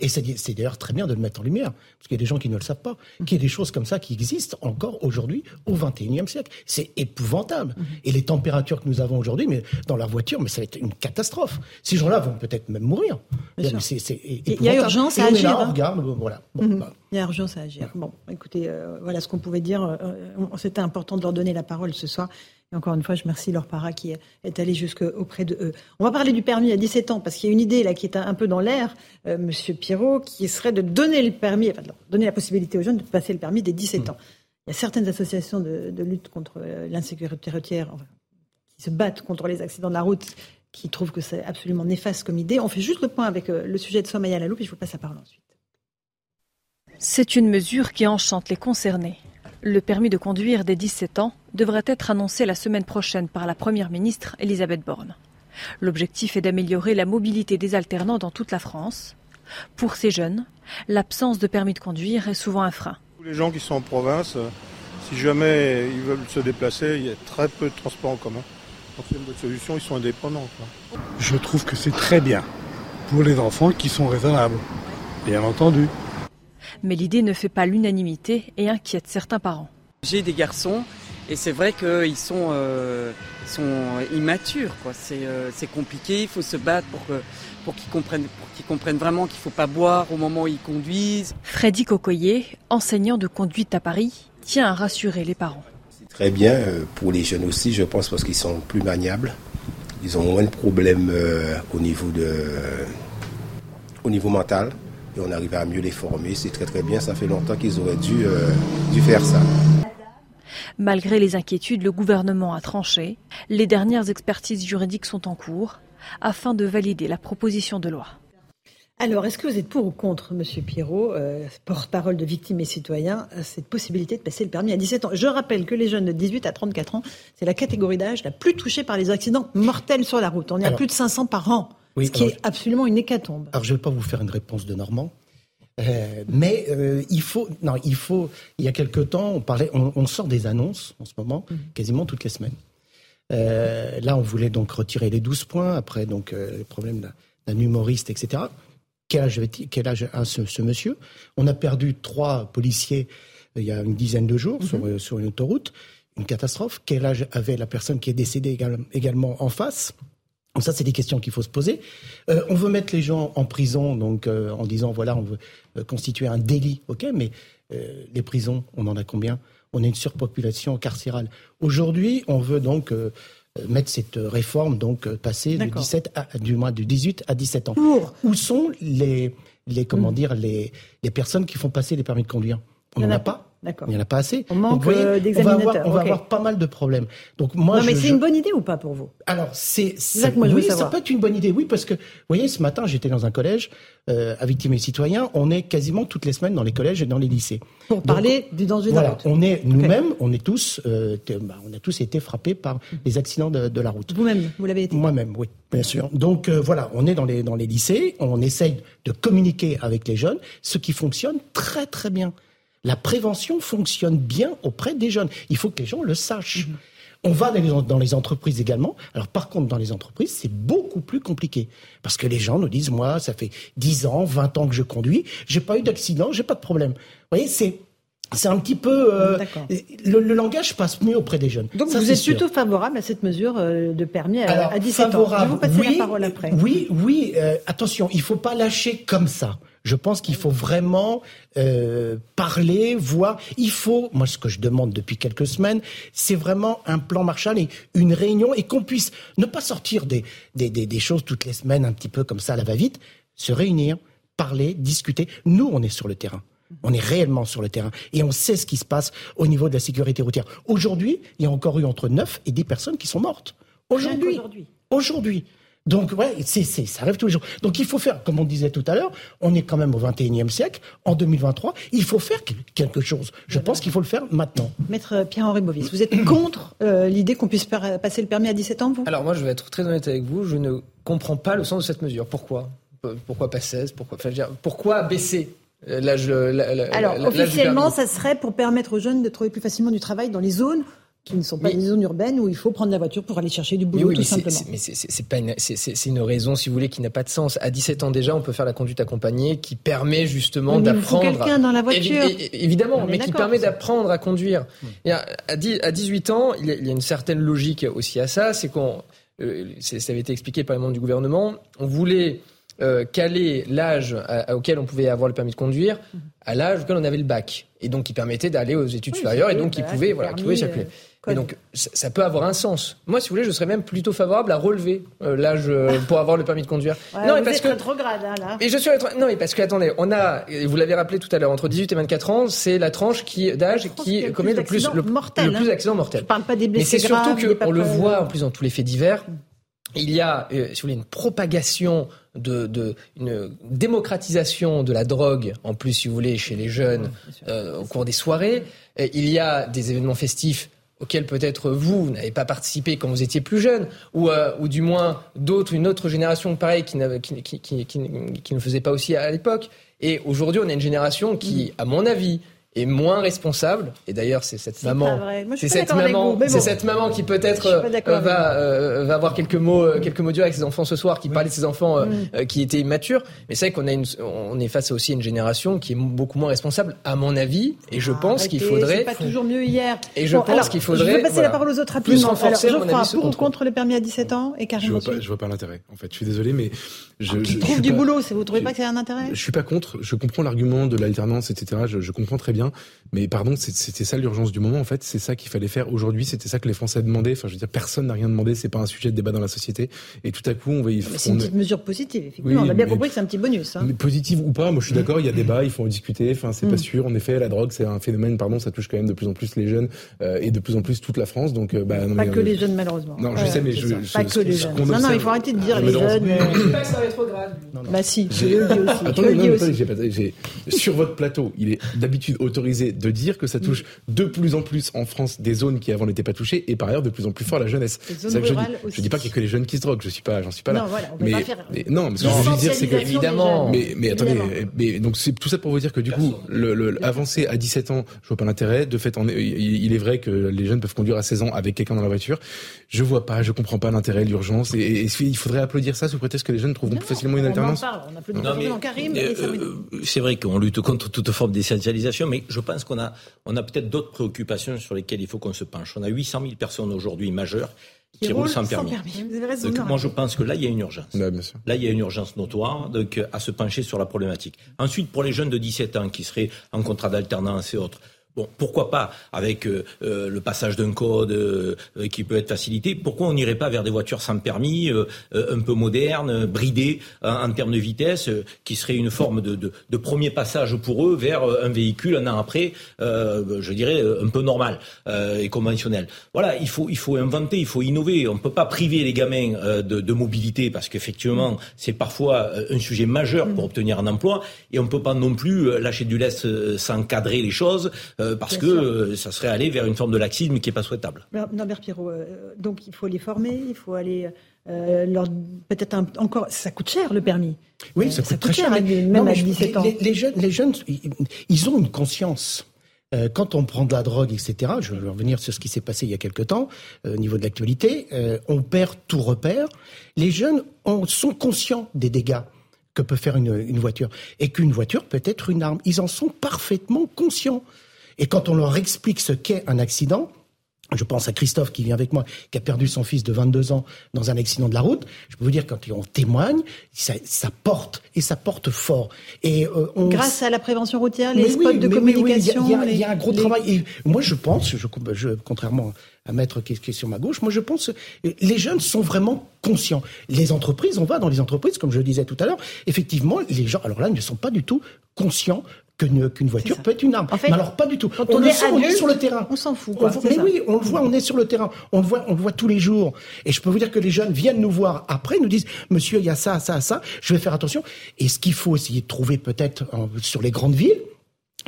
Et c'est d'ailleurs très bien de le mettre en lumière, parce qu'il y a des gens qui ne le savent pas, qu'il y a des choses comme ça qui existent encore aujourd'hui, au XXIe siècle. C'est épouvantable. Et les températures que nous avons aujourd'hui, mais dans leur voiture, mais ça va être une catastrophe. Ces gens-là vont peut-être même mourir. Il y a urgence à agir. Hein. regarde, voilà. Mhm. Bah. Il y a urgence à agir. Bon, écoutez, euh, voilà ce qu'on pouvait dire. Euh, euh, c'était important de leur donner la parole ce soir encore une fois, je remercie leur para qui est allé jusqu'auprès de eux. On va parler du permis à 17 ans, parce qu'il y a une idée là qui est un peu dans l'air, euh, Monsieur Pirot, qui serait de donner le permis, enfin, de donner la possibilité aux jeunes de passer le permis dès 17 ans. Il y a certaines associations de, lutte contre l'insécurité routière qui se battent contre les accidents de la route, qui trouvent que c'est absolument néfaste comme idée. On fait juste le point avec euh, le sujet de Somaya Lalou, puis je vous passe la parole ensuite. C'est une mesure qui enchante les concernés. Le permis de conduire des 17 ans devrait être annoncé la semaine prochaine par la Première ministre Elisabeth Borne. L'objectif est d'améliorer la mobilité des alternants dans toute la France. Pour ces jeunes, l'absence de permis de conduire est souvent un frein. Tous les gens qui sont en province, si jamais ils veulent se déplacer, il y a très peu de transports en commun. Donc c'est une bonne solution, ils sont indépendants. Je trouve que c'est très bien pour les enfants qui sont raisonnables, bien entendu mais l'idée ne fait pas l'unanimité et inquiète certains parents. J'ai des garçons et c'est vrai qu'ils sont, euh, sont immatures. euh, C'est compliqué, il faut se battre pour, pour qu'ils comprennent, qu'ils comprennent vraiment qu'il ne faut pas boire au moment où ils conduisent. Freddy Cocoyer, enseignant de conduite à Paris, tient à rassurer les parents. C'est très bien euh, pour les jeunes aussi, je pense, parce qu'ils sont plus maniables. Ils ont moins de problèmes euh, au, niveau de, au niveau mental et on arrive à mieux les former. C'est très très bien, ça fait longtemps qu'ils auraient dû, euh, dû faire ça. Malgré les inquiétudes, le gouvernement a tranché. Les dernières expertises juridiques sont en cours afin de valider la proposition de loi. Alors, est-ce que vous êtes pour ou contre, Monsieur Pierrot, euh, porte-parole de victimes et citoyens, euh, cette possibilité de passer le permis à 17 ans? Je rappelle que les jeunes de 18 à 34 ans, c'est la catégorie d'âge la plus touchée par les accidents mortels sur la route. On est à plus de 500 par an ce qui est absolument une hécatombe. Alors, je ne vais pas vous faire une réponse de Normand. Euh, mais euh, il faut, non, il faut. Il y a quelque temps, on parlait, on, sort des annonces en ce moment, mhm. quasiment toutes les semaines. Euh, là, on voulait donc retirer les 12 points après donc le problème d'un humoriste, etc. Quel âge, quel âge a ce, monsieur? On a perdu trois policiers il y a une dizaine de jours mhm. sur, une autoroute, une catastrophe. Quel âge avait la personne qui est décédée également en face? Donc ça, c'est des questions qu'il faut se poser. Euh, on veut mettre les gens en prison, donc euh, en disant voilà, on veut euh, constituer un délit, ok, mais les prisons, on en a combien? On a une surpopulation carcérale. Aujourd'hui, on veut donc mettre cette réforme, donc passer du, 17 à, du, moins, du 18 à 17 ans. Où sont les, les, comment mm. dire, les, les personnes qui font passer les permis de conduire? On n'en a pas. Il n'y en a pas assez. On manque d'examinateurs. On, va avoir pas mal de problèmes. Donc moi, non, mais c'est une bonne idée ou pas pour vous? Alors c'est ça, oui, ça peut être une bonne idée, oui, parce que vous voyez, ce matin, j'étais dans un collège euh, à victimes et citoyens. On est quasiment toutes les semaines dans les collèges et dans les lycées. Pour parler du danger de la route. On est nous-mêmes, on est tous, euh, bah, on a tous été frappés par les accidents de, de la route. Vous-même, vous l'avez été. Moi-même, oui, bien sûr. Donc euh, voilà, on est dans les dans les lycées, on essaye de communiquer avec les jeunes, ce qui fonctionne très très bien. La prévention fonctionne bien auprès des jeunes. Il faut que les gens le sachent. Mhm. On va dans les entreprises également. Alors par contre, dans les entreprises, c'est beaucoup plus compliqué. Parce que les gens nous disent, moi, ça fait 10 ans, 20 ans que je conduis, j'ai pas eu d'accident, j'ai pas de problème. Vous voyez, c'est... C'est un petit peu euh, le, langage passe mieux auprès des jeunes. Donc vous êtes plutôt favorable à cette mesure euh, de permis à, 17 ans. Je vais vous passer oui, la parole après. Oui, oui. Euh, attention, il faut pas lâcher comme ça. Je pense qu'il faut vraiment euh, parler, voir. Il faut, moi ce que je demande depuis quelques semaines, c'est vraiment un plan Marshall et une réunion et qu'on puisse ne pas sortir des, des, des, des choses toutes les semaines un petit peu comme ça, à la va-vite, se réunir, parler, discuter. Nous, on est sur le terrain. On est réellement sur le terrain et on sait ce qui se passe au niveau de la sécurité routière. Aujourd'hui, il y a encore eu entre 9 et 10 personnes qui sont mortes. Aujourd'hui. Aujourd'hui. Donc, ouais, c'est, ça arrive tous les jours. Donc, il faut faire, comme on disait tout à l'heure, on est quand même au 21e siècle, en 2023, il faut faire quelque chose. Je pense qu'il faut le faire maintenant. Maître Pierre-Henri Bovis, vous êtes contre euh, l'idée qu'on puisse passer le permis à 17 ans, vous? Alors, moi, je vais être très honnête avec vous, je ne comprends pas le sens de cette mesure. Pourquoi? Pourquoi pas 16 Pourquoi, pourquoi baisser euh, l'âge Alors, officiellement, ça serait pour permettre aux jeunes de trouver plus facilement du travail dans les zones qui ne sont pas des zones urbaines où il faut prendre la voiture pour aller chercher du boulot, tout simplement. mais c'est pas une, c'est une raison, si vous voulez, qui n'a pas de sens. À 17 ans déjà, on peut faire la conduite accompagnée, qui permet justement d'apprendre. quelqu'un dans la voiture. évidemment, mais qui permet d'apprendre à conduire. à, 18 ans, il y, a, une certaine logique aussi à ça, c'est qu'on, euh, ça avait été expliqué par les membres du gouvernement, on voulait euh, caler l'âge auquel on pouvait avoir le permis de conduire à l'âge auquel on avait le bac, et donc qui permettait d'aller aux études supérieures, et donc qui pouvait, voilà, qui pouvait circuler. Et donc, ça peut avoir un sens. Moi, si vous voulez, je serais même plutôt favorable à relever euh, l'âge euh, pour avoir le permis de conduire. non, mais parce que rétrograde, hein, là. Et je suis Non, mais parce que attendez, on a, vous l'avez rappelé tout à l'heure, entre 18 et 24 ans, c'est la tranche qui d'âge qui commet le plus le, mortel, le plus d'accidents mortels. Je parle pas des blessés Mais c'est surtout qu'on le voit en plus dans tous les faits divers. Il y a, euh, si vous voulez, une propagation de, de, une démocratisation de la drogue, en plus, si vous voulez, chez les jeunes, au cours des soirées. il y a des événements festifs auquel peut-être vous, n'avez pas participé quand vous étiez plus jeune, ou, euh, ou du moins d'autres, une autre génération pareille qui, qui, qui, qui, ne faisait pas aussi à l'époque. Et aujourd'hui, on a une génération qui, à mon avis, est moins responsable. Et d'ailleurs, c'est cette maman, c'est cette maman, c'est cette maman qui peut-être euh, va euh, va avoir quelques mots euh, quelques mots durs avec ses enfants ce soir, qui parlait de ses enfants mm. qui étaient immatures. Mais c'est vrai qu'on a une, on est face à aussi une génération qui est beaucoup moins responsable, à mon avis. Et je pense qu'il faudrait. pas toujours mieux hier. Et je pense qu'il faudrait. Je vais passer la parole aux autres rapidement. Plus renforcer, alors, Geoffroy, pour ou contre les permis à 17 ans et je vois pas, je vois pas l'intérêt. En fait, je suis désolé, mais je, je, trouve du boulot. Vous trouvez pas que c'est un intérêt Je suis pas contre. Je comprends l'argument de l'alternance, etc. Je, je comprends très bien. Mais pardon, c'était ça l'urgence du moment. En fait, c'est ça qu'il fallait faire aujourd'hui. C'était ça que les Français demandaient. Enfin, je veux dire, personne n'a rien demandé. C'est pas un sujet de débat dans la société. Et tout à coup, on va. C'est une petite mesure positive. Effectivement, on a bien compris que c'est un petit bonus. Hein. Mais positive ou pas, moi je suis d'accord. Il y a débat. Il faut en discuter. Enfin, c'est pas mm. sûr. En effet, la drogue, c'est un phénomène. Pardon, ça touche quand même de plus en plus les jeunes euh, et de plus en plus toute la France. Donc, euh, bah, non, pas que les jeunes malheureusement. Non, je sais, mais je, pas que les jeunes. Non, non, il faut arrêter de dire les jeunes. Rétrograde. Bah si, je le dis aussi. Attendez, sur votre plateau, il est d'habitude autorisé de dire que ça touche de plus en plus en France des zones qui avant n'étaient pas touchées et par ailleurs de plus en plus fort la jeunesse. Je dis. Je dis pas qu'il y a que les jeunes qui se droguent, je suis pas, j'en suis pas là. Non, voilà, on mais, pas faire... mais, non, mais ce que je veux dire, c'est que évidemment. Mais, mais attendez, mais donc c'est tout ça pour vous dire que du coup, le, le, avancer à 17 ans, je vois pas l'intérêt. De fait, il est vrai que les jeunes peuvent conduire à 16 ans avec quelqu'un dans la voiture. Je vois pas, je comprends pas l'intérêt, l'urgence. Et, il faudrait applaudir ça sous prétexte que les jeunes trouveront facilement une alternance. On, on applaudit Karim. C'est vrai qu'on lutte contre toute forme d'essentialisation, mais je pense qu'on a, on a peut-être d'autres préoccupations sur lesquelles il faut qu'on se penche. On a 800 000 personnes aujourd'hui majeures qui, roulent sans permis. moi, je pense que là, il y a une urgence. Là, il y a une urgence notoire donc, à se pencher sur la problématique. Ensuite, pour les jeunes de 17 ans qui seraient en contrat d'alternance et autres, Bon, pourquoi pas avec euh, euh, le passage d'un code euh, qui peut être facilité Pourquoi on n'irait pas vers des voitures sans permis, un peu modernes, bridées en, termes de vitesse, qui serait une forme de, premier passage pour eux vers un véhicule un an après, je dirais un peu normal et conventionnel. Voilà, il faut inventer, il faut innover. On ne peut pas priver les gamins de, de mobilité parce qu'effectivement c'est parfois un sujet majeur pour obtenir un emploi et on ne peut pas non plus lâcher du lest sans cadrer les choses. Euh, parce que euh, ça serait aller vers une forme de laxisme qui n'est pas souhaitable. Norbert Pierrot, euh, donc il faut les former, il faut aller leur peut-être encore. Ça coûte cher le permis. Oui, ça, coûte, très cher, même à 17 ans. Les, jeunes, les jeunes, ils ont une conscience. Quand on prend de la drogue, etc., je vais revenir sur ce qui s'est passé il y a quelque temps au niveau de l'actualité, on perd tout repère. Les jeunes sont conscients des dégâts que peut faire une, une voiture et qu'une voiture peut être une arme. Ils en sont parfaitement conscients. Et quand on leur explique ce qu'est un accident, je pense à Christophe qui vient avec moi, qui a perdu son fils de 22 ans dans un accident de la route. Je peux vous dire, quand on témoigne, ça, ça porte, et ça porte fort. Et euh, on... Grâce à la prévention routière, les spots de communication. il, y a, un gros travail. Et moi, je pense, je, je, contrairement à Maître qui est sur ma gauche, moi, je pense les jeunes sont vraiment conscients. Les entreprises, on va dans les entreprises, comme je le disais tout à l'heure, effectivement, les gens, alors là, ne sont pas du tout conscients qu'une voiture peut être une arme. mais alors pas du tout. Quand on, est, sur le terrain. On s'en fout. mais oui, on le voit, on est sur le terrain. On le voit, on le voit tous les jours. Et je peux vous dire que les jeunes viennent nous voir après, nous disent, monsieur, il y a ça, ça, ça. Je vais faire attention. Et ce qu'il faut essayer de trouver peut-être sur les grandes villes,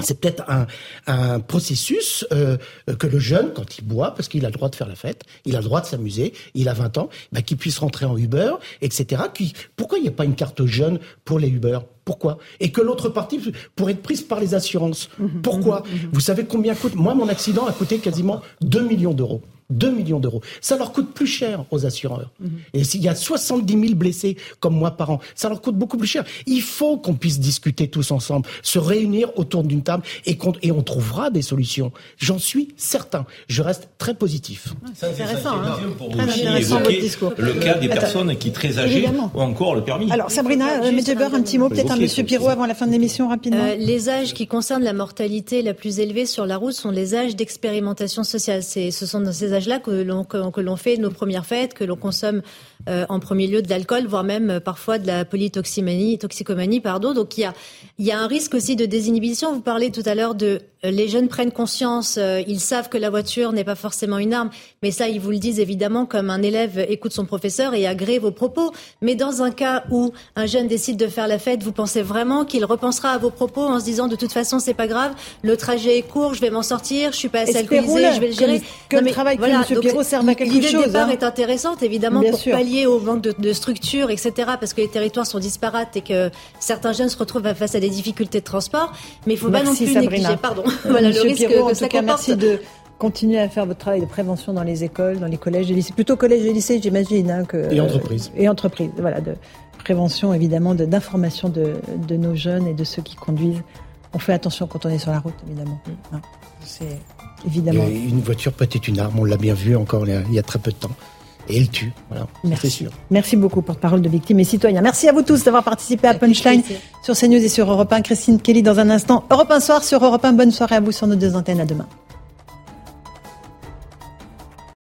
c'est peut-être un, un, processus euh, que le jeune, quand il boit, parce qu'il a le droit de faire la fête, il a le droit de s'amuser, il a 20 ans, bah, qu'il puisse rentrer en Uber, etc. Pourquoi il n'y a pas une carte jeune pour les Uber? Pourquoi? Et que l'autre partie pourrait être prise par les assurances. Mhm. Pourquoi? mhm. Mhm. Vous savez combien coûte? Moi, mon accident a coûté quasiment 2 millions d'euros. 2 millions d'euros. Ça leur coûte plus cher aux assureurs. Et s'il y a 70 000 blessés comme moi par an, ça leur coûte beaucoup plus cher. Il faut qu'on puisse discuter tous ensemble, se réunir autour d'une table et, et on trouvera des solutions. J'en suis certain. Je reste très positif. C'est intéressant. Hein. très intéressant votre discours. Le cas des personnes qui très âgées ont encore le permis. Alors Sabrina euh, Medjeber, un petit mot peut-être à Monsieur Pirot avant la fin de l'émission rapidement. Euh, les âges qui concernent la mortalité la plus élevée sur la route sont les âges d'expérimentation sociale. Ce sont dans ces âge-là que l'on que, l'on fait nos premières fêtes, que l'on consomme euh, en premier lieu de l'alcool, voire même euh, parfois de la polytoxicomanie, toxicomanie, pardon. Donc il y a il y a un risque aussi de désinhibition. Vous parlez tout à l'heure de euh, les jeunes prennent conscience, ils savent que la voiture n'est pas forcément une arme, mais ça ils vous le disent évidemment comme un élève écoute son professeur et agrée vos propos. Mais dans un cas où un jeune décide de faire la fête, vous pensez vraiment qu'il repensera à vos propos en se disant de toute façon c'est pas grave, le trajet est court, je vais m'en sortir, je suis pas assez alcoolisé, je vais le gérer. Que, le travail voilà, M. Pirot serve à quelque chose. L'idée de départ hein. est intéressante évidemment pour pallier au manque de, de, structure, etc. Parce que les territoires sont disparates et que certains jeunes se retrouvent face à des difficultés de transport. Mais il faut pas non plus négliger, pardon, voilà, le risque que ça comporte. Merci de continuer à faire votre travail de prévention dans les écoles, dans les collèges et lycées, plutôt collèges et lycées, j'imagine. Hein, que, et entreprises. et entreprises, voilà, de prévention évidemment, d'information de, de, nos jeunes et de ceux qui conduisent. On fait attention quand on est sur la route, évidemment. Hein, c'est évidemment. une voiture peut être une arme, on l'a bien vu encore il y a très peu de temps et elle tue. Voilà, Merci. sûr. Merci beaucoup, porte-parole de victimes et citoyens. Merci à vous tous d'avoir participé à Punchline sur CNews et sur Europe 1. Christine Kelly dans un instant. Europe 1 soir sur Europe 1. Bonne soirée à vous sur nos deux antennes. À demain.